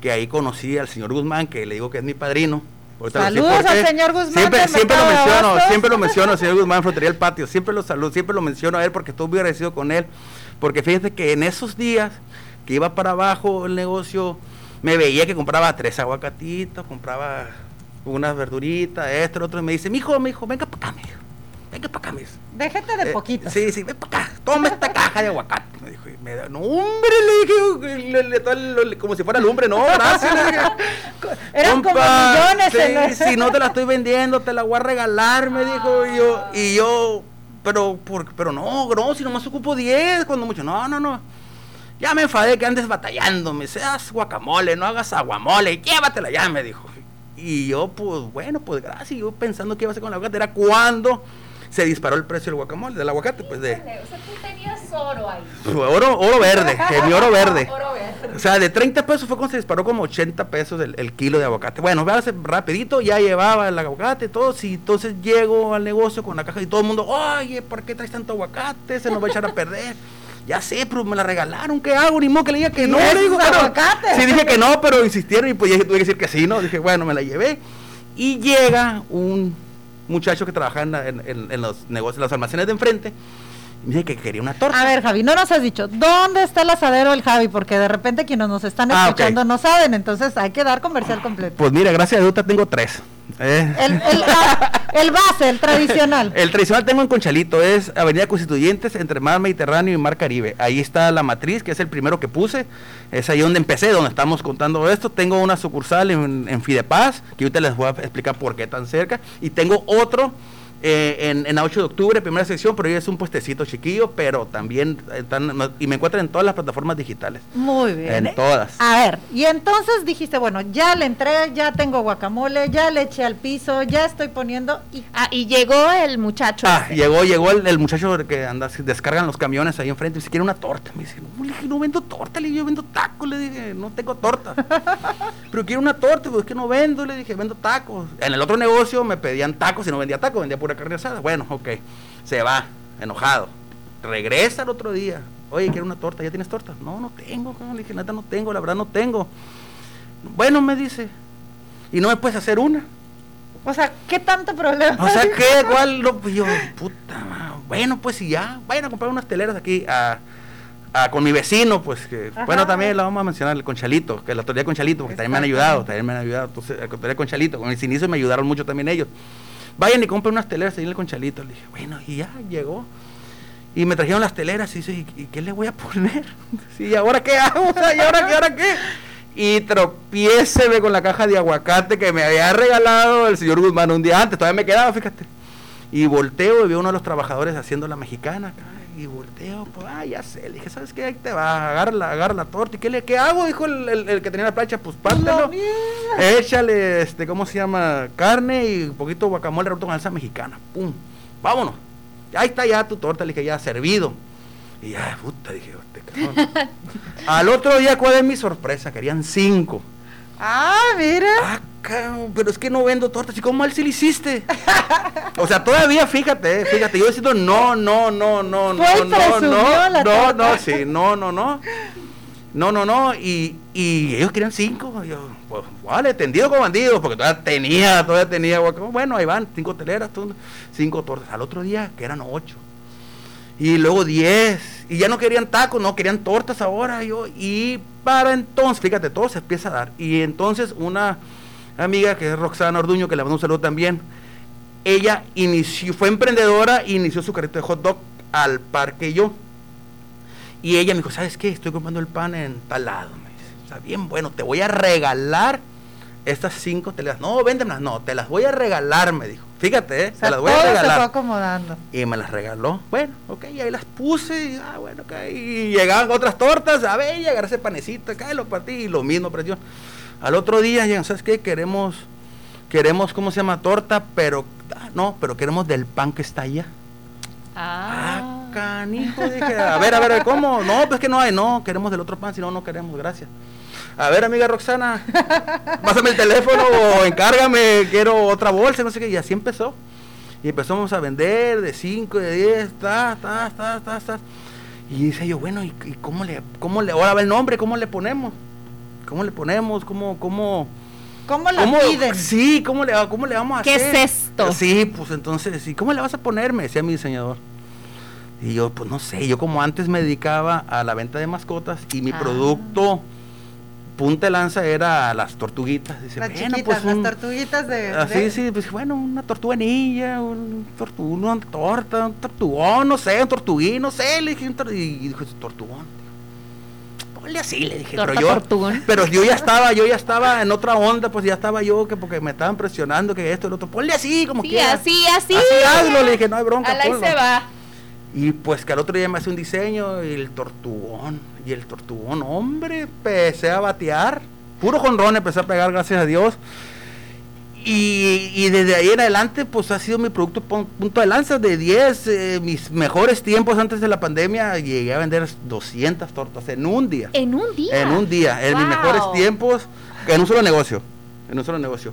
que ahí conocí al señor Guzmán, que le digo que es mi padrino. Ahorita Saludos al señor Guzmán Siempre, del siempre lo menciono, siempre lo *laughs* menciono, señor Guzmán, Frutería El Patio, siempre lo saludo, siempre lo menciono a él porque estoy muy agradecido con él. Porque fíjate que en esos días que iba para abajo el negocio, me veía que compraba tres aguacatitos, compraba unas verduritas, esto, lo otro, y me dice, mijo, mijo, venga para acá, mijo, venga para acá, mijo. Déjate de Eh, poquito. Sí, sí, ven para acá, toma esta caja de aguacate. Me dijo, y me da, no, hombre, le dije, le- le- como si fuera lumbre, no, gracias. le dije. *laughs* Eran como millones sí, si no te la estoy vendiendo, te la voy a regalar, me dijo. Y yo, y yo pero, por, pero no, no, si nomás ocupo 10, cuando mucho, no, no, no. Ya me enfadé que andes batallando, me seas guacamole, no hagas aguamole, llévatela ya, me dijo. Y yo, pues, bueno, pues gracias, yo pensando que iba a hacer con el aguacate, era cuando se disparó el precio del guacamole, del aguacate, pues de O sea, tú tenías oro ahí. oro, oro verde, *laughs* mi oro verde. Oro verde. O sea, de 30 pesos fue cuando se disparó como 80 pesos el, el kilo de aguacate. Bueno, véase rapidito, ya llevaba el aguacate, todo. Y entonces llego al negocio con la caja y todo el mundo, oye, ¿por qué traes tanto aguacate? Se nos va a echar a perder. *laughs* Ya sé, pero me la regalaron, ¿qué hago? Ni modo que le diga que no. ¿Y Le digo, aguacates? Sí, dije que no, pero insistieron y pues ya tuve que decir que sí, ¿no? Dije, bueno, me la llevé. Y llega un muchacho que trabajaba en, la- en- en- los negocios, en los almacenes de enfrente. Dice que quería una torta. A ver, Javi, no nos has dicho, ¿dónde está el asadero del Javi? Porque de repente quienes nos están Ah, escuchando no saben, entonces hay que dar comercial completo. Pues mira, gracias a Dios tengo tres. Eh. El, el- ah, el base, el tradicional. *laughs* El tradicional tengo en Conchalito, es Avenida Constituyentes entre Mar Mediterráneo y Mar Caribe. Ahí está la matriz, que es el primero que puse. Es ahí donde empecé, donde estamos contando esto. Tengo una sucursal en, en Fidepaz, que ahorita les voy a explicar por qué tan cerca. Y tengo otro eh, en, en la 8 de octubre, primera sección, pero es un puestecito chiquillo, pero también están, y me encuentran en todas las plataformas digitales. Muy bien. En todas. A ver, y entonces dijiste, bueno, ya le entré, ya tengo guacamole, ya le eché al piso, ya estoy poniendo y Ah, y llegó el muchacho. Ah, ese. llegó, llegó el, el muchacho que anda, descargan los camiones ahí enfrente y dice, quiere una torta. Me dice, no, le dije, no vendo torta, le dije, yo vendo tacos, le dije, no tengo torta. *laughs* Pero quiero una torta, pues es que no vendo, le dije, vendo tacos. En el otro negocio me pedían tacos y no vendía tacos, vendía pura carne asada. Bueno, ok, se va, enojado. Regresa el otro día. Oye, quiero una torta, ¿ya tienes torta? No, no tengo, le dije, neta, no tengo, la verdad no tengo. Bueno, me dice, ¿y no me puedes hacer una? O sea, ¿qué tanto problema? O sea, ¿qué? *laughs* ¿Cuál? No, pues yo, puta, ma, bueno, pues si ya, vayan a comprar unas teleras aquí a, a- con mi vecino, pues que, Ajá. bueno, también la vamos a mencionar, el Conchalito, que la autoridad Conchalito, porque también me han ayudado, también me han ayudado, entonces, la autoridad Conchalito, con mis inicios me ayudaron mucho también ellos. Vayan y compren unas teleras ahí en el Conchalito. Le dije, bueno, y ya llegó. Y me trajeron las teleras y dice, ¿y, qué le voy a poner? *laughs* ¿y ahora qué hago? ¿y ahora qué? ¿Ahora qué? Y tropiéceme con la caja de aguacate que me había regalado el señor Guzmán un día antes, todavía me quedaba, fíjate. Y volteo y veo uno de los trabajadores haciendo la mexicana y volteo, pues, ah, ya sé, le dije, ¿sabes qué? Ahí te va, agarra la, agarra la torta. ¿Y qué, le, qué hago? Dijo el, el- el que tenía la plancha, pues pártelo. Échale, este, ¿cómo se llama? Carne y un poquito de guacamole roto con salsa mexicana. Pum, vámonos. Ahí está ya tu torta, le dije, ya servido. Y ya, puta, dije, este cabrón. *laughs* Al otro día, ¿cuál es mi sorpresa? Querían cinco. Ah, mira. Ah, pero es que no vendo tortas. ¿Y cómo mal si lo hiciste? o sea, todavía, fíjate, eh, fíjate, yo diciendo no, no, no, no, no, no, no, no, no, sí, no, no, no. No, no, no, y, y ellos querían cinco. Yo, pues, vale, tendido con bandidos, porque todavía tenía, todavía tenía. Bueno, ahí van, cinco teleras, cinco tortas. Al otro día, que eran ocho. Y luego 10. Y ya no querían tacos, no querían tortas ahora. Yo, y para entonces, fíjate, todo se empieza a dar. Y entonces una amiga que es Roxana Orduño, que le mando un saludo también, ella inició, fue emprendedora e inició su carrito de hot dog al par que yo. Y ella me dijo, ¿sabes qué? Estoy comprando el pan en tal lado. Me dice, sea, bien bueno, te voy a regalar estas cinco teleras. No, véndemelas, no, te las voy a regalar, me dijo. Fíjate, ¿eh? O sea, te las voy a se regalar. fue acomodando. Y me las regaló. Bueno, ok, y ahí las puse. Y, ah, bueno, ok. Y llegaban otras tortas. A ver, y agarré ese panecito acá y lo partí. Y lo mismo, presión. Al otro día llegan, ¿sabes qué? Queremos, queremos, ¿cómo se llama? Torta, pero, ah, no, pero queremos del pan que está allá. Ah. Canijo, dije, a ver, a ver, ¿cómo? No, pues que no hay, no, queremos del otro pan, si no, no queremos, gracias. A ver, amiga Roxana, pásame el teléfono o encárgame, quiero otra bolsa, no sé qué, y así empezó. Y empezamos a vender de 5, de 10, ta, ta, ta, ta, ta. Y dice yo, bueno, ¿y, y cómo le, cómo le, ahora va el nombre, cómo le ponemos? ¿Cómo le ponemos? ¿Cómo, cómo? ¿Cómo la ¿Cómo, piden? Sí, ¿cómo le, ¿cómo le vamos a ¿Qué hacer? es esto? Sí, pues entonces, ¿y cómo le vas a poner? Me decía mi diseñador. Y yo, pues no sé, yo como antes me dedicaba a la venta de mascotas y mi Ah. producto punta de lanza era las tortuguitas. Dice, Las bueno, chiquitas, pues un- las tortuguitas de... Así, de- sí, pues bueno, una tortuganilla, un tortu- una torta, un tortugón, no sé, un tortuguín, no sé, le dije, un y dijo, tortugón. Ponle así, le dije, Torta pero yo, pero yo ya estaba, yo ya estaba en otra onda, pues ya estaba yo, que porque me estaban presionando, que esto, el otro, ponle así, como Sí, quieras. así, así. Así hazlo, le dije, no hay bronca, ahí se va. Y pues que al otro día me hace un diseño y el tortugón. Y el tortugón, hombre, empecé a batear. Puro jonrón empecé a pegar, gracias a Dios. Y, y desde ahí en adelante, pues ha sido mi producto punto de lanza de 10. eh, mis mejores tiempos antes de la pandemia, llegué a vender 200 tortas en un día. En un día. En un día, en mis Wow. mejores tiempos, en un solo negocio. En un solo negocio.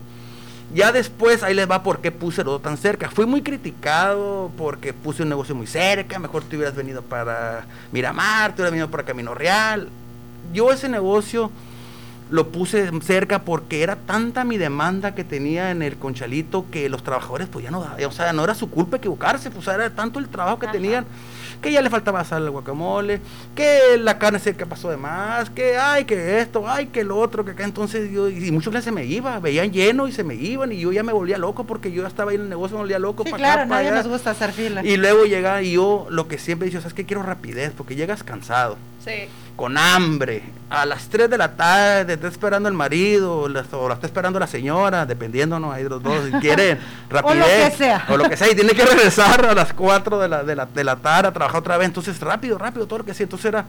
Ya después, ahí les va por qué puse todo tan cerca. Fui muy criticado porque puse un negocio muy cerca. Mejor te hubieras venido para Miramar, te hubieras venido para Camino Real. Yo ese negocio lo puse cerca porque era tanta mi demanda que tenía en el conchalito que los trabajadores pues ya no, o sea, no era su culpa equivocarse, pues era tanto el trabajo que tenían que ya le faltaba sal al guacamole, que la carne seca pasó de más, que ay, que esto, ay, que lo otro, que acá entonces yo, y muchos clientes se me iban, veían lleno y se me iban y yo ya me volvía loco porque yo ya estaba ahí en el negocio, me volvía loco Sí, pa' claro, acá, nadie allá. nos gusta hacer fila. Y luego llega y yo lo que siempre dicho, ¿sabes qué? Quiero rapidez, porque llegas cansado, Sí. Con hambre, a las 3 de la tarde, está esperando el marido, o la, o la está esperando la señora, dependiendo, ¿no? Ahí de los dos, si *laughs* quieren rapidez. que sea. O lo que sea, y tiene que regresar a las 4 de la, de la, de la tarde a trabajar otra vez. Entonces, rápido, rápido, todo lo que sea. Entonces era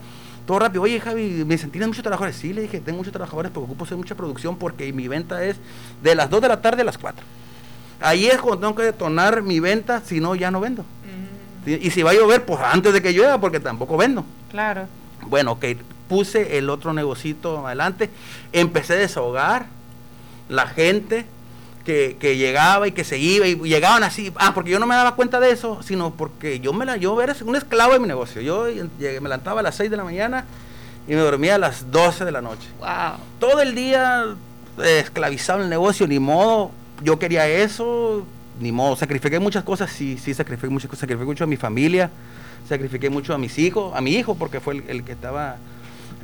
todo rápido. Oye, Javi, me sentí muchos trabajadores. Sí, le dije, tengo muchos trabajadores, porque ocupo hacer mucha producción, porque mi venta es de las 2 de la tarde a las 4. Ahí es cuando tengo que detonar mi venta, si no, ya no vendo. Y si va a llover, pues antes de que llueva, porque tampoco vendo. Claro. Bueno, ok, puse el otro negocito adelante, empecé a desahogar la gente que, que llegaba y que se iba y llegaban así, ah, porque yo no me daba cuenta de eso, sino porque yo me la, yo era un esclavo de mi negocio. Yo llegué- me levantaba a las 6 de la mañana y me dormía a las 12 de la noche. Wow. Todo el día eh, esclavizado en el negocio, ni modo, yo quería eso, ni modo, sacrifiqué muchas cosas, sí, sí, sacrifiqué muchas cosas, sacrifiqué mucho a mi familia, sacrifiqué mucho a mis hijos, a mi hijo, porque fue el, el que estaba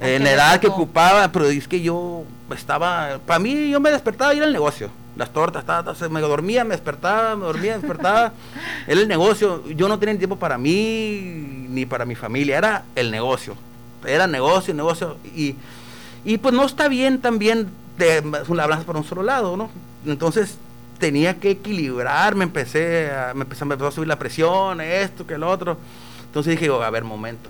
en la edad que ocupaba, pero es que yo estaba, para mí yo me despertaba y era el negocio, las tortas, ta, ta, me dormía, me despertaba, me dormía, me despertaba, *laughs* era el negocio, yo no tenía tiempo para mí ni para mi familia, era el negocio, era negocio, negocio, y, y pues no está bien también de la balanza para un solo lado, ¿no? Entonces tenía que equilibrar, me empecé a, me empezó, me empezó a subir la presión, esto, que el otro. Entonces dije, a ver, momento,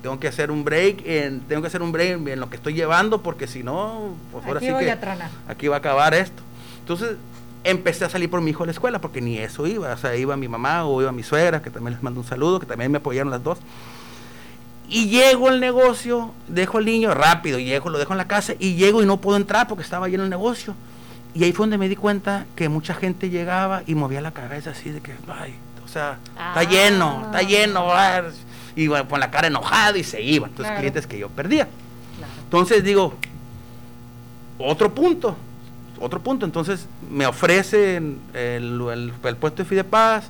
tengo que hacer un break, en, tengo que hacer un break en lo que estoy llevando, porque si no, pues ahora Aquí sí voy que a tronar. aquí va a acabar esto. Entonces empecé a salir por mi hijo a la escuela, porque ni eso iba, o sea, iba mi mamá o iba mi suegra, que también les mando un saludo, que también me apoyaron las dos. Y llego al negocio, dejo al niño rápido, llego, lo dejo en la casa y llego y no puedo entrar porque estaba lleno el negocio. Y ahí fue donde me di cuenta que mucha gente llegaba y movía la cabeza así de que, ay, sea, está lleno, está lleno, ah", y bueno, con la cara enojada y se iban. Entonces, Claro. clientes que yo perdía. Entonces digo, otro punto, otro punto. Entonces me ofrecen el, el- el puesto de Fidepaz.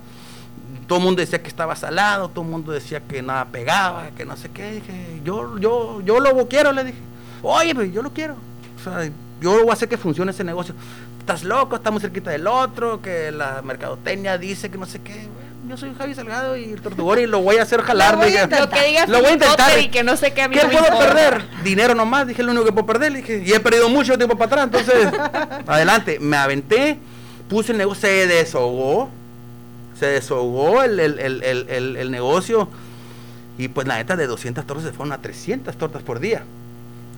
Todo el mundo decía que estaba salado, todo el mundo decía que nada pegaba, que no sé qué. Dije, yo, yo, yo lo quiero, le dije. Oye, pues yo lo quiero. O sea, yo voy a hacer que funcione ese negocio. Estás loco, estamos cerquita del otro, que la mercadotecnia dice que no sé qué. Yo soy Javi Salgado y el tortugón y lo voy a hacer jalar. Lo voy a intentar. Que diga Lo voy a Philip intentar. Potter y que no sé qué a mí ¿Qué no puedo importa. perder? Dinero nomás, dije lo único que puedo perder. Dije, y he perdido mucho tiempo para atrás, entonces, *laughs* adelante. Me aventé, puse el negocio, se desahogó, se desahogó el, el- el- el- negocio. Y pues la neta de 200 tortas se fueron a 300 tortas por día.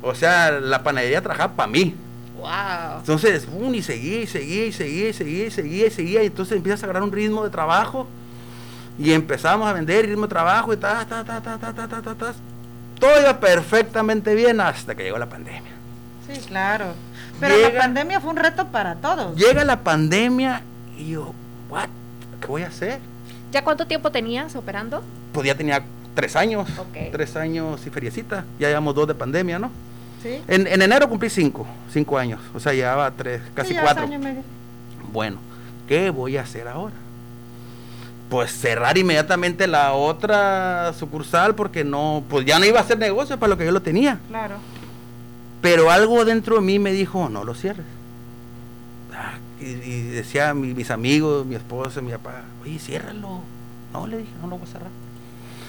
O sea, la panadería trabajaba para mí. Wow. Entonces, un y seguía, y seguía, y seguía, y seguía, y seguía, y seguía. Y entonces empiezas a agarrar un ritmo de trabajo. Y empezamos a vender ritmo de trabajo y ta, ta, ta, ta, ta, ta, ta, ta, ta. Todo iba perfectamente bien hasta que llegó la pandemia. Sí, claro. Pero la pandemia fue un reto para todos. Llega la pandemia y yo, ¿what? ¿Qué voy a hacer? ¿Ya cuánto tiempo tenías operando? Pues ya tenía tres años. Ok. Tres años y feriecita. Ya llevamos dos de pandemia, ¿no? Sí. En, en enero cumplí cinco, cinco años. O sea, llevaba tres, casi Sí, ya cuatro. año y medio. Bueno, ¿qué voy a hacer ahora? Pues cerrar inmediatamente la otra sucursal porque no, pues ya no iba a hacer negocio para lo que yo lo tenía. Claro. Pero algo dentro de mí me dijo, no lo cierres. Ah, y, y decía mi- mis amigos, mi esposa, mi papá, oye, ciérralo. No, le dije, no lo voy a cerrar.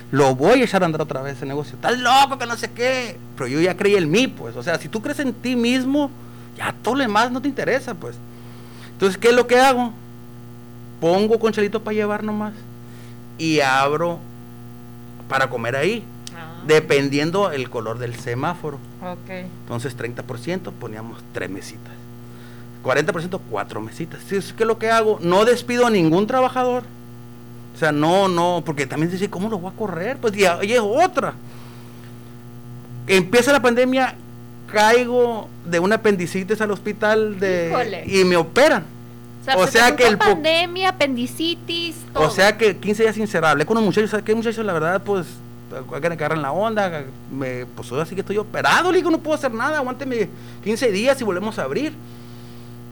lo voy a echar a andar otra vez ese negocio. Estás loco, que no sé qué. Pero yo ya creí en mí, pues. O sea, si tú crees en ti mismo, ya todo lo demás no te interesa, pues. Entonces, ¿qué es lo que hago? Pongo conchalito para llevar nomás y abro para comer ahí, dependiendo el color del semáforo. Ok. Entonces 30% poníamos tres mesitas. 40% cuatro mesitas. Si es que lo que hago, no despido a ningún trabajador. O sea, no, no, porque también dice, ¿cómo lo voy a correr? Pues ya, y es otra. Empieza la pandemia, caigo de una apendicitis al hospital de Híjole. y me operan. O se sea que el pandemia, apendicitis, todo. o sea que 15 días incerrable. Con los muchachos, ¿sabes qué muchachos? La verdad, pues, hay que agarrar en la onda. Me, pues ahora sí que estoy operado, le digo, no puedo hacer nada. Aguánteme 15 días y volvemos a abrir.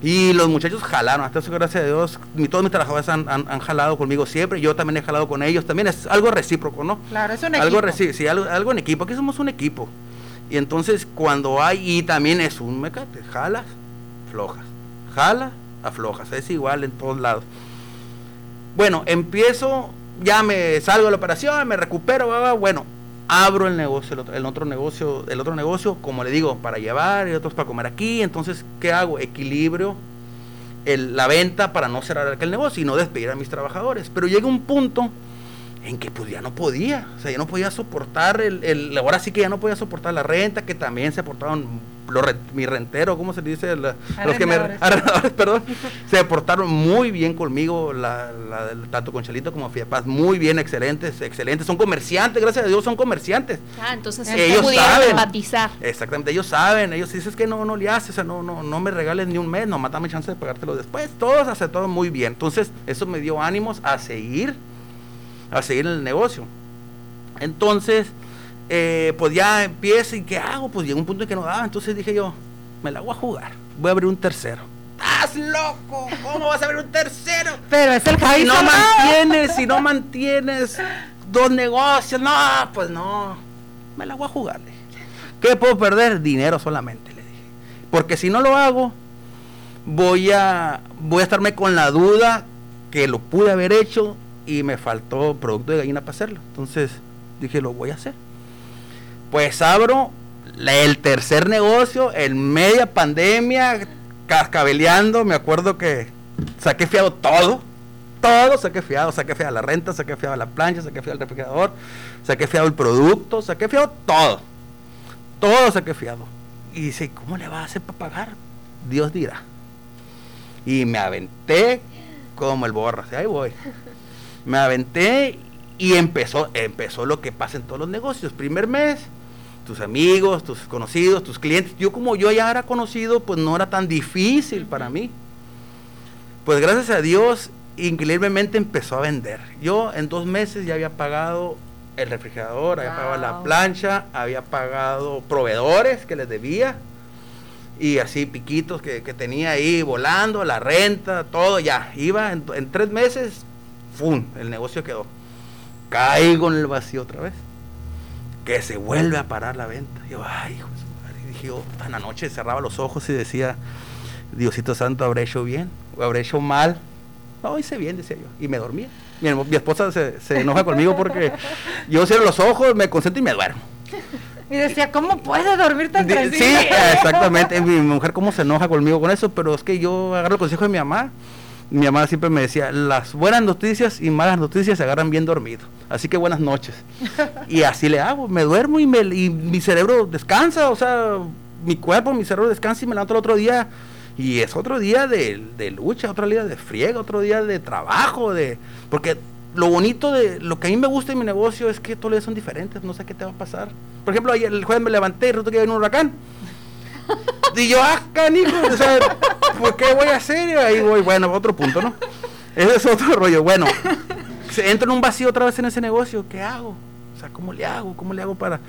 Y los muchachos jalaron, hasta eso, gracias a Dios. mi- todos mis trabajadores han, han- han jalado conmigo siempre. Yo también he jalado con ellos. También es algo recíproco, ¿no? Claro, es un algo equipo. reci- sí, algo, algo en equipo. Aquí somos un equipo. Y entonces, cuando hay, y también es un mecate, jalas, flojas. Jala, aflojas. Es igual en todos lados. Bueno, empiezo, ya me salgo de la operación, me recupero, va, va, bueno, abro el negocio, el otro, el otro negocio, el otro negocio, como le digo, para llevar y otros para comer aquí. Entonces, ¿qué hago? Equilibrio el- la venta para no cerrar aquel negocio y no despedir a mis trabajadores. Pero llega un punto en que pues ya no podía, o sea, ya no podía soportar el, el- ahora sí que ya no podía soportar la renta, que también se portaron los re- mi rentero, ¿cómo se dice? La- los que me *laughs* perdón, se portaron muy bien conmigo, la, la- tanto con Chalito como Fiapaz, muy bien, excelentes, excelentes, son comerciantes, gracias a Dios son comerciantes. Ah, entonces Ellos pudieron saben. empatizar. Exactamente, ellos saben, ellos dicen es que no, no le haces, o sea, no, no, no me regales ni un mes, no, dame chance de pagártelo después. Todos aceptaron muy bien. Entonces, eso me dio ánimos a seguir, a seguir en el negocio. Entonces, eh, pues ya empiezo y ¿qué hago? Pues llegó un punto en que no daba, entonces dije yo, me la voy a jugar, voy a abrir un tercero. ¡Estás loco! ¿Cómo vas a abrir un tercero? Pero es el Javi Si no mantienes, si no mantienes dos negocios, no, pues no, me la voy a jugar. le dije. ¿Qué puedo perder? Dinero solamente, le dije. Porque si no lo hago, voy a, voy a estarme con la duda que lo pude haber hecho y me faltó producto de gallina para hacerlo. Entonces dije, lo voy a hacer. Pues abro el tercer negocio en media pandemia, cascabeleando. Me acuerdo que saqué fiado todo. Todo saqué fiado, saqué fiado la renta, saqué fiado la plancha, saqué fiado el refrigerador, saqué fiado el producto, saqué fiado todo. Todo saqué fiado. Y dice, ¿cómo le va a hacer para pagar? Dios dirá. Y me aventé como el borra, ahí voy. Me aventé y empezó, empezó lo que pasa en todos los negocios. Primer mes, tus amigos, tus conocidos, tus clientes. Yo como yo ya era conocido, pues no era tan difícil para mí. Pues gracias a Dios, increíblemente empezó a vender. Yo en dos meses ya había pagado el refrigerador, había pagado la plancha, había pagado proveedores que les debía y así piquitos que, que tenía ahí volando, la renta, todo ya. Iba en, en tres meses, ¡fum! El negocio quedó. Caigo en el vacío otra vez. Que se vuelve a parar la venta. Yo, ay, hijo de. Y dije yo, en la noche cerraba los ojos y decía, Diosito Santo, ¿habré hecho bien? ¿O habré hecho mal? No, hice bien, decía yo. Y me dormía. Mi, mi esposa se, se enoja conmigo porque yo cierro los ojos, me concentro y me duermo. Y decía, ¿cómo puede dormir tan tranquilo? Sí, exactamente. Mi mujer cómo se enoja conmigo con eso, pero es que yo agarro el consejo de mi mamá. Mi mamá siempre me decía, las buenas noticias y malas noticias se agarran bien dormido. Así que buenas noches. Y así le hago, me duermo y, me, y mi cerebro descansa, o sea, mi cuerpo, mi cerebro descansa y me levanto el otro día. Y es otro día de, lucha, otro día de friega, otro día de trabajo, de porque lo bonito de lo que a mí me gusta en mi negocio es que todos los días son diferentes, no sé qué te va a pasar. Por ejemplo, ayer el jueves me levanté y resulta que había un huracán. Y yo, ah, canijo, o sea, ¿por qué voy a hacer? Y ahí voy, bueno, otro punto, ¿no? Ese es otro rollo. Bueno, entro en un vacío otra vez en ese negocio, ¿qué hago? O sea, ¿cómo le hago? ¿Cómo le hago para...?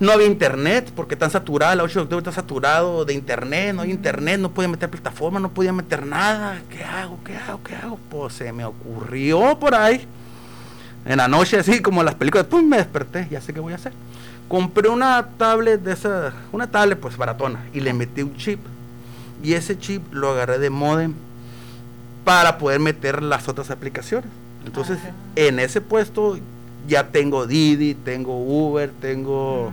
No había internet, porque tan saturada, la 8 de octubre está saturado de internet, no hay internet, no podía meter plataforma, no podía meter nada. ¿Qué hago? ¿Qué hago? ¿Qué hago? Pues se me ocurrió por ahí, en la noche así como en las películas, pum, me desperté, ya sé qué voy a hacer. Compré una tablet de esa, una tablet pues baratona, y le metí un chip. Y ese chip lo agarré de modem para poder meter las otras aplicaciones. Entonces, en ese puesto ya tengo Didi, tengo Uber, tengo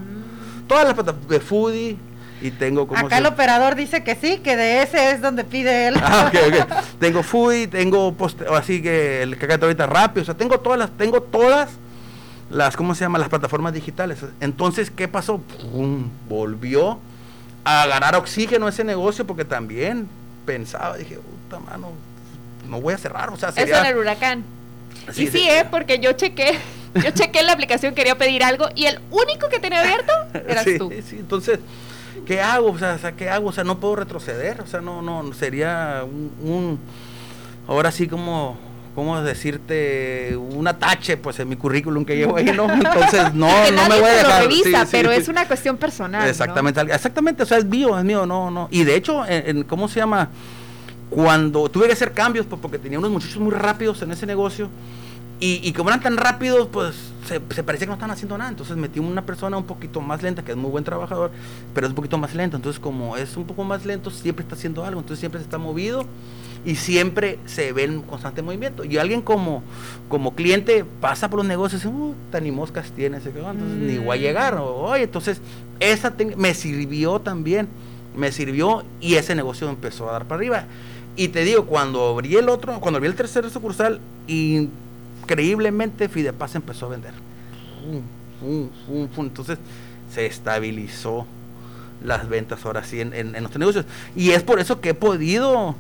todas las plataformas de Foodie y tengo como Acá el operador dice que sí, que de ese es donde pide él. Ah, ok, ok. tengo Foodie, tengo o así que el que ahorita rápido, o sea, tengo todas las, tengo todas las, ¿cómo se llama? Las plataformas digitales. Entonces, ¿qué pasó? Pum, volvió a ganar oxígeno ese negocio porque también pensaba, dije, puta mano, no voy a cerrar, o sea, Eso sería... en el huracán. Sí, y sí. ¿eh? Porque yo chequé, yo chequé la aplicación, quería pedir algo y el único que tenía abierto eras sí, tú. sí, entonces, ¿qué hago? O sea, o sea, ¿qué hago? O sea, no puedo retroceder, o sea, no, no, sería un, un- ahora sí como, ¿cómo decirte? Un atache, pues, en mi currículum que llevo ahí, ¿no? *laughs* Entonces, no, que no me voy a lo dejar. revisa, sí, pero sí. es una cuestión personal. ¿no? Exactamente, al- exactamente, o sea, es mío, es mío, no, no. Y de hecho, en, en- ¿cómo se llama? Cuando tuve que hacer cambios, pues porque tenía unos muchachos muy rápidos en ese negocio, y, y como eran tan rápidos, pues se, se parecía que no estaban haciendo nada. Entonces metí una persona un poquito más lenta, que es muy buen trabajador, pero es un poquito más lento. Entonces, como es un poco más lento, siempre está haciendo algo, entonces siempre se está movido y siempre se ve en constante movimiento. Y alguien como, como cliente pasa por los negocios y dice, uh, tan ni moscas tiene, ese cabrón, entonces ni voy a llegar. O, Oye, entonces, esa me sirvió también, me sirvió y ese negocio empezó a dar para arriba. Y te digo, cuando abrí el otro, cuando abrí el tercer sucursal, increíblemente Fidepaz empezó a vender. Entonces se estabilizó las ventas ahora sí en, en, en nuestros negocios. Y es por eso que he podido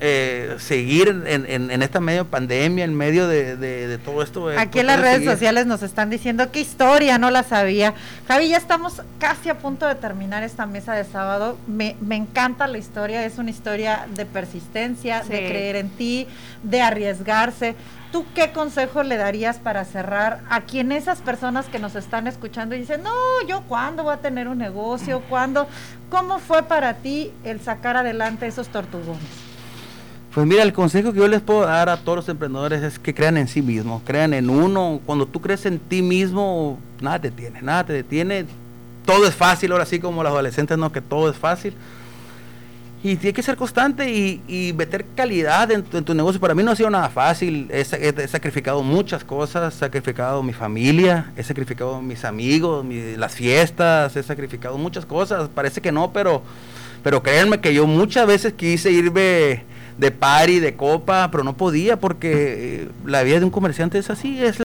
eh, seguir en, en, en esta medio pandemia, en medio de, de- de todo esto. eh, Aquí pues, en las redes seguir. sociales nos están diciendo qué historia, no la sabía. Javi, ya estamos casi a punto de terminar esta mesa de sábado. Me, me encanta la historia, es una historia de persistencia, de creer en ti, de arriesgarse. ¿Tú qué consejo le darías para cerrar a quien esas personas que nos están escuchando y dicen, no, yo cuándo voy a tener un negocio? ¿Cuándo? ¿Cómo fue para ti el sacar adelante esos tortugones? Pues mira, el consejo que yo les puedo dar a todos los emprendedores es que crean en sí mismos, crean en uno. Cuando tú crees en ti mismo, nada te detiene, nada te detiene. Todo es fácil, ahora sí como los adolescentes, no, que todo es fácil. Y tiene que ser constante y, y meter calidad en tu, negocio. Para mí no ha sido nada fácil. He, sa- he- he sacrificado muchas cosas. He sacrificado mi familia, he sacrificado mis amigos, mi- las fiestas, he sacrificado muchas cosas. Parece que no, pero, pero créanme que yo muchas veces quise irme de party, de copa, pero no podía porque eh, la vida de un comerciante es así, es